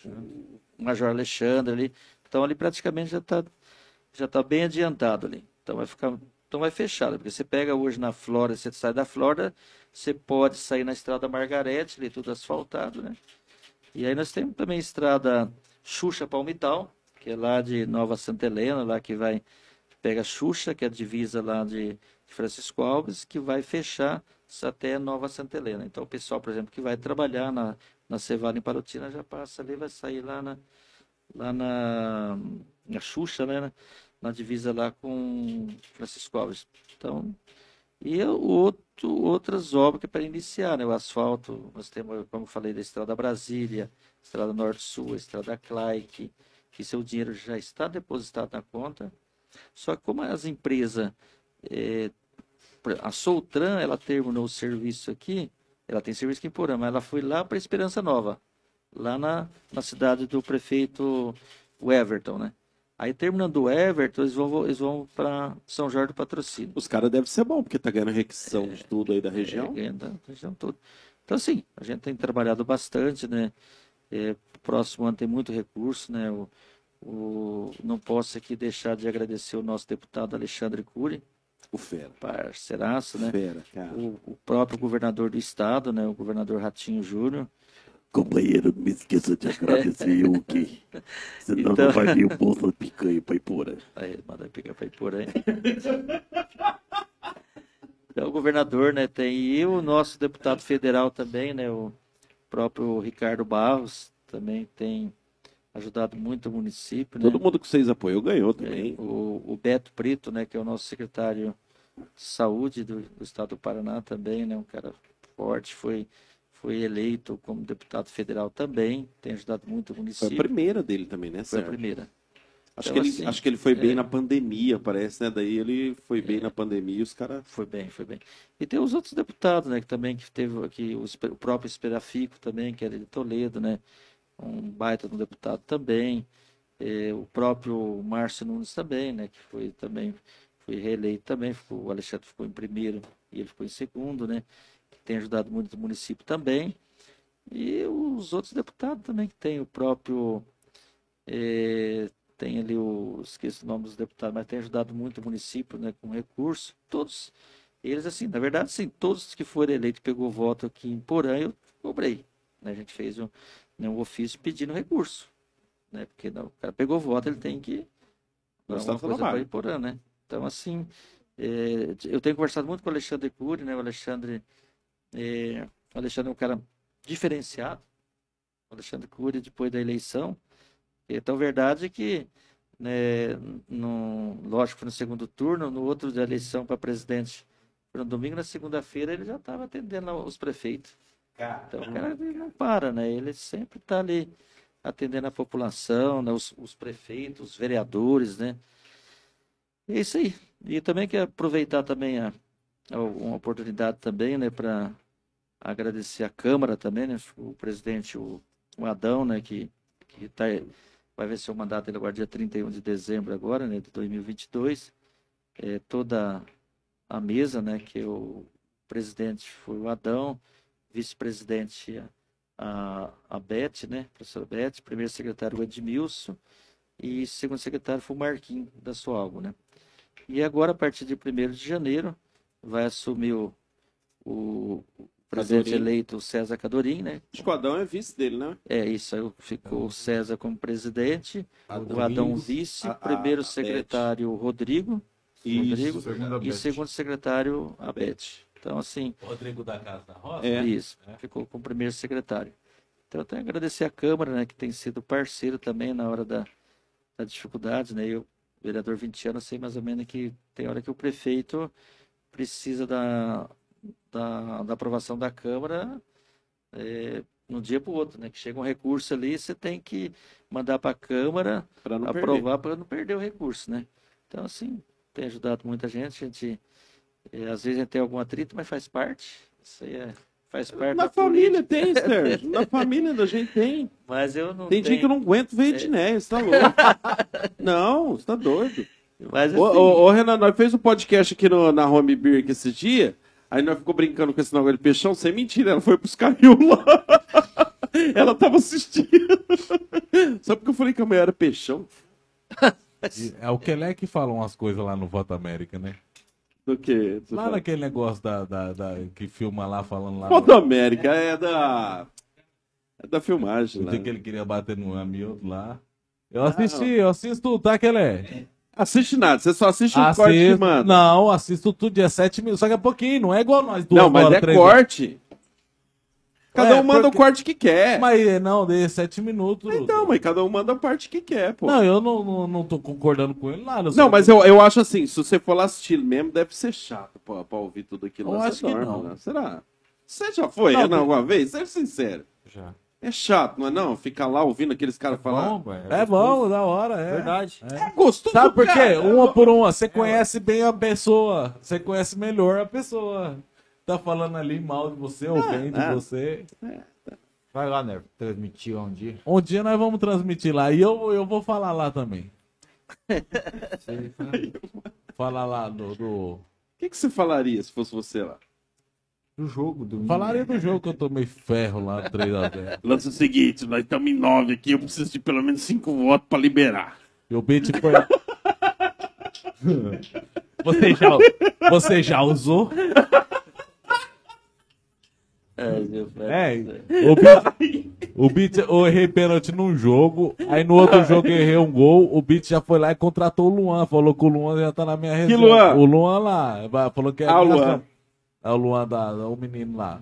Major Alexandre ali. Então ali praticamente já está já tá bem adiantado ali. Então vai ficar então vai fechado, porque você pega hoje na Flórida, você sai da Flórida, você pode sair na estrada Margarete, ali tudo asfaltado, né? E aí nós temos também a estrada Xuxa Palmital, que é lá de Nova Santa Helena, lá que vai pega Xuxa, que é a divisa lá de, de Francisco Alves, que vai fechar até Nova Santa Helena. Então o pessoal, por exemplo, que vai trabalhar na na Cevada em Parotina já passa ali, vai sair lá na lá na, na Xuxa, né, na, na divisa lá com Francisco Alves. Então, E o outro, outras obras que é para iniciar, né? O asfalto, nós temos, como falei, da Estrada Brasília, Estrada Norte-Sul, Estrada Claique, que seu dinheiro já está depositado na conta. Só que como as empresas, eh, a Soltran, ela terminou o serviço aqui, ela tem serviço aqui em Porã, mas ela foi lá para Esperança Nova, lá na, na cidade do prefeito Everton, né? Aí terminando o Everton, eles vão, eles vão para São Jorge do Patrocínio. Os caras devem ser bom, porque tá ganhando requisição de tudo aí da região. É, da região toda. Então, assim, a gente tem trabalhado bastante, né? É, próximo ano tem muito recurso, né? O, o, não posso aqui deixar de agradecer o nosso deputado Alexandre Cury, O fera. parceiraço, né? Fera, cara. O, o próprio governador do estado, né? O governador Ratinho Júnior. Companheiro, não me esqueça de agradecer eu aqui. Senão Então- não vai vir o bolso de picanha pra ir por aí. Manda pegar para por aí. Então, o governador, né, tem e o nosso deputado federal também, né, o próprio Ricardo Barros, também tem ajudado muito o município, né? Todo mundo que vocês apoiou ganhou É, também. o, o Beto Preto, né, que é o nosso secretário de saúde do, do estado do Paraná também, né, um cara forte, foi foi eleito como deputado federal também, tem ajudado muito o Foi a município. primeira dele também, né, Foi a Sérgio? primeira. Acho, Então, que ele, assim, acho que ele foi bem é. na pandemia, parece, né? Daí ele foi bem na pandemia e os caras. Foi bem, foi bem. E tem os outros deputados, né, que também que teve aqui o, o próprio Esperafico também, que era de Toledo, né, um baita de um deputado também, eh, o próprio Márcio Nunes também, né, que foi também foi reeleito também, ficou, o Alexandre ficou em primeiro e ele ficou em segundo, né, que tem ajudado muito o município também. E os outros deputados também que tem o próprio eh, tem ali o esqueço o nome dos deputados, mas tem ajudado muito o município, né, com recurso. Todos eles assim, na verdade, sim, todos que foram eleitos pegou voto aqui em Porã, eu cobrei. né? A gente fez um, né, um ofício pedindo recurso, né? Porque não, o cara pegou voto, ele tem que Gostar alguma do coisa para trabalho. Iporã, né? Então, assim, é, eu tenho conversado muito com o Alexandre Cury, né? O Alexandre, é, o Alexandre é um cara diferenciado. O Alexandre Cury, depois da eleição. Então, verdade é que, né, no, lógico, foi no segundo turno, no outro da eleição para presidente, no domingo, na segunda-feira, ele já estava atendendo os prefeitos. Então, o cara não para, né? Ele sempre está ali atendendo a população, né? os, os prefeitos, os vereadores, né? É isso aí. E também quero aproveitar também a, a- uma oportunidade também, né, para agradecer a Câmara também, né? O presidente, o, o Adão, né, que, que tá, vai vencer o mandato dele agora dia 31 de dezembro agora, né, de 2022. É, toda a mesa, né, que o presidente foi o Adão, vice-presidente a, a Beth, né, professora Beth, primeiro secretário o Edmilson e segundo secretário foi o Marquinhos da Soalgo, né. E agora, a partir de 1 de janeiro, vai assumir o, o o presidente Cadorim. eleito César Cadorim, né, o Adão é vice dele, né? é isso, aí ficou o César como presidente, o Adão vice, a- a- primeiro a secretário Rodrigo, Isso. Rodrigo e Beth. segundo secretário a Beth. Então, assim, Rodrigo da Casa da Roça? É. isso, ficou com o primeiro secretário. Então, eu tenho que agradecer a Câmara, né, que tem sido parceiro também na hora da, da dificuldade, né? Eu, vereador 20 anos, sei mais ou menos que tem hora que o prefeito precisa da, da, da aprovação da Câmara é, um dia para o outro, né? Que chega um recurso ali, você tem que mandar para a Câmara aprovar para não perder o recurso, né? Então, assim, tem ajudado muita gente. A gente, eh, às vezes, a gente tem algum atrito, mas faz parte. Isso aí é, faz parte Na da família política. tem, Sérgio. Na família da gente tem. Mas eu não Tem dia tenho. que eu não aguento ver Edneia, você tá louco. não, você tá doido. Mas, Ô, assim, ô, ô, Renan, nós fez um podcast aqui no- na Home Beer aqui esse dia. Aí nós ficou brincando com esse negócio de peixão, sem mentira, ela foi pros caiu lá. ela tava assistindo. Só porque eu falei que a mulher era peixão. É o Kelé que fala umas coisas lá no Voto América, né? Do que? Lá naquele negócio da, da, da- que filma lá falando lá. Foto América é da. É da filmagem. O dia que ele queria bater no amigo lá. Eu assisti, eu assisto, tá, Kelé? Assiste nada, você só assiste cortes que Assisto, manda. não, assisto tudo dia 7 mil, só que é pouquinho, não é igual nós duas Não, mas horas, é corte. Cada É, um manda porque- o corte que quer. Mas não, dei sete minutos. Então, mas cada um manda a parte que quer, pô. Não, eu não, não, não tô concordando com ele nada. Não, mas eu, eu acho assim, se você for lá assistir mesmo, deve ser chato pra, pra ouvir tudo aquilo. Eu lá. acho Você que dorme, não. né? Será? Você já foi, Não, porque- alguma vez? Seja sincero. Já. É chato, não é não? Ficar lá ouvindo aqueles caras falar. Bom, velho. É bom, da hora, é. Verdade. É gostoso, Sabe por quê? Uma por uma, você conhece bem a pessoa. Você conhece melhor a pessoa. Tá falando ali mal de você ou bem de ah. você. Vai lá, né? Transmitir lá um dia. Um dia nós vamos transmitir lá. E eu, eu vou falar lá também. falar lá do. do... O que, que você falaria se fosse você lá? Do jogo, do. Falaria do jogo que eu tomei ferro lá, 3x0. Lance o seguinte, nós estamos em nove aqui, eu preciso de pelo menos cinco votos pra liberar. E o beat foi. Você já, você já usou? É, do céu. o beat, o beat, eu errei pênalti num jogo, aí no outro jogo eu errei um gol, o beat já foi lá e contratou o Luan, falou que o Luan já tá na minha reserva. Luan? O Luan lá, falou que é Ah, o Luan. É o Luan da, o menino lá.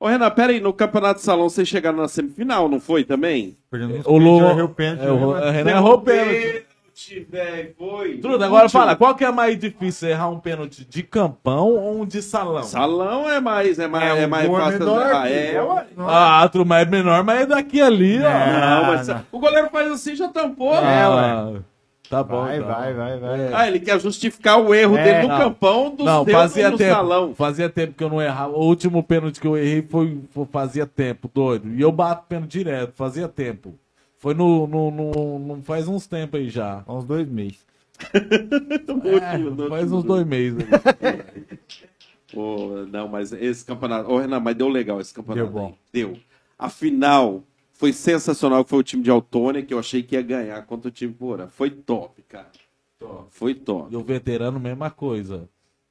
Ô, Renan, pera aí, no Campeonato de Salão vocês chegaram na semifinal, não foi também? O Luan, o pênalti, é, o, né, Renan errou pênalti. Pênalti, velho, foi. Truda, agora fala, qual que é mais difícil, errar um pênalti de campão ou um de salão? Salão é mais, é mais, é, um mais gol fácil. menor, ah, é, ué. Ah, Truda, mas é menor, mas é daqui ali, ó. Não, mas não. o goleiro faz assim já tampou. É, né? Ah, Tá bom, Vai, então. vai, vai, vai. Ah, ele quer justificar o erro É, dele no não. campão do Não, fazia no tempo. salão. Fazia tempo que eu não errava. O último pênalti que eu errei foi, foi- fazia tempo, doido. E eu bato pênalti direto, fazia tempo. Foi no, no, no- no- faz uns tempos aí já. Uns dois meses. É, faz uns dois meses. aí. Pô, não, mas esse campeonato. Ô, Renan, mas deu legal esse campeonato. Deu bom. aí. Deu. A final foi sensacional, que foi o time de Autônia, que eu achei que ia ganhar contra o time Porã. Foi top, cara. Foi top. E o veterano, mesma coisa.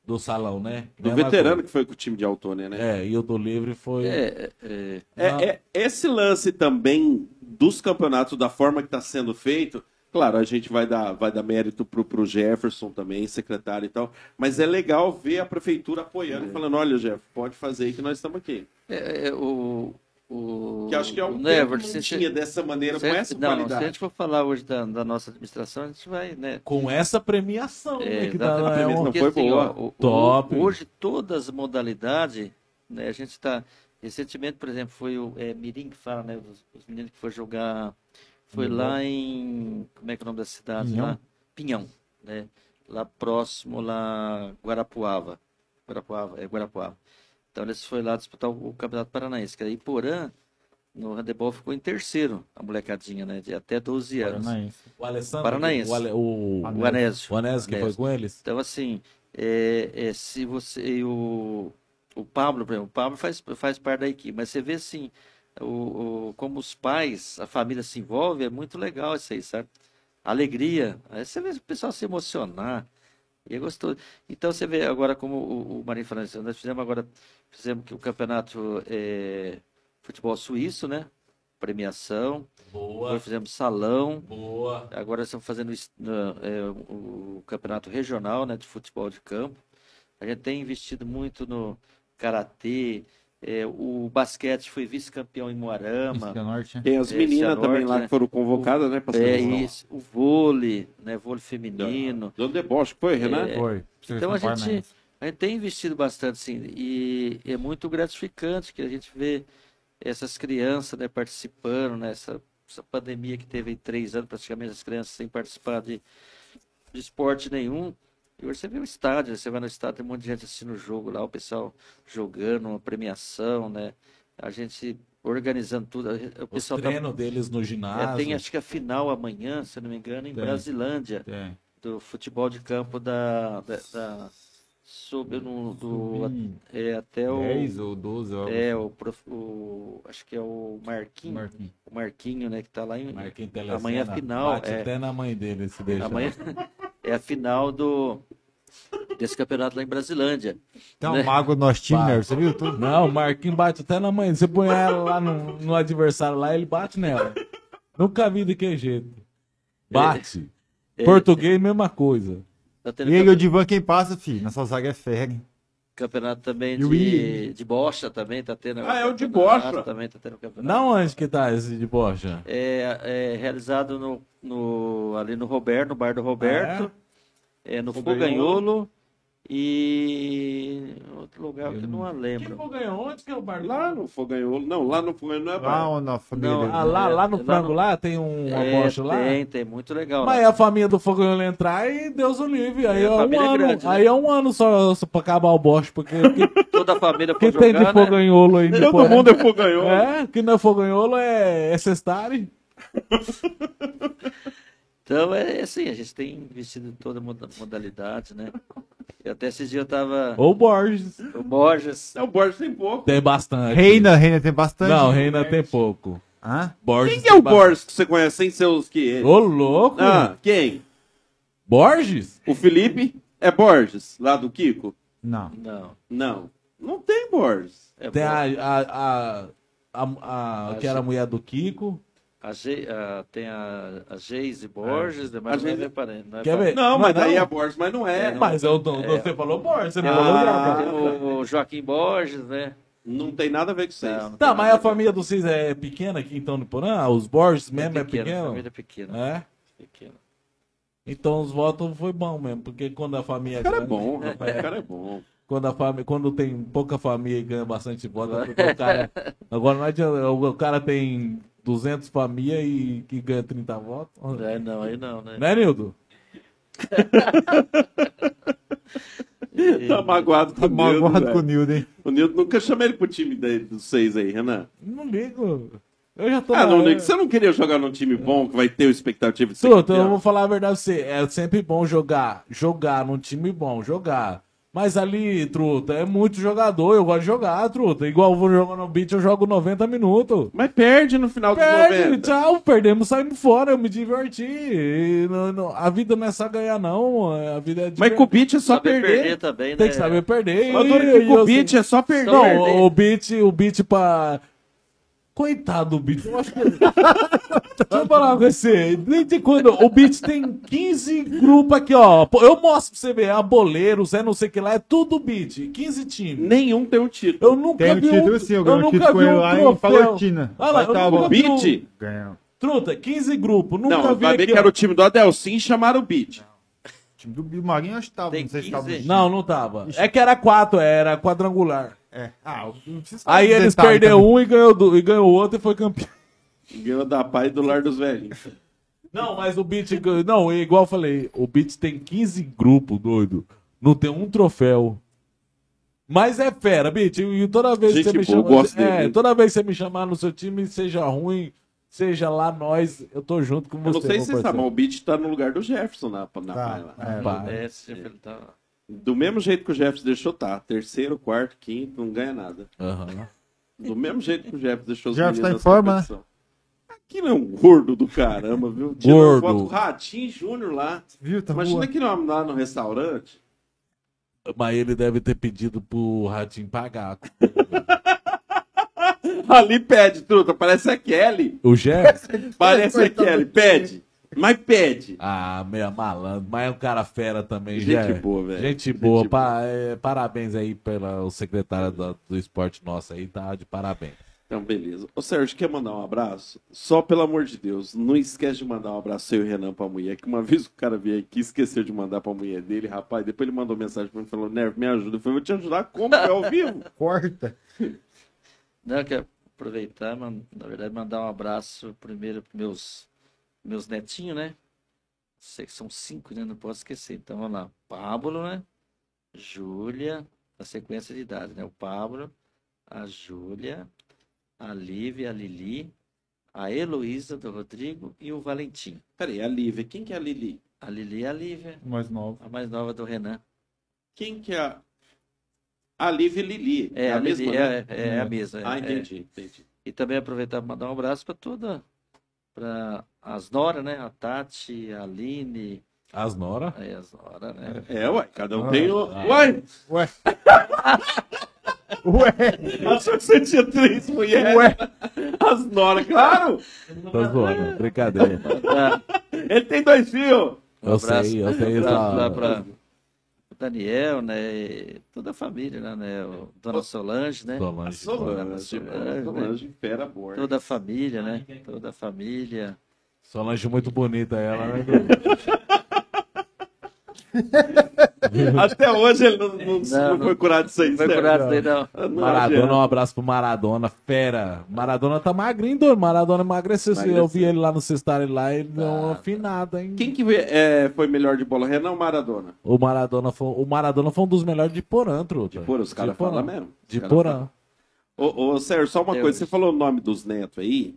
Do salão, né? Do Mesma veterano que foi com o time de Autônia, né? É, e o do livre foi. É, é, É, Não. é- esse lance também dos campeonatos, da forma que está sendo feito, claro, a gente vai dar, vai dar mérito pro, pro Jefferson também, secretário e tal, mas é legal ver a prefeitura apoiando e falando, olha, Jeff, pode fazer aí que nós estamos aqui. é, é, o, o, Que acho que é um Never, que não a gente- tinha dessa maneira, se com a essa gente- não, se a qualidade. gente for falar hoje da, da nossa administração, a gente vai, né? Com essa premiação, É, né? Que dá, é premiação um- Não foi assim, boa? ó, o- o- Top. hoje, todas as modalidades, né, a gente está. Recentemente, por exemplo, foi o é, Mirim que fala, né? Os, os meninos que foram jogar. Foi lá em. Como é que é o nome da cidade? Pinhão? Lá? Pinhão, né? Lá próximo, lá. Guarapuava. Guarapuava, é Guarapuava. Então eles foram lá disputar o, o Campeonato Paranaense, que aí Porã, no handebol, ficou em terceiro, a molecadinha, né? De até 12 anos. Paranaense. O Alessandro. Paranaense. O, Ale- o, O Anésio. o Anésio que foi Anésio. com eles. Então, assim, é, é, se você. e O, o Pablo, por exemplo, o Pablo faz, faz parte da equipe, mas você vê assim, o, o- como os pais, a família se envolve, é muito legal isso aí, sabe? Alegria. Aí você vê o pessoal se emocionar. E é gostoso. Então você vê agora como o, o Marinho falando assim, nós fizemos agora, fizemos que o campeonato é, futebol suíço, né? Premiação. Boa, Agora fizemos salão. boa. Agora estamos fazendo é, o campeonato regional né, de futebol de campo. A gente tem investido muito no karatê. É, o basquete foi vice-campeão em Moarama. Norte, né? Tem as É, meninas também lá né? que foram convocadas, né, pra É isso, o vôlei, né, vôlei feminino. Deu deboche, foi, Renan? É, Foi. Então a gente, a gente tem investido bastante, sim, e é muito gratificante que a gente vê essas crianças né, participando, né, essa, essa pandemia que teve três anos, praticamente as crianças sem participar de, de esporte nenhum. E hoje você vê o estádio, você vai no estádio, tem um monte de gente assistindo o jogo lá, o pessoal jogando, uma premiação, né? A gente organizando tudo. O pessoal tá- treinos deles no é, ginásio. tem acho que a final amanhã, se não me engano, em Tem. Brasilândia É. do futebol de campo da, da, da sob no, do é, até o 10 ou 12, ó. é o, prof- o acho que é o Marquinho, Marquinhos. o Marquinho, né, que tá lá em Marquinhos Telecena. amanhã é final, Bate é. até na mãe dele se deixar. amanhã é a final do desse campeonato lá em Brasilândia. Tem Né? um mago no nosso time, né? Você viu tudo? Não, o Marquinhos bate até na mãe. Você põe ela lá no, no adversário lá, ele bate nela. Nunca vi de que jeito. Bate. É, Português, mesma coisa. tá E aí, o Divan, quem passa, filho? Nossa zaga é ferro, hein? Campeonato também de, de bocha também tá tendo. Ah, é o de bocha. Também tá tendo campeonato. Não, onde que tá esse de bocha? É, é realizado no, no, ali no Roberto, no bar do Roberto. é? no Foganholo. Foganholo. E outro lugar que eu não Quem lembro. for ganhou? Onde que é o bar Lá no Foganholo. Não, lá no Foganholo não é Lá bar. onde a família. Não, Ah, lá, lá no Lá frango no- lá tem um, uma É, bocha lá? Tem, tem, muito legal. Mas lá. a família do Fogonholo entrar e Deus o livre. Aí É, é, um é ano. grande, né? Aí é um ano só, só pra acabar o boche, porque que, Toda a família que for tem de né? Fogonholo aí Todo depois? mundo é Foganholo. É, que não é Fogonholo é, é Sestari. Então é assim, a gente tem investido em toda moda- modalidade, né? E até esses dias eu tava. Ou Borges. O Borges. É o Borges tem pouco. Tem bastante. Reina, Reina tem bastante. Não, Reina tem pouco. Hã? Borges Quem que é o bastante. Borges que você conhece sem ser os que ele? Ô, louco. Ah, quem? Borges? O Felipe é Borges, lá do Kiko? Não. Não. Não. Não tem Borges. É Tem Borges. a, a, a, a, a- que era a mulher do Kiko. A Ge- a- tem a, a Geise Borges, mas A não é Geise- meu parente. Não é Quer parente. ver? Não, Não mas é daí não? é Borges, mas não é. Mas eu, É. você falou Borges, você não falou o- o Joaquim Borges, né? Não tem nada a ver com vocês. Não, não Tá, mas a família de vocês é pequena aqui então no Porã? Os Borges mesmo é pequena, pequeno? Família pequena. É? pequena. Então os votos foi bom mesmo, porque quando a família O cara é bom, rapaz. O cara é bom. quando a família, quando tem pouca família e ganha bastante votos, é porque o cara agora não adianta, o cara tem 200 famílias e que ganha 30 votos. É, não, aí não, né? Né, Nildo? Tá magoado com Tá o Nildo, magoado com o. Nildo, hein? O Nildo nunca chama ele pro time daí, dos seis aí, Renan. Não ligo. Eu já tô Ah, não, Nico, você não queria jogar num time bom que vai ter o expectativa de ser Truta, eu campeão? vou falar a verdade pra você. É sempre bom jogar, jogar num time bom, jogar. Mas ali, truta, é muito jogador. Eu gosto de jogar, truta. Igual eu vou jogar no beat, eu jogo 90 minutos. Mas perde no final dos Perde, 90. tchau, perdemos, saímos fora, eu me diverti. E não- não- a vida não é só ganhar, não. A vida é Mas divertir. com o beat é só saber perder. perder também, né? Tem que saber perder. Eu adoro E- que com o beat é só perder. Não, o beat, o beat pra. Coitado do beat. Eu acho que. Deixa eu falar com você. Desde quando. O beat tem 15 grupos aqui, ó. Eu mostro pra você ver. Aboleiros, é não sei o que lá. É tudo beat. 15 times. Nenhum tem um título. Eu nunca Tem um vi título um. sim, eu eu ganhei um nunca título com ele um lá em. Palotina. Olha lá, tá nunca bom. vi um- Beat? Ganhou. Truta, 15 grupos. Nunca Não, vi vai ver aqui, que era o time do Adelcim e chamaram o beat. O time do Bilmarinho acho que tava. Tem não sei se 15. tava. no- Não, não tava. É que era quatro, era quadrangular. É. Ah, não precisa saber Aí eles perderam também. um e ganhou, do- e ganhou o outro e foi campeão. Ganhou da pai do Lar dos Velhinhos. Não, mas o Beat. Não, igual eu falei, o Beat tem 15 grupos, doido. Não tem um troféu. Mas é fera, Beat. E toda vez que Gente você me eu gosto É, dele. toda vez que você me chamar no seu time, seja ruim, seja lá nós, eu tô junto com Eu você. não sei se sabem, parceiro. mas o beat tá no lugar do Jefferson na, na Tá, pai lá. é. Pá. É, sempre ele tá- Do mesmo jeito que o Jefferson deixou, tá. Terceiro, quarto, quinto, não ganha nada. Aham. Do mesmo jeito que o Jefferson deixou os Jefferson tá meninos em na forma, né? Aquilo é um gordo do caramba, viu? Gordo. foto com o Ratinho Júnior lá. Viu? Tá Imagina boa. que não lá no restaurante. Mas ele deve ter pedido pro Ratinho pagar. Ali pede, truta, parece a Kelly. O Jefferson? Parece a Kelly, do pede. Mas pede. ah, meia malandro. Mas é um cara fera também, Gente Jé. boa, velho. Gente Gente boa. boa. pa- é, parabéns aí pela secretária do, do esporte nossa aí, tá? De parabéns. Então, beleza. Ô, Sérgio, quer mandar um abraço? Só pelo amor de Deus, não esquece de mandar um abraço seu e Renan pra mulher, que uma vez o cara veio aqui, esqueceu de mandar pra mulher dele, rapaz, depois ele mandou mensagem pra mim e falou, Nervo, me ajuda. Eu falei, vou te ajudar como? É ao vivo? Corta. Não, eu quero aproveitar, man- na verdade, mandar um abraço primeiro para meus, meus netinhos, né? Sei que são cinco, né? Não posso esquecer. Então, vamos lá. Pablo, né? Júlia, na sequência de idade, né? O Pablo, a Júlia, a Lívia, a Lili, a Heloísa do Rodrigo e o Valentim. Peraí, a Lívia, quem que é a Lili? A Lili é a Lívia, Mais novo. a mais nova do Renan. Quem que é a... A Lívia e Lili. É, a, Lili, mesma, né? é, é a mesma. Ah, é. entendi, entendi. E também aproveitar para mandar um abraço para toda, para as Nora, né? A Tati, a Aline, As Nora? aí as Nora, né? É, uai, cada um Ah, tem o... ah. Uai, Ué. Ué. achou que você tinha três mulheres. Ué. As Nora, claro! Tô zoando, brincadeira. Ah, Ele tem dois filhos! Eu abraço- sei, eu sei um abraço lá para Daniel, né? e Toda a família, né? né, o Dona Solange, né? Solange. Solange, Solange, Solange, fera boa. Toda a família, né? Toda a família. Solange muito bonita ela, né? Até hoje ele não, não- não não. foi curado disso aí. Não foi curado daí, não. Ah, não Maradona, um abraço pro Maradona, fera. Maradona tá magrinho, doido. Maradona emagreceu. Emagreceu. Eu vi ele lá no cestário lá, ele deu uma Tá. afinada, hein? Quem que é, foi melhor de bola? Renan ou Maradona? O Maradona foi, o Maradona foi um dos melhores de Porã, truta. De Porã, os caras falam mesmo. De Porã. Ô, ô, Sérgio, só uma Deus. coisa. Você falou o nome dos netos aí.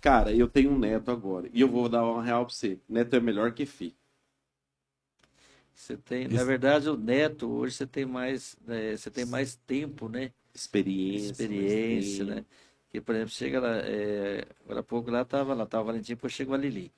Cara, eu tenho um neto agora. E eu vou dar uma real pra você. Neto é melhor que fi. Você tem, na Isso. verdade, o neto, hoje você tem mais, né, você tem mais tempo, né? Experiência. experiência, né? Que, por exemplo, chega lá, é, agora há pouco lá tava lá, tava a Valentim, depois chegou a Lili,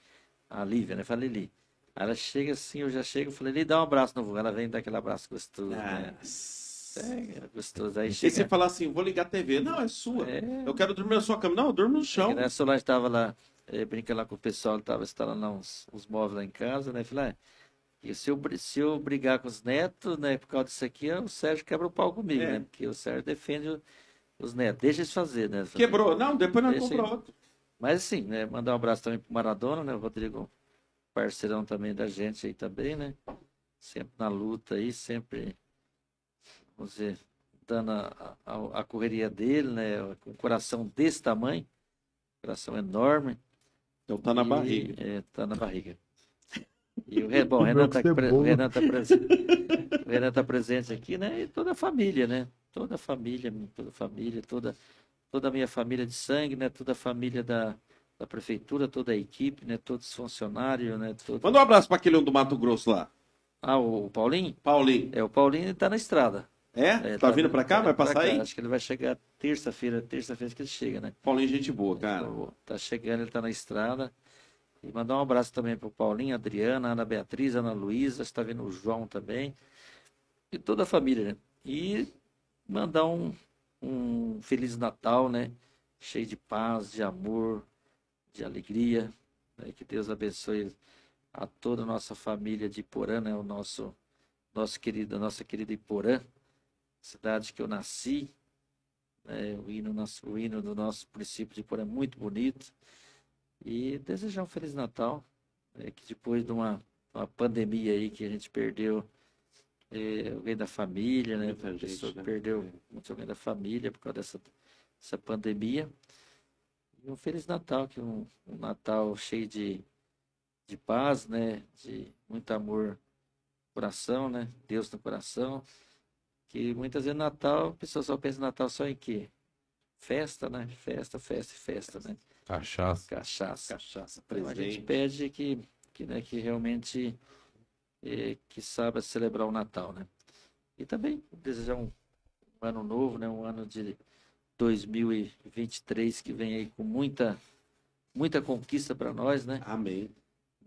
a Lívia, né? Fala Lili. Aí ela chega assim, eu já chego, falei, Lili, dá um abraço no vô. Ela vem dar aquele abraço gostoso, tem- né? Nossa. É, gostoso. Aí E chega. você fala assim, vou ligar a TV. Não, é sua. É. Eu quero dormir na sua cama. Não, eu durmo no chão. Que, né, a Solange estava lá, eh, brincando lá com o pessoal, estava instalando lá uns, uns móveis lá em casa, né? Falei, ah, e se eu, se eu brigar com os netos, né, por causa disso aqui, o Sérgio quebra o pau comigo, É. né? Porque o Sérgio defende os netos, deixa eles fazer, né? Quebrou. Não, depois nós compramos outro. Mas assim, né, mandar um abraço também pro Maradona, né? O Rodrigo, parceirão também da gente aí também, né? Sempre na luta aí, sempre, vamos dizer, dando a, a, a correria dele, né? Com um coração desse tamanho, coração enorme. Então tá na E, barriga. É, tá na barriga. E o, bom, o Renan tá, Comeu pre- tá tá presente aqui, né? E toda a família, né? Toda a família, toda a família, toda, toda a minha família de sangue, né? Toda a família da, da prefeitura, toda a equipe, né? Todos os funcionários, né? Todo... Manda um abraço pra aquele um do Mato Grosso lá. Ah, o, o Paulinho? Paulinho. É, o Paulinho tá na estrada. É? É, tá, vindo pra cá? tá Vai passar cá. aí? Acho que ele vai chegar terça-feira, terça-feira que ele chega, né? Paulinho, gente boa, cara. Tá chegando, ele tá na estrada. E mandar um abraço também pro Paulinho, Adriana, Ana Beatriz, Ana Luísa, está vindo o João também. E toda a família, né? E mandar um, um Feliz Natal, né? Cheio de paz, de amor, de alegria. né? Que Deus abençoe a toda a nossa família de Iporã, né? O nosso, nosso querido, nossa querida Iporã, cidade que eu nasci. né? O, hino, nosso, o hino do nosso município de Iporã é muito bonito. E desejar um Feliz Natal, né, que depois de uma, uma pandemia aí que a gente perdeu eh, alguém da família, né? Muita A gente, pessoa né? perdeu muito alguém da família por causa dessa, dessa pandemia. E um Feliz Natal, que um, um Natal cheio de, de paz, né? De muito amor no coração, né? Deus no coração. Que muitas vezes Natal, a pessoa só pensa em Natal só em quê? Festa, né? Festa, festa e festa, né? Cachaça. Cachaça. Cachaça, Então, a gente pede que, que, né, que realmente eh, que saiba celebrar o Natal, né? E também desejar um, um ano novo, né? Um ano de 2023 que vem aí com muita muita conquista para nós, né? Amém.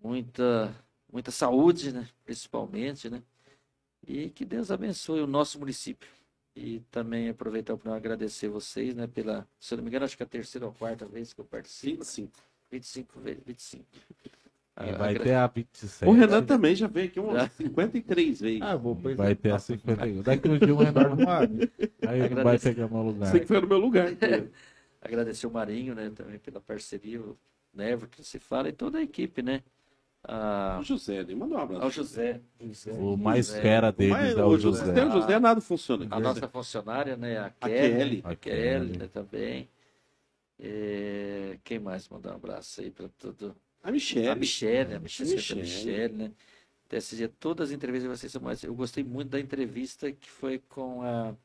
Muita muita saúde, né? Principalmente, né? E que Deus abençoe o nosso município. E também aproveitar para agradecer vocês, né? Pela, se eu não me engano, acho que é a terceira ou quarta vez que eu participo. 25. 25 vezes, 25. E Ah, vai agra- ter a 27. O Renan também já veio aqui umas Já. 53 vezes. Ah, vou Vai ter a 51. Daqui um dia o Renan Armário. aí ele vai pegar meu lugar. Sei que foi no meu lugar. Agradecer o Marinho, né, também pela parceria, o Never, que se fala, e toda a equipe, né? Ah, o José, né? manda um abraço. ao José, O mais José. fera deles Mas é o o José. José. O José nada funciona. a nossa funcionária, né? A A Kelly. A Kelly. Né, também. É, quem mais mandar um abraço aí para tudo? A Michelle. A Michelle, a Michelle, Michelle. a Michelle, né? Até esse dia, todas as entrevistas de vocês são mais. Eu gostei muito da entrevista que foi com a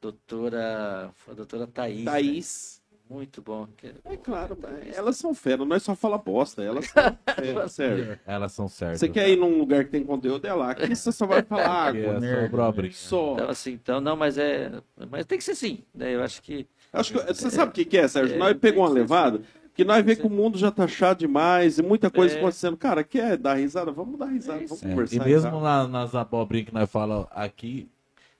doutora, a doutora Thaís. né? Muito bom. É claro, mas elas são fera, nós só fala bosta. Elas são fera, sério. Elas são certas. Você quer ir num lugar que tem conteúdo, é lá. Aqui você só vai falar Porque água. é só. Então, assim, então, não, mas é. Mas tem que ser sim, né? Eu acho que. Acho que, você sabe o que, é, Sérgio? É, nós pegou uma levada, que nós vê que o mundo já tá chato demais e muita coisa É. acontecendo. Cara, quer dar risada? Vamos dar risada, É vamos. É, conversar. e mesmo na- nas abobrinhas que nós falamos aqui,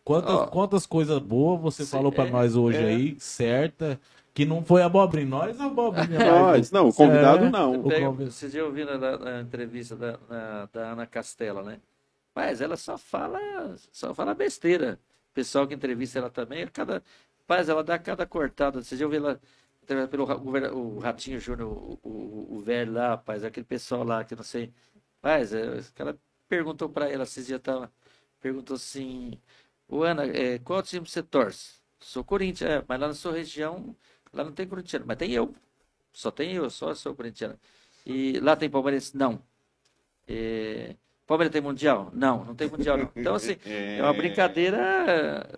quantas, Ó. quantas coisas boas você Sim, falou pra é, nós hoje é. aí, certa, que não foi abobrinha. Nós abobrinha. Nós, não, o convidado É. não. O Pega, convi- vocês já ouviram na, na entrevista da, na- da Ana Castela, né? Rapaz, ela só fala, só fala besteira. O pessoal que entrevista ela também, cada, rapaz, ela dá cada cortada. Vocês já ouviram ela pelo o Ratinho Júnior, o, o, o velho lá, rapaz, aquele pessoal lá que não sei. Rapaz, é, o cara perguntou pra ela, esses dias tava, perguntou assim, o Ana, é, qual time você torce? Sou Corinthians, é, mas lá na sua região, lá não tem corintiano, mas tem eu. Só tem eu, só sou corintiano. E lá tem palmeirense? Não. É, Palmeiras tem mundial? Não, não tem mundial não. Então, assim, é uma brincadeira,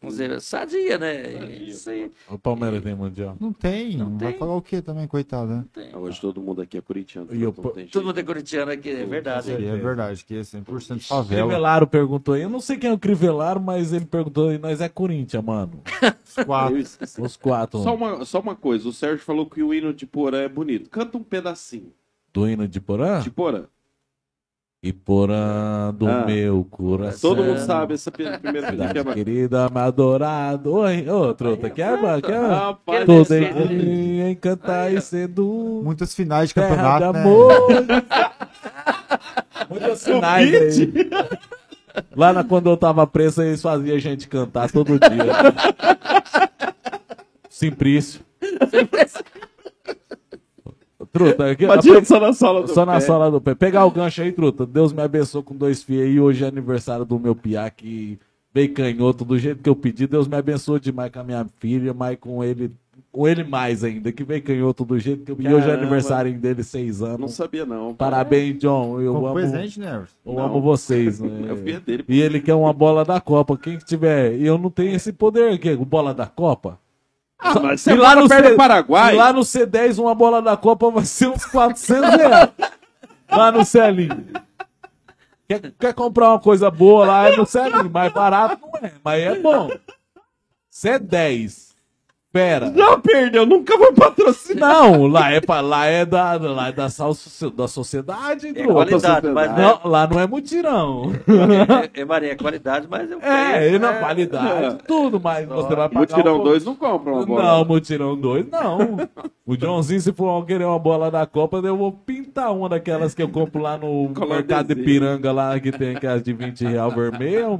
vamos dizer, sadia, né? Isso aí. O Palmeiras tem mundial. Não tem. Não Vai tem. falar o quê também, coitado, né? Tem. Hoje todo mundo aqui é corintiano. E eu- Todo jeito. mundo é corintiano aqui, é verdade. E é verdade, que é 100% favela. Crivellaro perguntou aí. Eu não sei quem é o Crivellaro, mas ele perguntou aí. Nós é Corinthians, mano. Os quatro. Os quatro. Só uma, só uma coisa, o Sérgio falou que o hino de Porã é bonito. Canta um pedacinho. Do hino de Porã? De Porã. E Porã do Ah. meu coração. Todo mundo sabe essa primeira pedida que é Cidade querida, meu adorado. Oi, ô, truta, quer, mano? Quer? Rapaz, Tudo esse- em, em cantar e sendo Muitas finais de terra de campeonato, né? amor. Muitas sinais aí. Lá na, quando eu tava preso, eles faziam a gente cantar todo dia. Simplício. Truta, só na sola do só na pé. sola do pé. Pegar o gancho aí, truta. Deus me abençoe com dois filhos aí. Hoje é aniversário do meu piá que veio canhoto do jeito que eu pedi. Deus me abençoe demais com a minha filha, mas com ele, com ele mais ainda, que veio canhoto do jeito que eu pedi. Hoje é aniversário dele, seis Não anos. sabia, não. Parabéns, John. Eu Com amo, presente, né? Eu Não. amo vocês. É o Né? filho dele. E ele quer uma bola da Copa. Quem que tiver. E eu não tenho esse poder aqui, bola da Copa. Ah, E lá no C- Paraguai. E lá no C10, uma bola da Copa vai ser uns 400 reais. lá no Celinho. Quer, quer comprar uma coisa boa lá é no Celinho. Mais barato não é, mas é bom. C10. Pera. Já perdeu, nunca vai patrocinar. Não, lá é, pra, lá é, da, lá é da, sal- da sociedade. É qualidade, mas Não, lá não é mutirão. é, é, Maria, é qualidade, mas eu É, e na qualidade, tudo, mas você vai pagar Mutirão um pouco- 2 não compra uma bola. Não, Mutirão 2, não. O Joãozinho, se for querer uma bola da Copa, eu vou pintar uma daquelas que eu compro lá no Colar mercado de piranga lá, que tem aquelas de 20 real vermelho.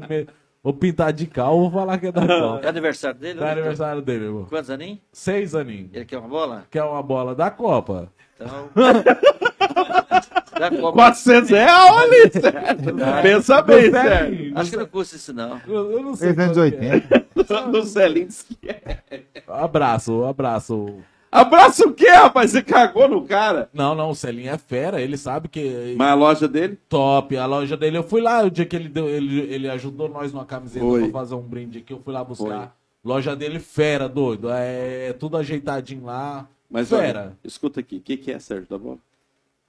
Vou pintar de cal, vou falar que é da É Copa. aniversário dele? É né? aniversário dele, irmão. Quantos aninhos? Seis aninhos. Ele quer uma bola? Quer uma bola da Copa. Então. da Copa. 400 reais, olha, Sérgio. Pensa bem, Sérgio. Acho que não custa isso, não. Eu, eu não sei. quanto que é. 380. No que é. Abraço, abraço. Abraço o quê, rapaz? Você cagou no cara? Não, não, o Celinho é fera, ele sabe que Mas a loja dele? top. A loja dele, eu fui lá o dia que ele deu, ele, ele ajudou nós numa camiseta Foi. pra fazer um brinde aqui, eu fui lá buscar. Foi. Loja dele fera, doido. É, tudo ajeitadinho lá. Mas fera. olha, escuta aqui, o que, que é Sérgio da bola?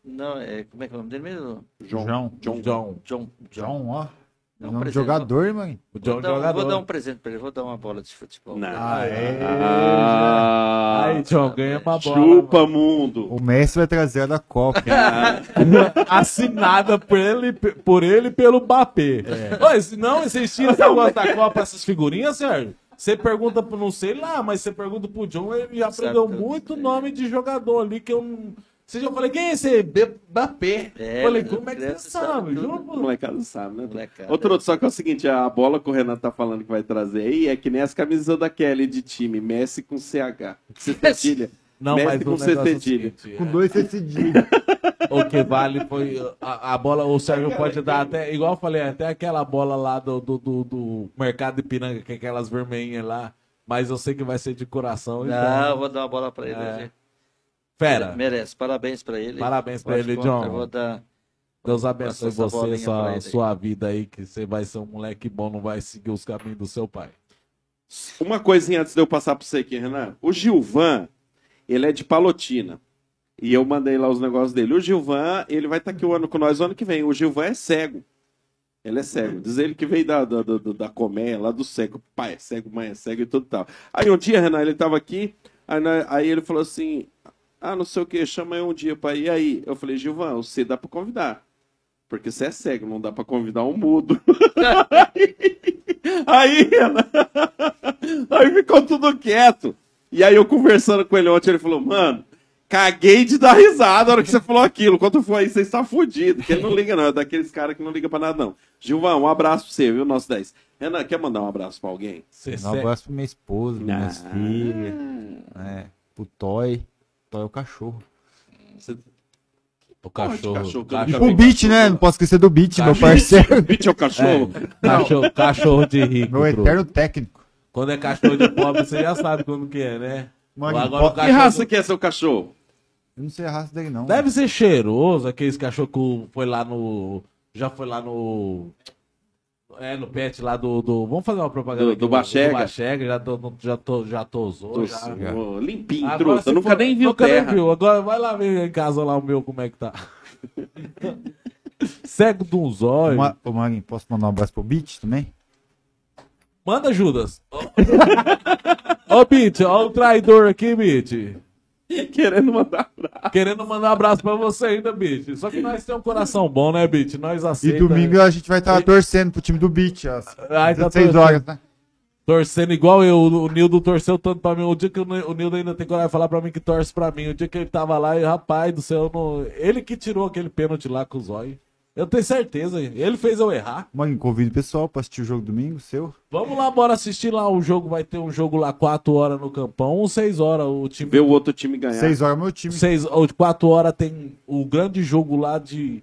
Não, é. Como é que é o nome dele mesmo? João. John. John. John, ó. Um Nome de presente, jogador, mãe. Vou dar, um- jogador. vou dar um presente pra ele, vou dar uma bola de futebol. Não. Ah, é. Ah, Aí, John, ganha uma bola. chupa, mundo. O Messi vai trazer a da Copa. Assinada por ele, por ele e pelo Mbappé. Oi, se não existir esse negócio da Copa, essas figurinhas, Sérgio, você pergunta pro, não sei lá, mas você pergunta pro John, ele já aprendeu muito nome de jogador ali que eu não. Você já falei, quem é esse? Mbappé. É, falei, como é que você sabe sabe? por- molecada sabe, né? Molecada. Outro, outro, só que é o seguinte, a bola que o Renan tá falando que vai trazer aí é que nem as camisas da Kelly de time, Messi com CH. C cedilha. Não, Messi mas com negócio é cedilha. Com é, dois cedilhos. O que vale foi. A, a bola, o Sérgio pode dar até. Igual eu falei, até aquela bola lá do, do, do, do mercado de piranga, que é aquelas vermelhinhas lá. Mas eu sei que vai ser de coração. Não, então- eu vou dar uma bola pra ele. É. gente. Fera. Merece, parabéns pra ele. Parabéns pra Acho ele, John. Eu vou dar. Deus abençoe você, sua, sua vida aí, que você vai ser um moleque bom, não vai seguir os caminhos do seu pai. Uma coisinha antes de eu passar pra você aqui, Renan. O Gilvan, ele é de Palotina. E eu mandei lá os negócios dele. O Gilvan, ele vai estar aqui o ano com nós o ano que vem. O Gilvan é cego. Ele é cego. Diz ele que veio da, da, da, da colmeia, lá do cego. Pai é cego, mãe é cego e tudo tal. Aí um dia, Renan, ele tava aqui, aí, na- aí ele falou assim: Ah, não sei o que, chama aí um dia pra ir. E aí? Eu falei, Gilvan, você dá pra convidar. Porque você é cego, não dá pra convidar um mudo. aí, Renan, aí ficou tudo quieto. E aí eu conversando com ele ontem, ele falou, mano, Caguei de dar risada na hora que você falou aquilo. Quando for aí, você está fudido. Porque ele não liga, não. É daqueles caras que não liga pra nada, não. Gilvão, um abraço pra você, viu? Nosso 10. Renan, quer mandar um abraço pra alguém? Cê- Um abraço pra minha esposa, pra minhas Ah. filhas, né? Pro Toy. Toy é o cachorro. O cachorro. cachorro cachorro, O Beat, né? Não posso esquecer do Beat, meu parceiro. Bitch é o cachorro. cachorro, cachorro de rico. Meu eterno técnico. Quando é cachorro de pobre, você já sabe quando que é, né? Mano, Agora o Que cachorro- raça que é seu cachorro? Eu não sei a raça dele, não. Deve ser cheiroso, aqueles cachorro que foi lá no. Já foi lá no. É, no pet lá do. do- vamos fazer uma propaganda Do- aqui, do Bachega. Bachega, já, tô, já, tô, já tosou. Tô já. ô, limpinho, Agora, se Nunca for- nem viu nunca nem terra. viu. Agora vai lá ver em casa lá o meu como é que tá. Cego de uns olhos. Uma, ô, Marinho, posso mandar um abraço pro Beat também? Manda, Judas. Ô, Bitch, ó o traidor aqui, Bitch. Querendo mandar abraço. Querendo mandar um abraço pra você ainda, Bitch. Só que nós temos um coração bom, né, Bitch? Nós E aceitamos. domingo a gente vai estar torcendo pro time do Beat, às Ai, tá 16 torcendo. horas, né? Torcendo igual eu, o Nildo torceu tanto pra mim. O dia que o Nildo ainda tem coragem de falar pra mim que torce pra mim. O dia que ele tava lá, e, rapaz do céu, não- ele que tirou aquele pênalti lá com o zóio. Eu tenho certeza, ele fez eu errar. Marinho, convido o pessoal pra assistir o jogo domingo, seu. Vamos lá, bora assistir lá o jogo. Vai ter um jogo lá 4 horas no campão, ou 6 horas. O time. Ver o outro time ganhar. 6 horas é meu time. 6 ou 4 horas tem o grande jogo lá de.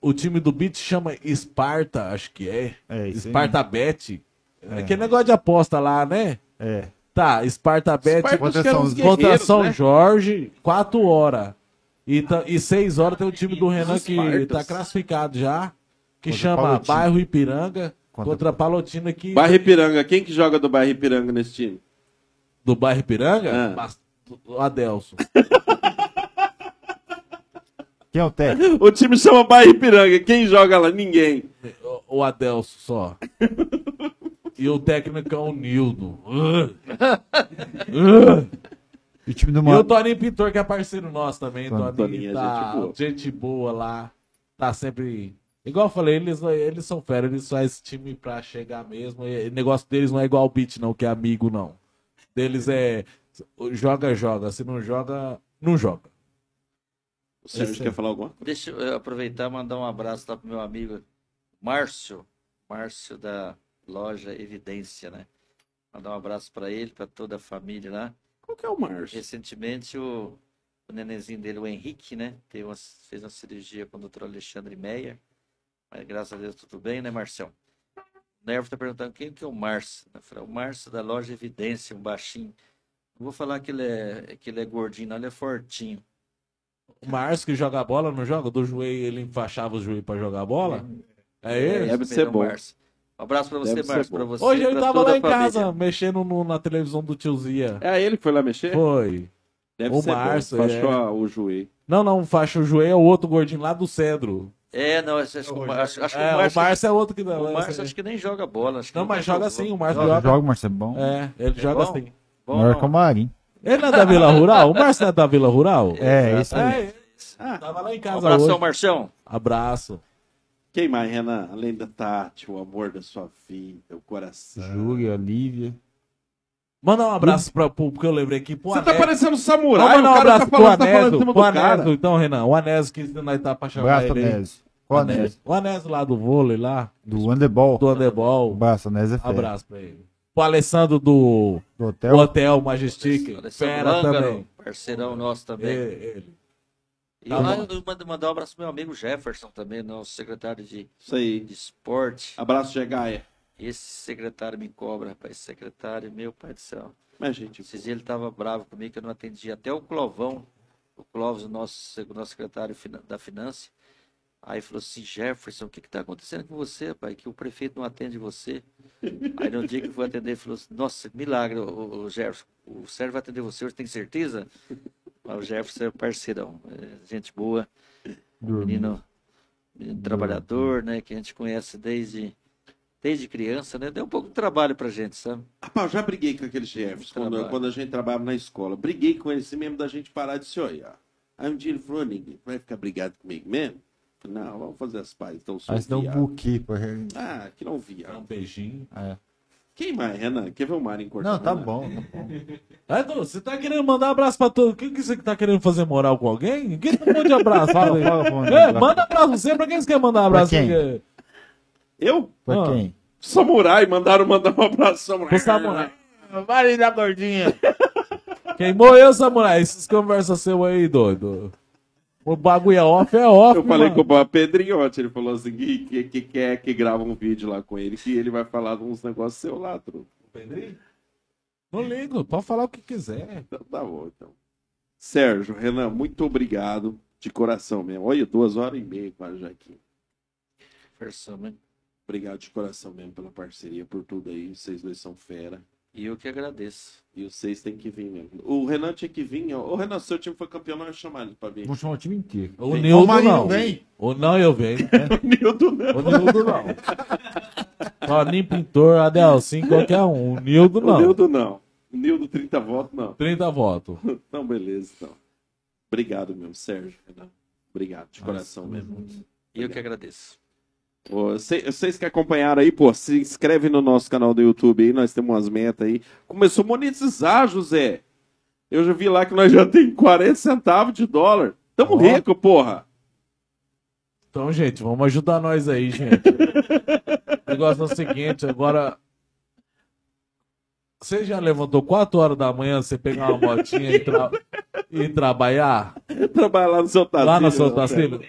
O time do Beat chama Esparta, acho que é. É, isso Esparta Bet. É. Aquele negócio de aposta lá, né? É. Tá, Esparta Bet Esparta, Contra São- contra São né? Jorge, 4 horas. E, tá, e 6 horas tem o time do Renan que Espartas. tá classificado já. Que Contra chama Palotina. Bairro Ipiranga. Contra- Contra, Palotina que. Bairro Ipiranga. Quem que joga do Bairro Ipiranga nesse time? Do Bairro Ipiranga? Ah. Adelson. Quem é o técnico? O time chama Bairro Ipiranga. Quem joga lá? Ninguém. O, o Adelson só. E o técnico é o Nildo. Uh. Uh. E o time do E o. Toninho Pintor, que é parceiro nosso também. Toninho, Toninho, tá, gente boa. gente boa lá. Tá sempre. Igual eu falei, eles, eles são fera, eles fazem esse time pra chegar mesmo. E, o negócio deles não é igual o Beat, não, que é amigo, não. Deles é. Joga, joga. Se não joga, não joga. O Sérgio Esse quer falar alguma coisa? Deixa eu aproveitar e mandar um abraço lá pro meu amigo Márcio. Márcio da loja Evidência, né? Mandar um abraço para ele, para toda a família lá. Qual que é o Márcio? Recentemente o, o nenenzinho dele, o Henrique, né? Teve uma- fez uma cirurgia com o doutor Alexandre Meyer. Mas graças a Deus tudo bem, né, Marcião? O Nervo tá perguntando quem que é o Márcio. Eu falei, o Márcio da loja Evidência, um baixinho. Não vou falar que ele é, que ele é gordinho, não, ele é fortinho. O Márcio que joga bola, não joga? Do joelho, ele enfaixava o joelho pra jogar bola? É ele? Deve esse ser mesmo, bom. Márcio. Um abraço para você, Deve Márcio, bom. para você. Hoje ele pra tava lá em família. casa, mexendo no- na televisão do tiozia. É ele que foi lá mexer? Foi. Deve O ser Márcio, bom. Fachou é. o joelho. Não, não, faixa o joelho é o outro gordinho lá do Cedro. É, não, acho, acho, que o Márcio- acho que É, o Márcio, o Márcio é outro que não. o é, Márcio é. acho que nem joga bola. Acho que Não, mas joga sim, o Márcio Joga, joga. joga, Marcelo, é bom. É, ele joga bom? sim. Bom, Maior que o Marinho. Ele não é da Vila Rural? O Márcio não é da Vila Rural? É, isso aí. É, Ah, tava lá em Um casa abração, hoje. Marcião. Abraço. Quem mais, Renan? Além da Tati, o amor da sua vida, o coração. Júlia, Lívia. Manda um abraço pra, pro, porque eu lembrei aqui pro Você tá parecendo Vamos samurai, mandar o um cara abraço tá pro falando, tá Anésio. Pro. Anésio, então, Renan. O Anésio que nós tá pra chamar Abraço, ele. Anésio. Qual Anésio? O Anésio lá do vôlei lá, Do Handebol. do handebol. Abraço, Anésio é fera. Abraço pra ele. Pro Alessandro do Do do hotel. Hotel Majestic. Alessandro Fera também. Parceirão nosso também. É, ele. E Tá lá bom. eu mando mandar um abraço pro meu amigo Jefferson também, nosso secretário de, Isso aí. de esporte. Abraço, Gegaia. Esse secretário me cobra, rapaz. Esse secretário, meu pai do céu. Mas, gente, Esses dias ele tava bravo comigo que eu não atendi. Até o Clovão, o Clóvis, o nosso, nosso secretário da Finança. Aí falou assim, Jefferson, o que que tá acontecendo com você, pai? Que o prefeito não atende você. Aí no dia que eu fui atender, ele falou assim, nossa, milagre, o, o Jefferson. O Sérgio vai atender você hoje, tem certeza? Mas o Jefferson é parceirão, é gente boa, menino, menino trabalhador, né? Que a gente conhece desde, desde criança, né? Deu um pouco de trabalho pra gente, sabe? Rapaz, já briguei com aquele Jefferson quando, quando a gente trabalhava na escola. Briguei com ele assim mesmo da gente parar de se olhar. Aí um dia ele falou, ninguém vai ficar brigado comigo mesmo? Não, vamos fazer as pazes. Então, você deu um buquê. Ah, que não Um via. beijinho. É. Quem mais, Renan? Quer ver o Mário cortando? Não, tá bom, tá bom. Edu, você tá querendo mandar abraço pra todo. Quem que você tá querendo fazer moral com alguém? Quem tá mandando de abraço? Fala, aí. fala, fala. É, manda abraço você. Pra quem você quer mandar abraço? quem? Porque- Eu? Pra Ah. quem? Samurai, mandaram mandar um abraço, Samurai. Pro Samurai. Vale da gordinha. Quem morreu, Samurai? Essas conversas seu aí, doido. O bagulho é off, é off. Eu falei mano. com o Pedrinho ontem, ele falou assim, que, que, que quer que grava um vídeo lá com ele, que ele vai falar de uns negócios seu lá, truco. Não ligo, pode falar o que quiser. Então tá bom, então. Sérgio, Renan, muito obrigado, de coração mesmo. Olha, duas horas e meia quase já aqui. Versão, né? Obrigado de coração mesmo pela parceria, por tudo aí. Vocês dois são fera. E eu que agradeço. E vocês têm que vir mesmo. O Renan tinha que vir. ó. Ô, Renan, seu time foi campeão, nós vamos chamar ele pra vir. Vou chamar o time inteiro. O Vem. Nildo não. vem. O não eu venho. O Nildo não. O Nildo não. Toninho Pintor, Adelcim, qualquer um. O Nildo O não. Nildo não. O Nildo 30 votos, não. 30 votos. Então, beleza, então. Obrigado mesmo, Sérgio, Renan. Obrigado, de coração mesmo. E eu que agradeço. Vocês que acompanharam aí, pô, se inscreve no nosso canal do YouTube aí, nós temos umas metas aí. Começou a monetizar, José. Eu já vi lá que nós já tem 40 centavos de dólar. Tamo Ó. rico, porra. Então, gente, vamos ajudar nós aí, gente. o negócio é o seguinte, agora. Você já levantou 4 horas da manhã, você pegar uma motinha e, tra- e trabalhar Trabalhar lá no seu Tacílio. lá sua né, Tacílio?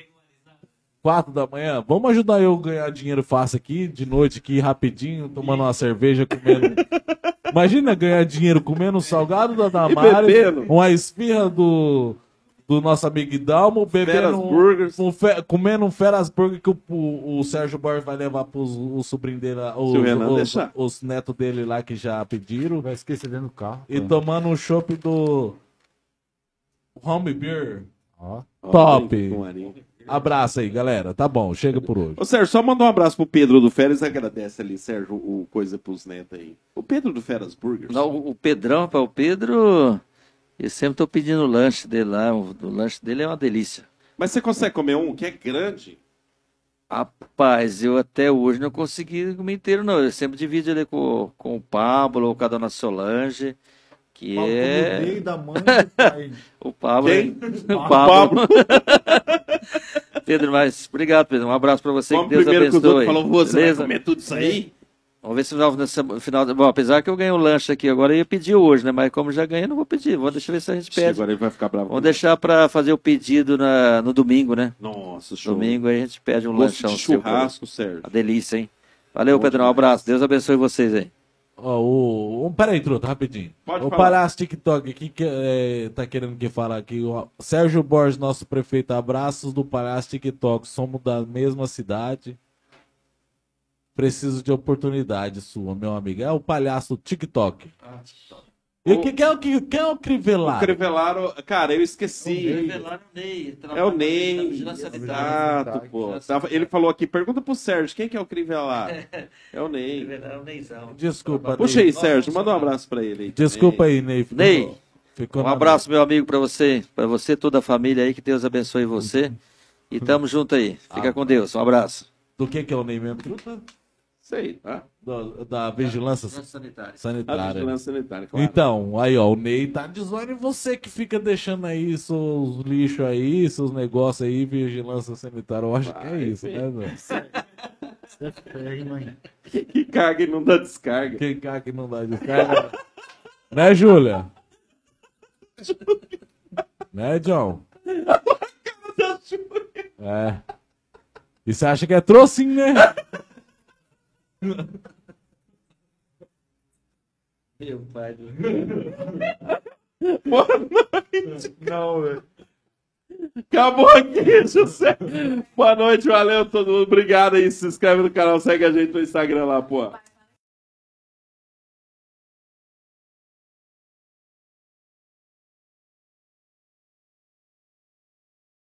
4 da manhã? Vamos ajudar eu a ganhar dinheiro fácil aqui, de noite aqui, rapidinho, tomando uma cerveja, comendo. Imagina ganhar dinheiro comendo um salgado da Damares, uma esfirra do, do nosso amigo Dalmo, bebendo Feras um- um fe- comendo um Feras Burger que o, o, o Sérgio Borges vai levar pros o sobrinho dele, lá, os, Se o Renan os, deixar. os netos dele lá que já pediram, Vai esquecer dentro do carro. e pô. tomando um chopp do Home Beer. Ó. Ó, Top. Marinho. Abraço aí, galera. Tá bom, chega por hoje. Ô, Sérgio, só manda um abraço pro Pedro do Feras. Agradece ali, Sérgio, o coisa pros netos aí. O Pedro do Feras Burgers. Não, o o Pedrão, rapaz, o Pedro, eu sempre tô pedindo o lanche dele lá. O, o lanche dele é uma delícia. Mas você consegue comer um que é grande? Rapaz, eu até hoje não consegui comer inteiro, não. Eu sempre divido ele com, com o Pablo ou com a dona Solange, que Pablo é. do meio da mãe do pai. O Pablo. Quem? O Pablo. Pedro, mas obrigado, Pedro. Um abraço pra você. Vamos que Deus primeiro que os abençoe. outros falam, você vai Beleza? comer tudo isso aí? Vamos ver se no final. Bom, apesar que eu ganhei um lanche aqui agora, eu ia pedir hoje, né? Mas como já ganhei, não vou pedir. Vou deixar ver se a gente pede. Agora ele vai ficar bravo. Vamos deixar pra fazer o pedido na, no domingo, né? Nossa, show. Domingo aí a gente pede um Gosto lanchão. de seu, churrasco, Sérgio. Uma delícia, hein? Valeu, Bom Pedrão. Um abraço. Deus abençoe vocês aí. Ó, o, um, peraí, truta, rapidinho. Pode o falar. palhaço TikTok aqui que é, tá querendo que falar aqui. ó. Sérgio Borges, nosso prefeito, abraços do palhaço TikTok. Somos da mesma cidade. Preciso de oportunidade sua, meu amigo. É o palhaço TikTok. E o que, quem é o que quem é o O Crivellaro? Crivellaro, cara, eu esqueci. Ney. É o Ney. Exato, pô. Tava- Ele falou aqui, pergunta pro Sérgio, quem que é o Crivellaro? É o Ney. Desculpa, Puxa Ney. aí, Sérgio, manda um abraço pra ele aí. Desculpa aí, Ney. Ficou- Ney, ficou Um abraço, meu amigo, pra você, pra você, toda a família aí, que Deus abençoe você. E tamo junto aí. Fica com Deus. Um abraço. Do que que é o Ney mesmo? Truta? Sei, tá? Do- da vigilância Sanitário. A sanitária. vigilância sanitária, claro. Então, aí ó, o Ney tá dizendo você que fica deixando aí seus lixos aí, seus negócios aí, vigilância sanitária. Eu acho que é Vai, isso, filho. né, velho? É mãe? Que caga e não dá descarga. Quem cá que não dá descarga. né, Júlia? né, John? É. E você acha que é trocinho, né? Meu pai do Não, velho. Acabou aqui, José. Boa noite, valeu todo mundo. Obrigado aí. Se inscreve no canal, segue a gente no Instagram lá, pô.